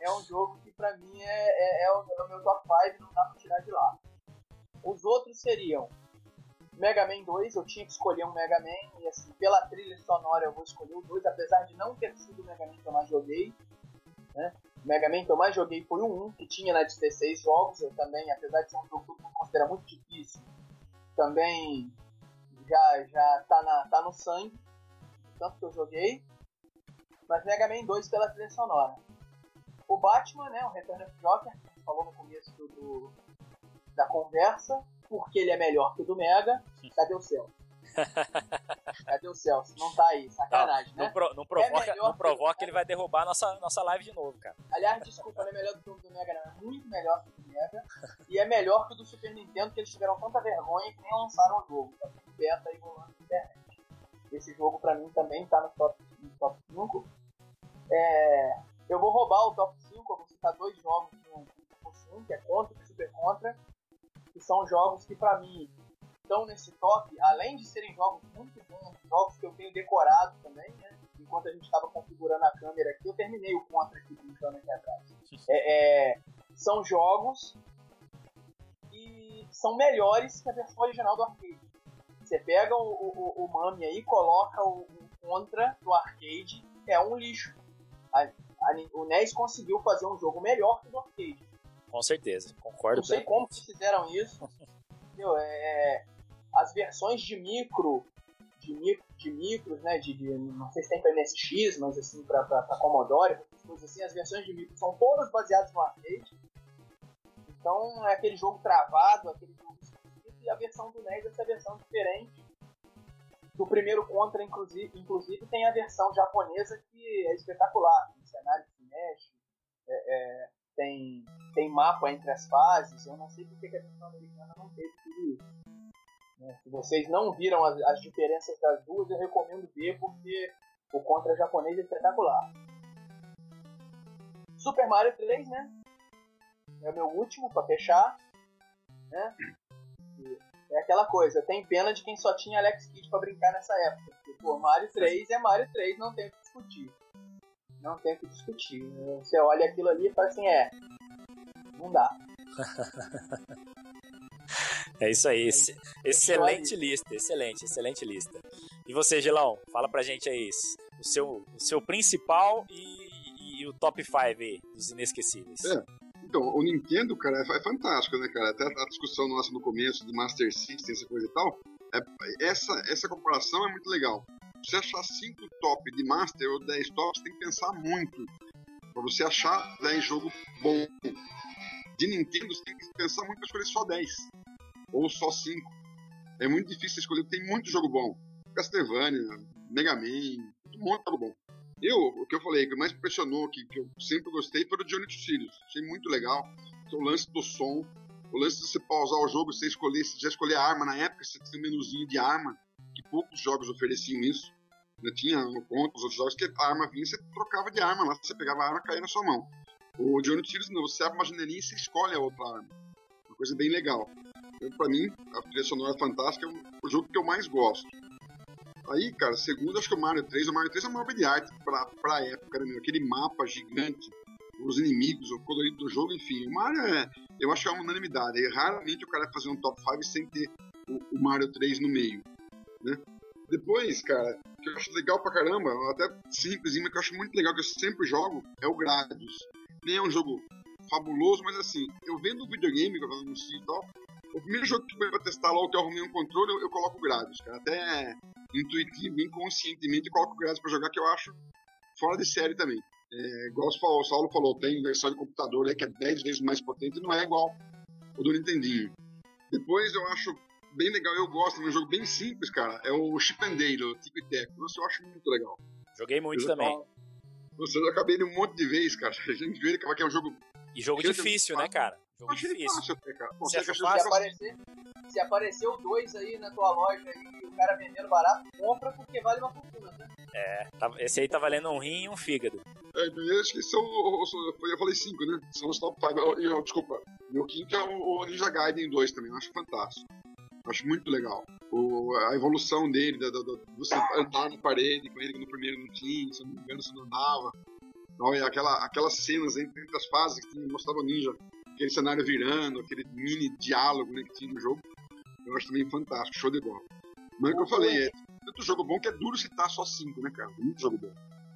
é um jogo que pra mim é, é, é, o, é o meu top 5, não dá pra tirar de lá. Os outros seriam Mega Man 2, eu tinha que escolher um Mega Man, e assim, pela trilha sonora eu vou escolher o 2, apesar de não ter sido o Mega Man que eu mais joguei. Né? O Mega Man que eu mais joguei foi o 1, que tinha na de 16 jogos, eu também, apesar de ser um jogo que eu considero muito difícil, também já, já tá, na, tá no sangue, tanto que eu joguei. Mas Mega Man 2 pela trilha sonora. O Batman, né, o Return of Joker, que a gente falou no começo do, da conversa, porque ele é melhor que o do Mega. Cadê o Celso? Cadê o Celso? Não tá aí, sacanagem, não, né? Não, pro, não provoca, é não provoca que ele vai derrubar nossa, nossa live de novo, cara. Aliás, desculpa, ele é melhor do que o do Mega, não. É muito melhor que Mega. e é melhor que o do Super Nintendo, que eles tiveram tanta vergonha que nem lançaram o jogo. Tá tudo beta aí rolando na internet. Esse jogo pra mim também tá no top, no top 5. É, eu vou roubar o top 5, eu vou citar dois jogos no top 5, que é Contra e Super Contra que são jogos que para mim estão nesse top, além de serem jogos muito bons, jogos que eu tenho decorado também, né? Enquanto a gente estava configurando a câmera aqui, eu terminei o contra aqui brincando aqui atrás. É, é, são jogos que são melhores que a versão original do arcade. Você pega o, o, o Mami aí, coloca o, o contra do arcade, é um lixo. A, a, o NES conseguiu fazer um jogo melhor que o do arcade. Com certeza, concordo. Não sei como que fizeram isso. Entendeu? É, as versões de micro, de, micro, de micros, né? De, de, não sei se tem para MSX, mas assim, para Commodore, coisas assim, as versões de micro são todas baseadas no arcade. Então é aquele jogo travado, aquele jogo e a versão do NES essa versão diferente. Do primeiro Contra, inclusive, inclusive, tem a versão japonesa que é espetacular. O cenário que mexe, é, é, tem, tem mapa entre as fases. Eu não sei porque que a versão americana não teve tudo isso. Né? Se vocês não viram as, as, diferenças das duas, eu recomendo ver porque o contra japonês é espetacular. Super Mario 3, né? É o meu último para fechar. Né? é aquela coisa, tem pena de quem só tinha Alex Kidd para brincar nessa época. Porque, pô, Mario 3 é Mario 3, não tem o que discutir não tem o que discutir. Você olha aquilo ali e fala assim, é, não dá. é isso aí, excelente lista, excelente, excelente lista. E você, Gelão, fala pra gente aí o seu, o seu principal e, e o top 5 aí dos inesquecíveis. É. Então, o Nintendo, cara, é, é fantástico, né, cara? Até a discussão nossa no começo do Master System, essa coisa e tal, é, essa, essa comparação é muito legal você achar 5 top de Master ou 10 tops, tem que pensar muito. Pra você achar 10 jogos bom. De Nintendo, você tem que pensar muito pra escolher só 10. Ou só 5. É muito difícil escolher, tem muito jogo bom. Castlevania, Mega Man, um monte de jogo bom. Eu, o que eu falei, que mais impressionou, que, que eu sempre gostei, foi o Johnny Sirius. Achei muito legal. O lance do som, o lance de você pausar o jogo, você escolher, você já escolher a arma na época, você tinha um menuzinho de arma que poucos jogos ofereciam isso. Né? Tinha no conto, os outros jogos, que a arma vinha, você trocava de arma lá, você pegava a arma e caía na sua mão. O Johnny Tiros não, você abre uma janelinha e você escolhe a outra arma. Uma coisa bem legal. Então, pra mim, a trilha sonora fantástica, é o jogo que eu mais gosto. Aí, cara, segundo, acho que o Mario 3, o Mario 3 é uma obra de arte pra, pra época, né, aquele mapa gigante, os inimigos, o colorido do jogo, enfim. O Mario é, eu acho que é uma unanimidade. E raramente o cara vai fazer um top 5 sem ter o, o Mario 3 no meio né? Depois, cara, que eu acho legal pra caramba, até simples, mas que eu acho muito legal, que eu sempre jogo, é o Gradius. Nem é um jogo fabuloso, mas assim, eu vendo o videogame, que eu anuncio e tal, o primeiro jogo que eu vou testar lá, o que eu arrumei um controle, eu, eu coloco Gradius, cara. Até intuitivo, inconscientemente, eu coloco Gradius pra jogar, que eu acho fora de série também. É, igual o Saulo falou, tem versão de computador né, que é 10 vezes mais potente, não é igual o do Nintendinho. Depois eu acho bem legal, eu gosto, é um jogo bem simples, cara. É o Chip and Dale, o Tico e Teco. Nossa, eu acho muito legal. Joguei muito também. Tava... Nossa, eu acabei ele um monte de vezes, cara. A gente ele que é um jogo. E jogo difícil, né, cara? Jogo difícil. Fácil cara. Você, você se, aparecer, se aparecer o dois aí na tua loja aí, o cara vendendo barato, compra porque vale uma fortuna, né? É, tá, esse aí tá valendo um rim e um fígado. É, então acho que são. Eu falei cinco, né? São os top 5. Desculpa. Meu quinto é o Ninja Gaiden 2 também, eu acho fantástico. Acho muito legal. O, a evolução dele, da, da, da, você andar na parede com ele que no primeiro não tinha, se não me engano, você não andava. Olha, aquela, aquelas cenas entre, as fases que mostrava o ninja, aquele cenário virando, aquele mini diálogo né, que tinha no jogo. Eu acho também fantástico, show de bola. Mas o que eu falei, é tanto jogo bom que é duro citar só cinco, né, cara? Muito jogo bom.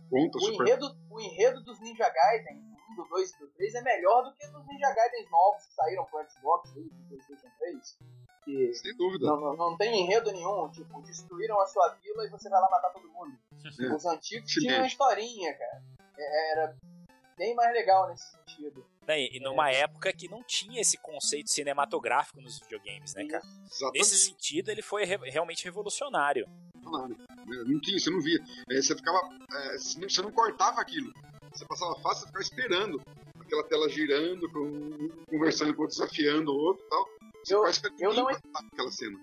Conta, o, super... enredo, o enredo dos Ninja Gaiden, do 1, do 2 e do 3, é melhor do que dos Ninja Gaiden novos que saíram pro Xbox e pro PlayStation 3. Que Sem dúvida. Não, não, não, tem enredo nenhum, tipo, destruíram a sua vila e você vai lá matar todo mundo. É. Os antigos tinham uma historinha, cara. É, era bem mais legal nesse sentido. E numa é. época que não tinha esse conceito cinematográfico nos videogames, né, cara? Exatamente. Nesse sentido, ele foi re realmente revolucionário. Não tinha, você não via. É, você ficava. É, você não cortava aquilo. Você passava fácil, você ficava esperando. Aquela tela girando, com, conversando com outro, desafiando o outro e tal. Você eu, eu não aquela cena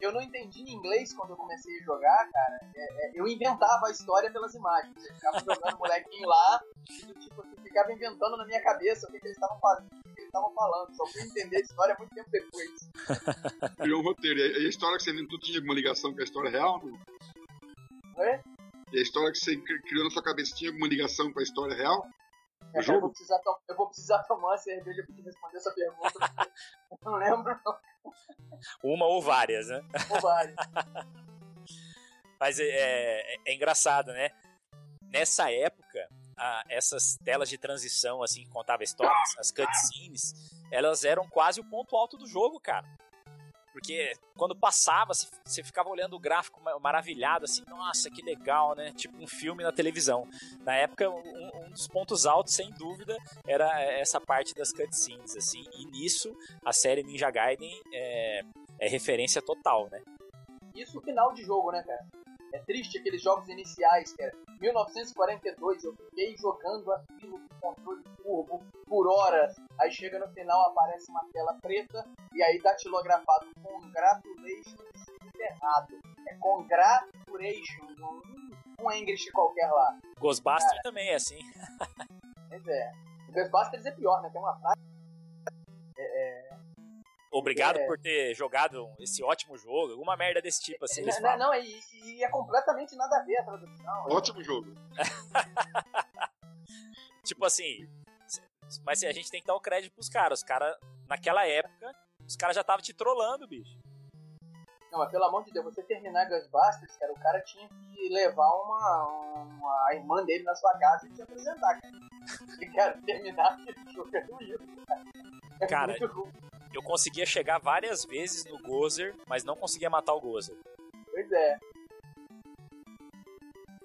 eu não entendi inglês quando eu comecei a jogar, cara. É, é, eu inventava a história pelas imagens. Eu ficava jogando molequinho lá, e tipo, assim, ficava inventando na minha cabeça o que, que eles estavam fazendo, o que, eles estavam falando. Só fui entender a história muito tempo depois. Criou um roteiro. E a história que você inventou tinha alguma ligação com a história real? Não? É? E a história que você criou na sua cabeça tinha alguma ligação com a história real? Eu, vou precisar eu vou precisar tomar uma cerveja pra te responder essa pergunta. eu não lembro, não. Uma ou várias, né? Ou várias. Mas é, é, é, engraçado, né? Nessa época, a, essas telas de transição, assim, que contava histórias, as cutscenes, elas eram quase o ponto alto do jogo, cara. Porque quando passava, você ficava olhando o gráfico maravilhado, assim, nossa, que legal, né? Tipo um filme na televisão. Na época, um, um dos pontos altos, sem dúvida, era essa parte das cutscenes, assim. E nisso, a série Ninja Gaiden é, é referência total, né? Isso final de jogo, né, cara? É triste aqueles jogos iniciais, cara. 1942, eu fiquei jogando aquilo com controle turbo por horas. Aí chega no final, aparece uma tela preta e aí datilografado Congratulations errado. É Congratulations, um, um English qualquer lá. Ghostbusters Cara, também é assim. pois é. Ghostbusters é pior, né? Tem uma frase. É, é, Obrigado é. por ter jogado esse ótimo jogo, alguma merda desse tipo, assim. Não, não, não e, e, é completamente nada a ver a tradução. Ótimo jogo. tipo assim, mas a gente tem que dar o crédito pros caras. Os caras, naquela época, os caras já estavam te trollando, bicho. Não, mas pelo amor de Deus, você terminar Ghostbusters, cara, o cara tinha que levar uma, uma a irmã dele na sua casa e te apresentar, cara. E, cara, terminar aquele jogo é cara. É cara, eu conseguia chegar várias vezes no Gozer, mas não conseguia matar o Gozer. Pois é.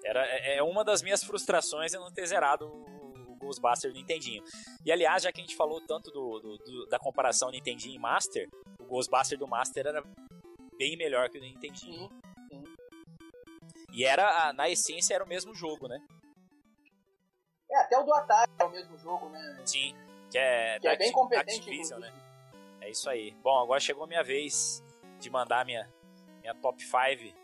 Era, é, é uma das minhas frustrações é não ter zerado o Ghostbuster do Nintendinho. E aliás, já que a gente falou tanto do, do, do, da comparação Nintendinho e Master, o Ghostbuster do Master era bem melhor que o do Nintendinho. Sim, sim. E era, na essência, era o mesmo jogo, né? É, até o do Atari é o mesmo jogo, né? Sim, que é, que é bem competente, Activision, né? É isso aí. Bom, agora chegou a minha vez de mandar minha, minha top 5.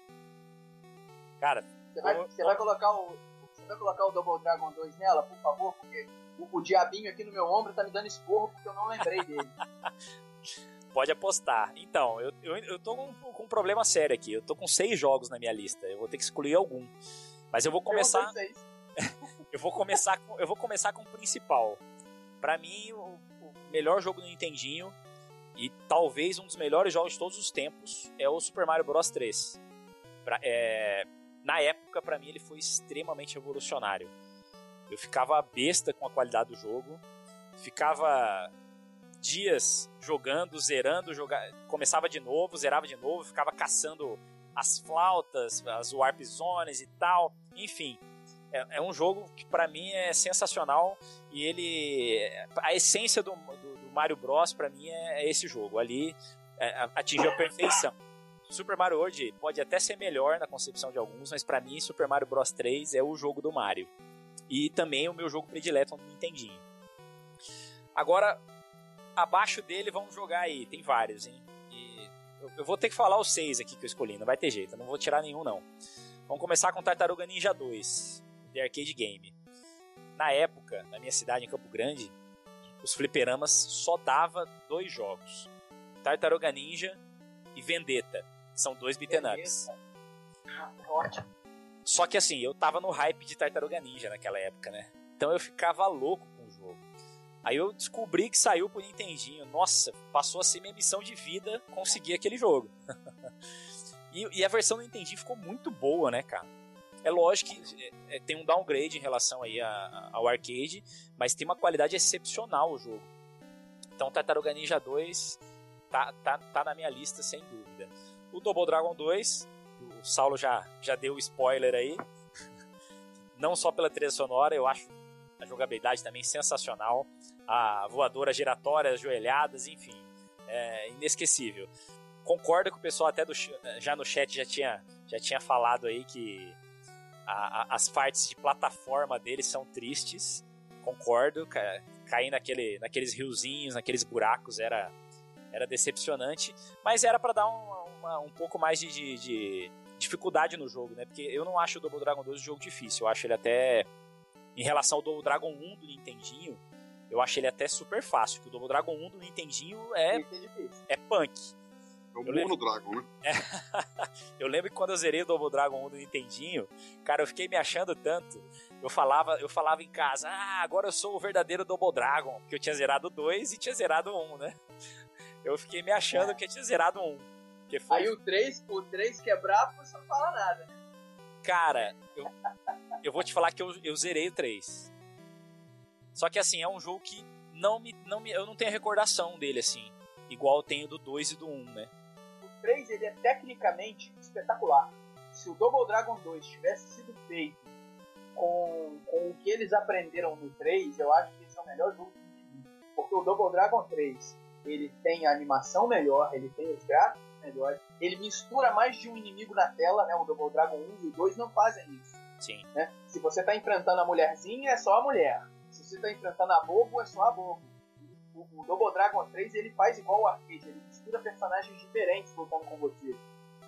Cara, você vai, você vai colocar o você vai colocar o Double Dragon 2 nela, por favor, porque o, o diabinho aqui no meu ombro tá me dando esporro porque eu não lembrei dele. Pode apostar. Então, eu, eu, eu tô com, com um problema sério aqui. Eu tô com seis jogos na minha lista. Eu vou ter que excluir algum. Mas eu vou começar. eu vou começar com, eu vou começar com o principal. Para mim, o, o melhor jogo do Nintendinho e talvez um dos melhores jogos de todos os tempos é o Super Mario Bros 3. Pra, é, na época, para mim, ele foi extremamente revolucionário. Eu ficava besta com a qualidade do jogo, ficava dias jogando, zerando, joga... começava de novo, zerava de novo, ficava caçando as flautas, as warp zones e tal. Enfim, é, é um jogo que para mim é sensacional e ele a essência do, do Mario Bros para mim é, é, esse jogo. Ali é, atingiu a perfeição. Super Mario World pode até ser melhor na concepção de alguns, mas para mim Super Mario Bros 3 é o jogo do Mario. E também o meu jogo predileto no Nintendinho. Agora, abaixo dele vamos jogar aí, tem vários, hein? E eu, vou ter que falar os seis aqui que eu escolhi, não vai ter jeito, não vou tirar nenhum não. Vamos começar com Tartaruga Ninja 2, de arcade game. Na época, na minha cidade em Campo Grande, os fliperamas só dava dois jogos: Tartaruga Ninja e Vendetta. São dois beat'em ups. Ótimo. Só que assim, eu tava no hype de Tartaruga Ninja naquela época, né? Então eu ficava louco com o jogo. Aí eu descobri que saiu pro Nintendinho. Nossa, passou a ser minha missão de vida conseguir aquele jogo. e, e, a versão do Nintendinho ficou muito boa, né, cara? É lógico que é, é, tem um downgrade em relação aí a, a, ao arcade, mas tem uma qualidade excepcional o jogo. Então Tartaruga Ninja 2 tá, tá, tá na minha lista sem dúvida. O Double Dragon 2, o Saulo já, já deu o spoiler aí. Não só pela trilha sonora, eu acho a jogabilidade também sensacional. A voadora giratória, as joelhadas, enfim, é inesquecível. Concordo com o pessoal até do, já no chat já tinha, já tinha falado aí que a, a, as partes de plataforma deles são tristes. Concordo, cair naquele, naqueles riozinhos, naqueles buracos era, era decepcionante, mas era para dar um, uma, um pouco mais de, de, de, dificuldade no jogo, né? Porque eu não acho o Double Dragon 2 um jogo difícil, eu acho ele até em relação ao Double Dragon 1 do Nintendinho, eu acho ele até super fácil, que o Double Dragon 1 do Nintendinho é, é punk. É o Mono Dragon, né? É. eu lembro que quando eu zerei o Double Dragon 1 do Nintendinho, cara, eu fiquei me achando tanto. Eu falava, eu falava em casa, ah, agora eu sou o verdadeiro Double Dragon, porque eu tinha zerado o 2 e tinha zerado o 1, né? Eu fiquei me achando é. que tinha zerado o 1. Foi... Aí o 3, o 3 quebrar, você não fala nada. Cara, eu, eu vou te falar que eu, eu zerei o 3. Só que assim, é um jogo que não me, não me, eu não tenho recordação dele assim, igual eu tenho do 2 e do 1, né? 3 ele é tecnicamente espetacular. Se o Double Dragon 2 tivesse sido feito com, com o que eles aprenderam no 3, eu acho que esse é o melhor jogo que. Porque o Double Dragon 3 ele tem a animação melhor, ele tem os gráficos melhores, ele mistura mais de um inimigo na tela, né? O Double Dragon 1 e o 2 não fazem isso. Sim. Né? Se você está enfrentando a mulherzinha, é só a mulher. Se você está enfrentando a bobo, é só a bobo o, o Double Dragon 3 ele faz igual o arcade, ele mistura personagens diferentes lutando com você.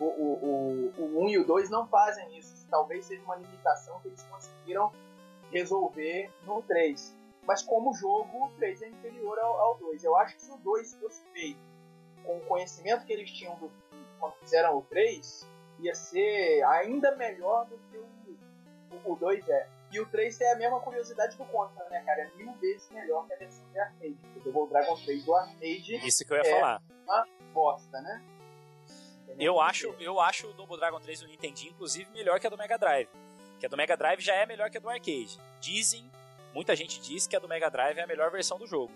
O, o, o, o 1 e o 2 não fazem isso. Talvez seja uma limitação que eles conseguiram resolver no 3. Mas como jogo, o 3 é inferior ao, ao 2. Eu acho que se o 2 fosse feito com o conhecimento que eles tinham do, quando fizeram o 3, ia ser ainda melhor do que o, o 2 é. E o 3 tem a mesma curiosidade do Contra, né, cara? É mil vezes melhor que a versão de arcade. Porque o Dragon 3 do arcade. Isso que eu ia é falar. Uma bosta, né? Eu acho, eu acho o Double Dragon 3 do Nintendo, inclusive, melhor que a do Mega Drive. Que a do Mega Drive já é melhor que a do arcade. Dizem, muita gente diz que a do Mega Drive é a melhor versão do jogo.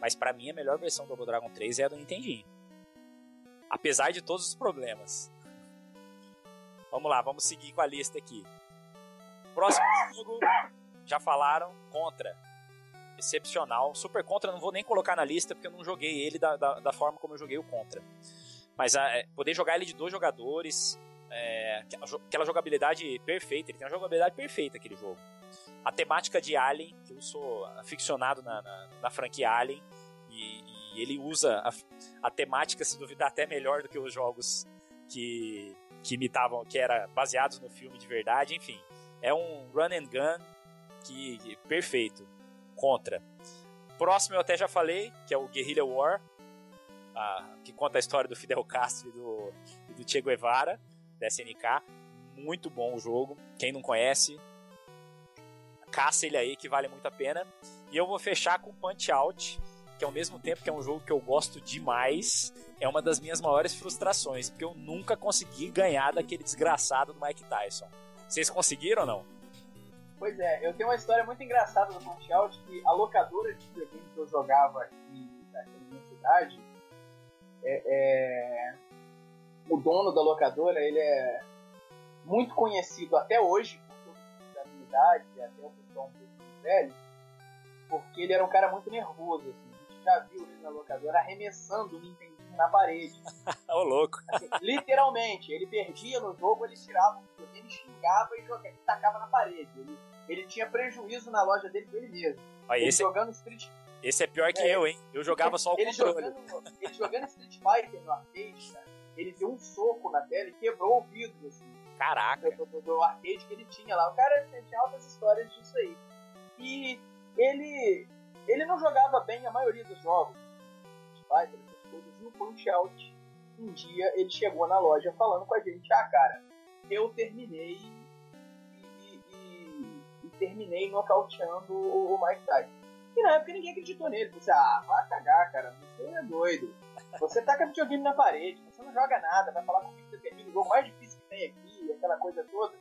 Mas para mim a melhor versão do Double Dragon 3 é a do Nintendinho. Apesar de todos os problemas. Vamos lá, vamos seguir com a lista aqui. Próximo jogo, já falaram, Contra. Excepcional. Super Contra não vou nem colocar na lista porque eu não joguei ele da, da, da forma como eu joguei o Contra. Mas é, poder jogar ele de dois jogadores, é, aquela jogabilidade perfeita, ele tem uma jogabilidade perfeita aquele jogo. A temática de Alien, que eu sou aficionado na, na, na franquia Alien, e, e ele usa a, a, temática, se duvidar, até melhor do que os jogos que, que imitavam, que era baseados no filme de verdade, enfim. É um run and gun que, que perfeito. Contra. Próximo eu até já falei, que é o Guerrilla War, que conta a história do Fidel Castro e do, e do Che Guevara, da SNK. Muito bom o jogo. Quem não conhece, caça ele aí que vale muito a pena. E eu vou fechar com Punch Out, que ao mesmo tempo que é um jogo que eu gosto demais, é uma das minhas maiores frustrações, porque eu nunca consegui ganhar daquele desgraçado do Mike Tyson. Vocês conseguiram ou não? Pois é, eu tenho uma história muito engraçada do Punch Out que a locadora de videogame que eu jogava aqui na minha cidade, é, é, o dono da locadora, ele é muito conhecido até hoje, por toda a minha idade, até o pessoal um pouco velho, porque ele era um cara muito nervoso, assim. A gente já viu ele na locadora arremessando o Nintendo na parede. Ô, louco. Assim, literalmente, ele perdia no jogo, ele tirava o videogame, xingava e jogava, tacava na parede. Ele, ele tinha prejuízo na loja dele dele mesmo. Aí, ele esse, jogando Street Esse é pior que é, eu, hein? Eu jogava só o ele controle. Jogando, ele jogando Street Fighter no arcade, cara, ele deu um soco na tela e quebrou o vidro, assim. Caraca. Do, do, do arcade que ele tinha lá. O cara tinha altas histórias disso aí. E ele, ele não jogava bem a maioria dos jogos. Street Fighter, coisas no Punch Out. Um dia ele chegou na loja falando com a gente: Ah, cara, eu terminei e, e, e terminei nocauteando o Mike Tyson. E na época ninguém acreditou nele. Você, ah, vai cagar, cara, você é doido. Você taca videogame na parede, você não joga nada, vai falar comigo que você termina o jogo mais difícil que tem aqui, aquela coisa toda.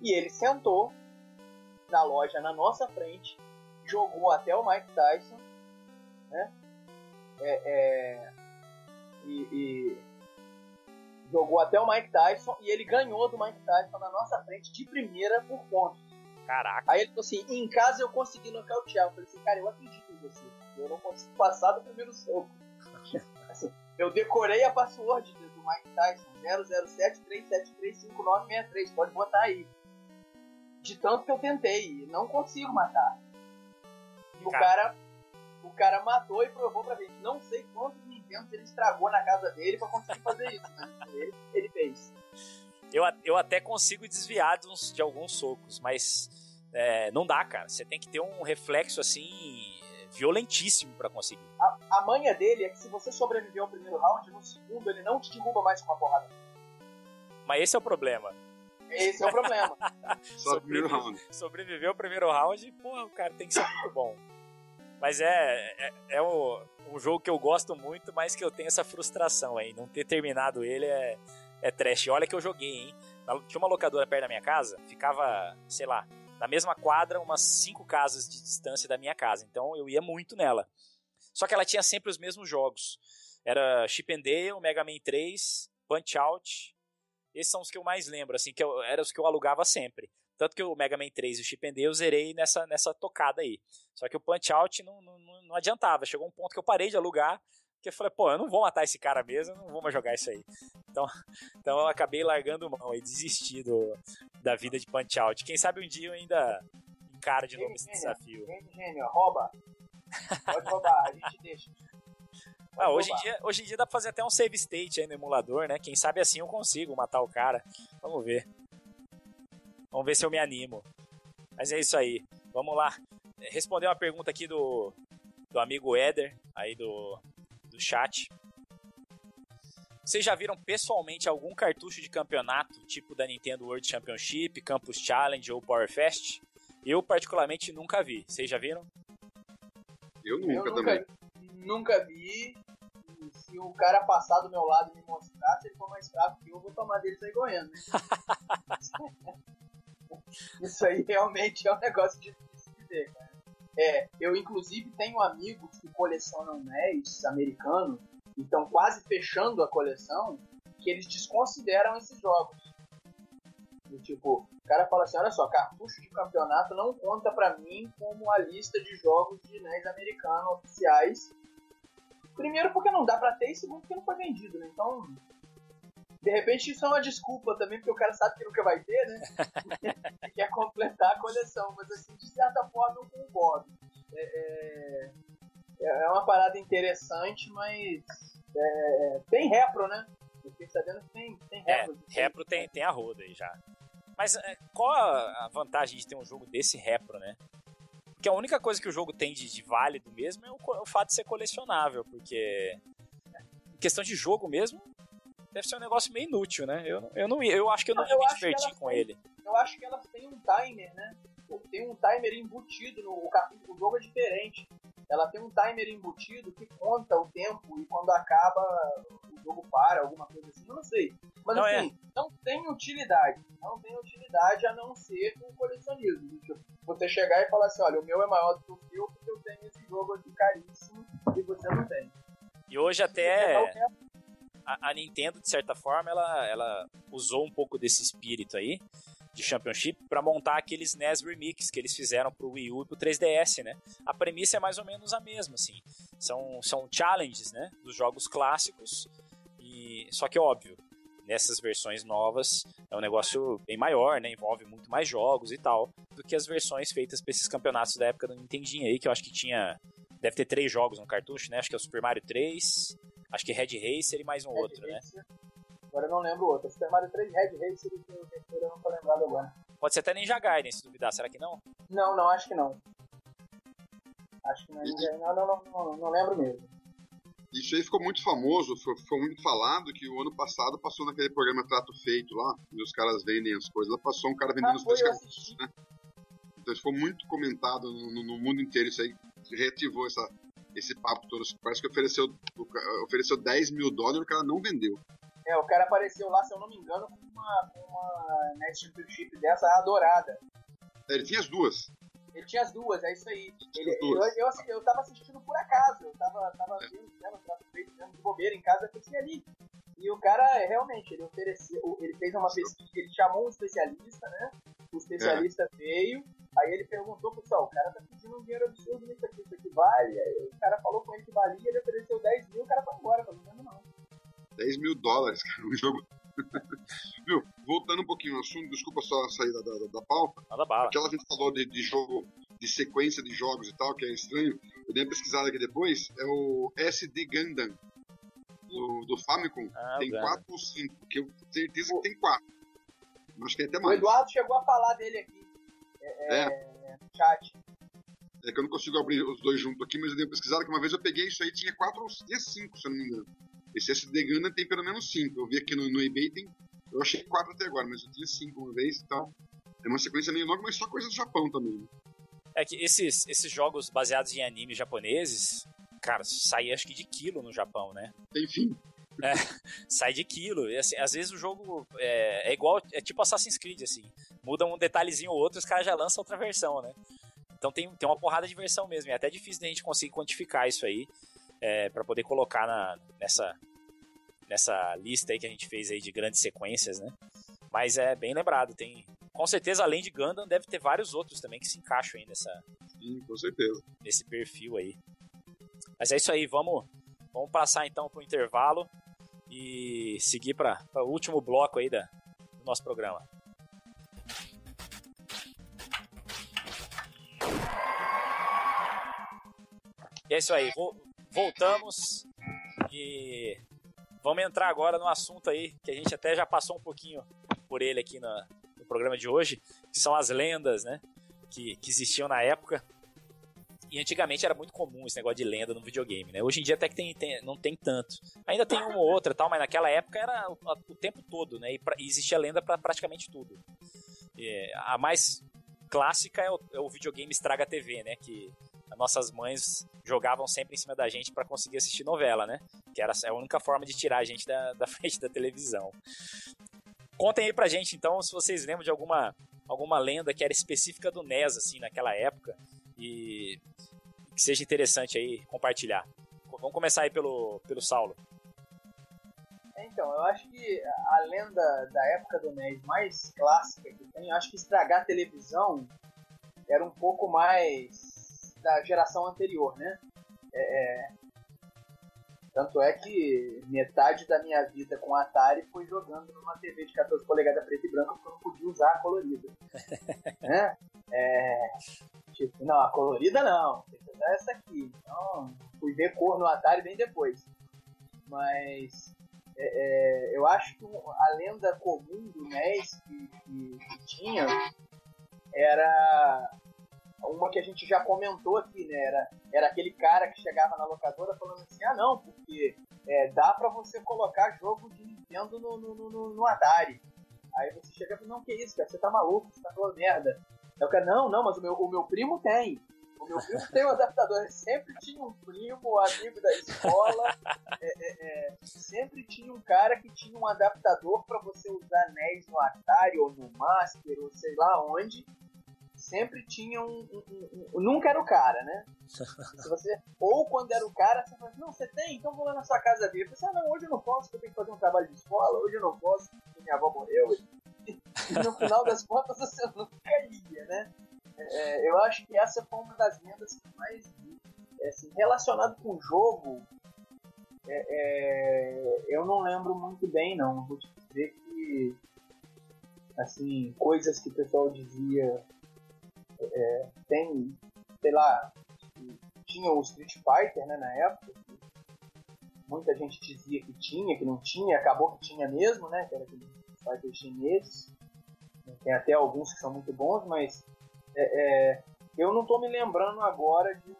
E ele sentou na loja na nossa frente, jogou até o Mike Tyson, né? É, é, e, e, jogou até o Mike Tyson e ele ganhou do Mike Tyson na nossa frente de primeira por pontos. Caraca. Aí ele falou assim: em casa eu consegui nocautear. Eu falei assim, cara, eu acredito em você. Eu não consigo passar do primeiro soco. assim, eu decorei a password Mike Tyson: 007-373-5963. Pode botar aí. De tanto que eu tentei, e não consigo matar. E o cara, o cara matou e provou pra gente. Não sei quantos Nintendos ele estragou na casa dele pra conseguir fazer isso, né? Ele, ele fez. Eu, eu até consigo desviar de, uns, de alguns socos, mas é, não dá, cara. Você tem que ter um reflexo assim violentíssimo para conseguir. A, a manha dele é que se você sobreviver ao primeiro round, no segundo ele não te derruba mais com uma porrada. Mas esse é o problema. Esse é o problema. Só o primeiro round. Sobreviver ao primeiro round, porra, o cara tem que ser muito bom. Mas é, é, é um, um, jogo que eu gosto muito, mas que eu tenho essa frustração aí. Não ter terminado ele é, é trash. Olha que eu joguei, hein? Tinha uma locadora perto da minha casa, ficava, sei lá, na mesma quadra, umas cinco casas de distância da minha casa. Então eu ia muito nela. Só que ela tinha sempre os mesmos jogos. Era Chip and Dale, Mega Man 3, Punch Out. Esses são os que eu mais lembro, assim, que eram os que eu alugava sempre. Tanto que o Mega Man 3 e o Chip and Dale eu zerei nessa, nessa tocada aí. Só que o Punch Out não, não, não adiantava. Chegou um ponto que eu parei de alugar porque eu falei, pô, eu não vou matar esse cara mesmo, eu não vou mais jogar isso aí. Então, então eu acabei largando mão e desisti do, da vida de Punch Out. Quem sabe um dia eu ainda encaro de novo esse desafio. Gênio, rouba. Pode roubar, a gente deixa. Ah, hoje, em dia, hoje em dia dá pra fazer até um save state aí no emulador, né? Quem sabe assim eu consigo matar o cara. Vamos ver. Vamos ver se eu me animo. Mas é isso aí. Vamos lá. Responder uma pergunta aqui do, do amigo Eder, aí do, do chat. Vocês já viram pessoalmente algum cartucho de campeonato, tipo da Nintendo World Championship, Campus Challenge ou Power Fest? Eu, particularmente, nunca vi. Vocês já viram? Eu nunca, eu nunca também. Nunca vi. Se o cara passar do meu lado e me mostrar, se ele for mais fraco que eu, eu vou tomar dele e sair correndo. Né? Isso aí realmente é um negócio difícil de ver, cara. É, eu inclusive tenho amigos que colecionam NES americanos e estão quase fechando a coleção, que eles desconsideram esses jogos. E, tipo, o cara fala assim, olha só, cartucho de campeonato não conta pra mim como a lista de jogos de NES americano oficiais. Primeiro porque não dá pra ter e segundo porque não foi vendido, né? Então, de repente isso é uma desculpa também, porque o cara sabe que nunca vai ter, né? e quer completar a coleção, mas assim, de certa forma eu concordo. É, é, é uma parada interessante, mas é, tem repro, né? Eu fiquei sabendo que tem, tem repro. É, repro tem, tem a roda aí já. Mas é, qual a vantagem de ter um jogo desse repro, né? Porque a única coisa que o jogo tem de, de válido mesmo é o, o, fato de ser colecionável, porque questão de jogo mesmo, deve ser um negócio meio inútil, né? Eu, eu, não, eu acho que eu não, não eu me diverti com têm, ele. Eu acho que elas têm um timer, né? Tem um timer embutido no o, o jogo é diferente. Ela tem um timer embutido que conta o tempo e quando acaba o jogo para, alguma coisa assim, eu não sei. Mas não assim, é. não tem utilidade. Não tem utilidade a não ser o colecionismo. Tipo, você chegar e falar assim, olha, o meu é maior do que o seu porque eu tenho esse jogo aqui caríssimo e você não tem. E hoje até a, Nintendo, de certa forma, ela, ela usou um pouco desse espírito aí de Championship para montar aqueles NES Remix que eles fizeram pro Wii U e pro 3DS, né? A premissa é mais ou menos a mesma, assim. São, são challenges, né? Dos jogos clássicos. E só que óbvio, nessas versões novas é um negócio bem maior, né? Envolve muito mais jogos e tal do que as versões feitas para esses campeonatos da época do Nintendinho aí, que eu acho que tinha deve ter três jogos no cartucho, né? Acho que é o Super Mario 3, Acho que Red Racer e mais um Red outro, né? Racer. né? Agora eu não lembro o outro. Super Mario 3, Red Racer e terceiro eu não tô lembrado agora. Pode ser até Ninja Gaiden, se duvidar. Será que não? Não, não, acho que não. Acho que não é Ninja não, não, não, não, não lembro mesmo. Isso aí ficou muito famoso, foi, foi, muito falado que o ano passado passou naquele programa Trato Feito lá, onde os caras vendem as coisas. Lá passou um cara vendendo ah, os dois cartuchos, né? Então isso foi muito comentado no, no mundo inteiro, isso aí reativou essa, esse papo todo. Parece que ofereceu, ofereceu 10 mil dólares e o cara não vendeu. É, o cara apareceu lá, se eu não me engano, com uma, uma Net Championship dessa adorada. É, ele tinha as duas. Ele tinha as duas, é isso aí. Ele, eu, eu, eu, eu tava assistindo por acaso, eu tava, tava é. vendo, né, feito mesmo de bobeira em casa, eu tinha ali. E o cara, realmente, ele ofereceu, ele fez uma pesquisa, ele chamou um especialista, né? O especialista é. veio, aí ele perguntou, pessoal, o cara tá pedindo um dinheiro absurdo nisso aqui, isso aqui vale? Aí o cara falou com ele que valia, ele ofereceu 10 mil, o cara foi embora, falou, não, não. 10 mil dólares, cara, um jogo. Viu, voltando um pouquinho ao assunto, desculpa só a saída da, da, da pauta. Nada bala. Aquela gente falou de, de jogo, de sequência de jogos e tal, que é estranho. Eu dei uma pesquisada aqui depois, é o SD Gundam do, do Famicom. Ah, tem 4 ou 5, porque eu tenho certeza que tem 4. Acho que tem até mais. O Eduardo chegou a falar dele aqui. É. é. é. Chat. É que eu não consigo abrir os dois juntos aqui, mas eu dei uma pesquisada que uma vez eu peguei isso aí, tinha 4 ou 5, se eu não me engano. Esse SD Gundam tem pelo menos 5. Eu vi aqui no, no eBay tem. Eu achei 4 até agora, mas eu tinha 5 uma vez e tal. É uma sequência meio longa, mas só coisa do Japão também. Né? É que esses, esses jogos baseados em animes japoneses, cara, sai acho que de quilo no Japão, né? Enfim. É, sai de quilo. E, assim, às vezes o jogo é, é, igual, é tipo Assassin's Creed, assim. Muda um detalhezinho ou outro, os caras já lançam outra versão, né? Então tem, tem uma porrada de versão mesmo. É até difícil da gente conseguir quantificar isso aí é, para poder colocar na, nessa, nessa lista aí que a gente fez aí de grandes sequências, né? Mas é bem lembrado, tem. Com certeza, além de Gundam, deve ter vários outros também que se encaixam aí nessa. Sim, com certeza. Nesse perfil aí. Mas é isso aí, vamos, vamos passar então pro intervalo e seguir para o último bloco aí da, do nosso programa. E é isso aí, voltamos e vamos entrar agora no assunto aí que a gente até já passou um pouquinho por ele aqui no, no programa de hoje, que são as lendas, né, que, que existiam na época. E antigamente era muito comum esse negócio de lenda no videogame, né? Hoje em dia até que tem, tem não tem tanto. Ainda tem uma ou outra tal, mas naquela época era o, o tempo todo, né? E, pra, e existia lenda para praticamente tudo. A mais clássica é o, é o videogame Estraga TV, né? Que nossas mães jogavam sempre em cima da gente para conseguir assistir novela, né? Que era a única forma de tirar a gente da, da frente da televisão. Contem aí pra gente, então, se vocês lembram de alguma, alguma lenda que era específica do NES, assim, naquela época, e que seja interessante aí compartilhar. Vamos começar aí pelo, pelo Saulo. Então, eu acho que a lenda da época do NES mais clássica que tem, eu acho que estragar a televisão era um pouco mais da geração anterior, né? É, é, tanto é que metade da minha vida com Atari foi jogando numa TV de 14 polegadas preta e branca porque eu não podia usar a colorida. né? É, tipo, não, a colorida não, tem que usar essa aqui. Então, fui ver cor no Atari bem depois. Mas é, é, eu acho que a lenda comum do NES que, que, que tinha era uma que a gente já comentou aqui, né? Era, era aquele cara que chegava na locadora falando assim, ah não, porque é, dá para você colocar jogo de Nintendo no, no, no, no Atari. Aí você chega e fala, não, que isso, cara, você tá maluco, você tá falando merda. Aí o cara, não, não, mas o meu, o meu primo tem. O meu primo tem um adaptador. Sempre tinha um primo, amigo da escola. É, é, é, sempre tinha um cara que tinha um adaptador para você usar NES no Atari ou no Master ou sei lá onde sempre tinha um, um, um, um, Nunca era o cara, né? Você, ou quando era o cara, você fala assim, não, você tem? Então vou lá na sua casa ver. Você, ah, não, hoje eu não posso, porque eu tenho que fazer um trabalho de escola, hoje eu não posso, porque minha avó morreu. E, no final das contas você nunca ia, né? É, eu acho que essa foi uma das lendas que mais é, assim, relacionado com o jogo. É, é, eu não lembro muito bem, não. Vou te dizer que assim, coisas que o pessoal dizia é, tem, sei lá, tinha o Street Fighter né, na época, muita gente dizia que tinha, que não tinha, acabou que tinha mesmo, né? Que era aqueles Fighter chineses. Tem até alguns que são muito bons, mas é, é, eu não estou me lembrando agora de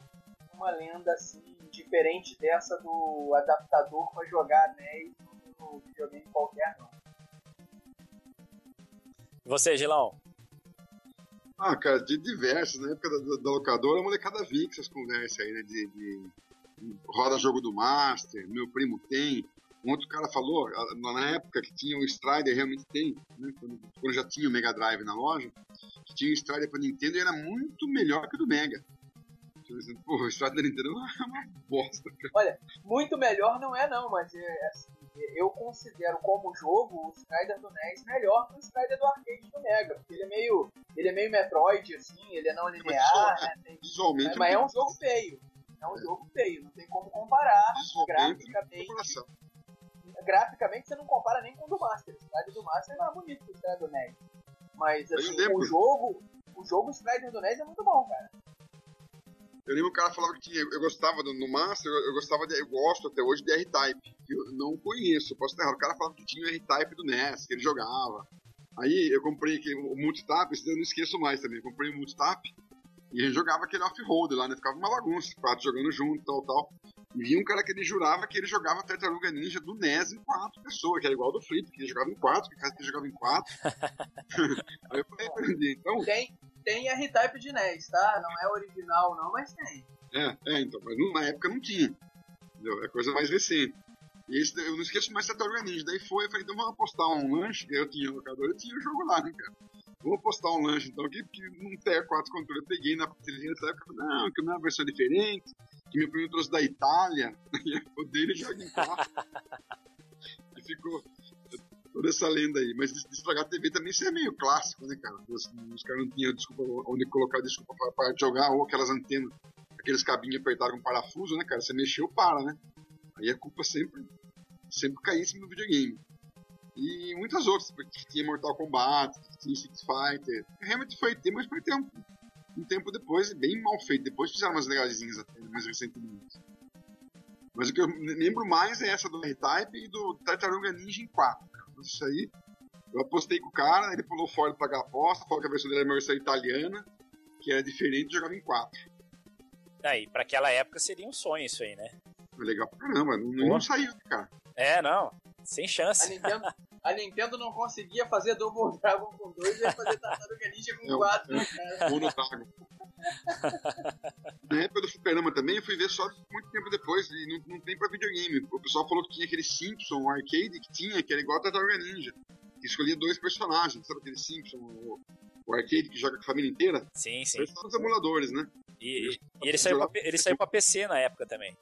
uma lenda assim diferente dessa do adaptador para jogar NES no videogame qualquer não. Você, Gilão? Ah, cara, de diversos. Na época da, da, da locadora, a molecada com essas conversas aí, né? De, de, de, roda jogo do Master, meu primo tem. Um outro cara falou, na época que tinha o Strider, realmente tem, né? Quando, quando já tinha o Mega Drive na loja, que tinha o Strider para Nintendo e era muito melhor que o do Mega. Pô, o Strider da Nintendo é uma bosta. Cara. Olha, muito melhor não é não, mas é, assim, eu considero como jogo o Strider do NES melhor que o Strider do arcade do Mega, porque ele é meio, ele é meio Metroid, assim, ele é não linear, mas, né? Tem, visualmente, é, mas é um jogo feio. É um jogo feio, não tem como comparar graficamente. Graficamente você não compara nem com o do Master. O Strider do Master é mais bonito que o Strider do NES. Mas assim, o jogo, o jogo Strider do NES é muito bom, cara. Eu lembro o cara falava que tinha, eu gostava do, no Master, eu, eu, gostava de, eu gosto até hoje de R-Type, que eu não conheço, posso estar errado. O cara falava que tinha o R-Type do NES, que ele jogava. Aí eu comprei aquele, o Multitap, eu não esqueço mais também. Eu comprei o Multitap e a gente jogava aquele off-road lá, né? Ficava uma bagunça, quatro jogando junto, tal, tal. E vinha um cara que ele jurava que ele jogava Tartaruga Ninja do NES em quatro pessoas, que era igual do Flip, que ele jogava em quatro, que o cara que jogava em quatro. Aí eu falei, aprendi. Então, tem, tem R-Type de NES, tá? Não é original não, mas tem. É, é, então, mas na época não tinha. Entendeu? É coisa mais recente. E esse, eu não esqueço mais Tartaruga Ninja. Daí foi, eu falei, então vamos apostar um lanche, eu tinha um locador, eu tinha o jogo lá, né, cara? Vou apostar um lanche então aqui, porque não tem quatro controles. Eu peguei na prateleira dessa época, não, que é uma versão diferente, que meu primo trouxe da Itália, o dele joga em quatro. e ficou toda essa lenda aí. Mas estragar a TV também isso é meio clássico, né, cara? Os, os caras não tinham desculpa onde colocar desculpa para, jogar, ou aquelas antenas, aqueles cabinhos apertados com parafuso, né, cara? Você mexeu, para, né? Aí a culpa sempre, sempre caía do videogame. E muitas outras, porque tinha Mortal Kombat, tinha Street Fighter. Realmente foi ter, mas foi ter um, tempo depois, bem mal feito. Depois fizeram umas legalzinhas até, mais recentemente. Mas o que eu lembro mais é essa do R-Type e do Tartaruga Ninja em 4 isso aí. Eu apostei com o cara, ele pulou fora de pagar a aposta, falou que a versão dele era uma versão italiana, que era diferente e jogava em 4. Aí, pra aquela época seria um sonho isso aí, né? Legal pra caramba, não, não saiu, cara. É, não, sem chance. A Nintendo, a Nintendo não conseguia fazer Double Dragon com 2 e ia fazer Tartaruga Ninja com 4. É, é, Dragon. Na época do Fliperama também, eu fui ver só muito tempo depois, e não, não tem pra videogame. O pessoal falou que tinha aquele Simpson, o arcade que tinha, que era igual a Tartaruga Ninja. Que escolhia dois personagens, sabe aquele Simpson, o, o arcade que joga com a família inteira? Sim, sim. São os emuladores, né? E, e, e ele, saiu pra, ele saiu pra PC na época também.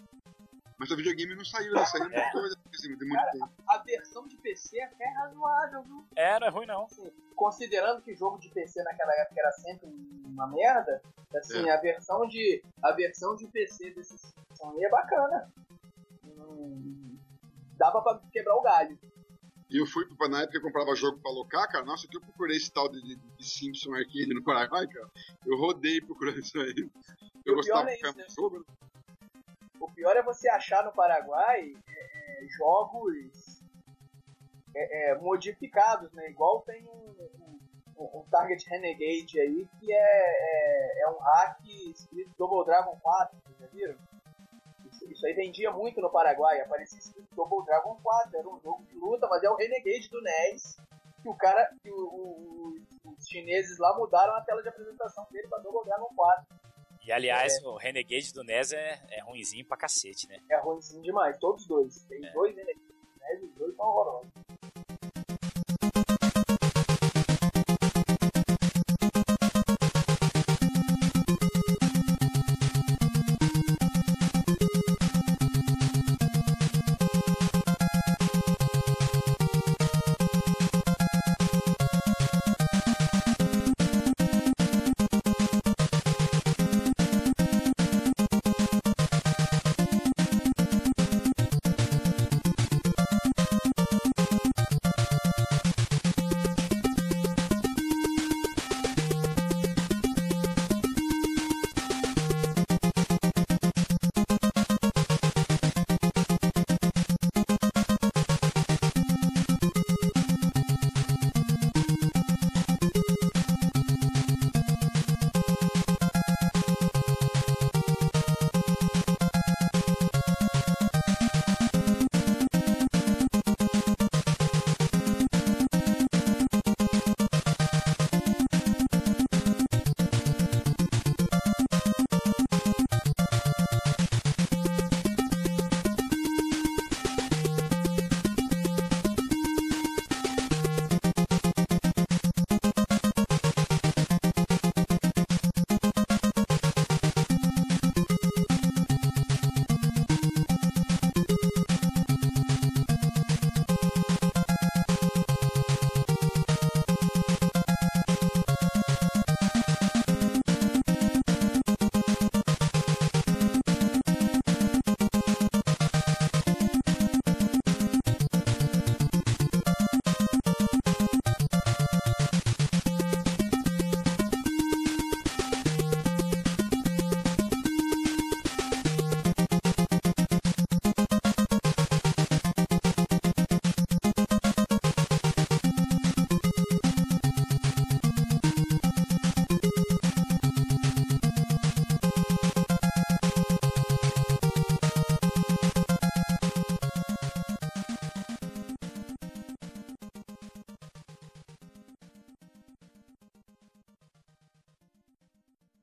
Mas o videogame não saiu, ele saiu é. depois, de muito Cara, tempo. A versão de PC é até razoável, viu? É, não é ruim não. Assim, considerando que jogo de PC naquela época era sempre uma merda, assim, é. a versão de a versão de PC desse Simpson aí é bacana. Hum, dava pra quebrar o galho. E eu fui, na época eu comprava jogo pra alocar, cara, nossa, que eu procurei esse tal de, de, de Simpson Arcade no Paraguai, cara. Eu rodei procurando isso aí. Eu gostava é isso, né? jogo. O pior é você achar no Paraguai é, é, jogos é, é modificados, né? Igual tem um, um, um, Target Renegade aí que é, é, é, um hack escrito Double Dragon 4, vocês já viram? Isso, isso, aí vendia muito no Paraguai, aparecia escrito Double Dragon 4, era um jogo de luta, mas é o Renegade do NES, que o cara, que o, o, os chineses lá mudaram a tela de apresentação dele para Double Dragon 4. E aliás, é. o Renegade do NES é, é ruimzinho pra cacete, né? É ruimzinho demais, todos dois. Tem é. dois Renegades do NES e dois são horrorosos.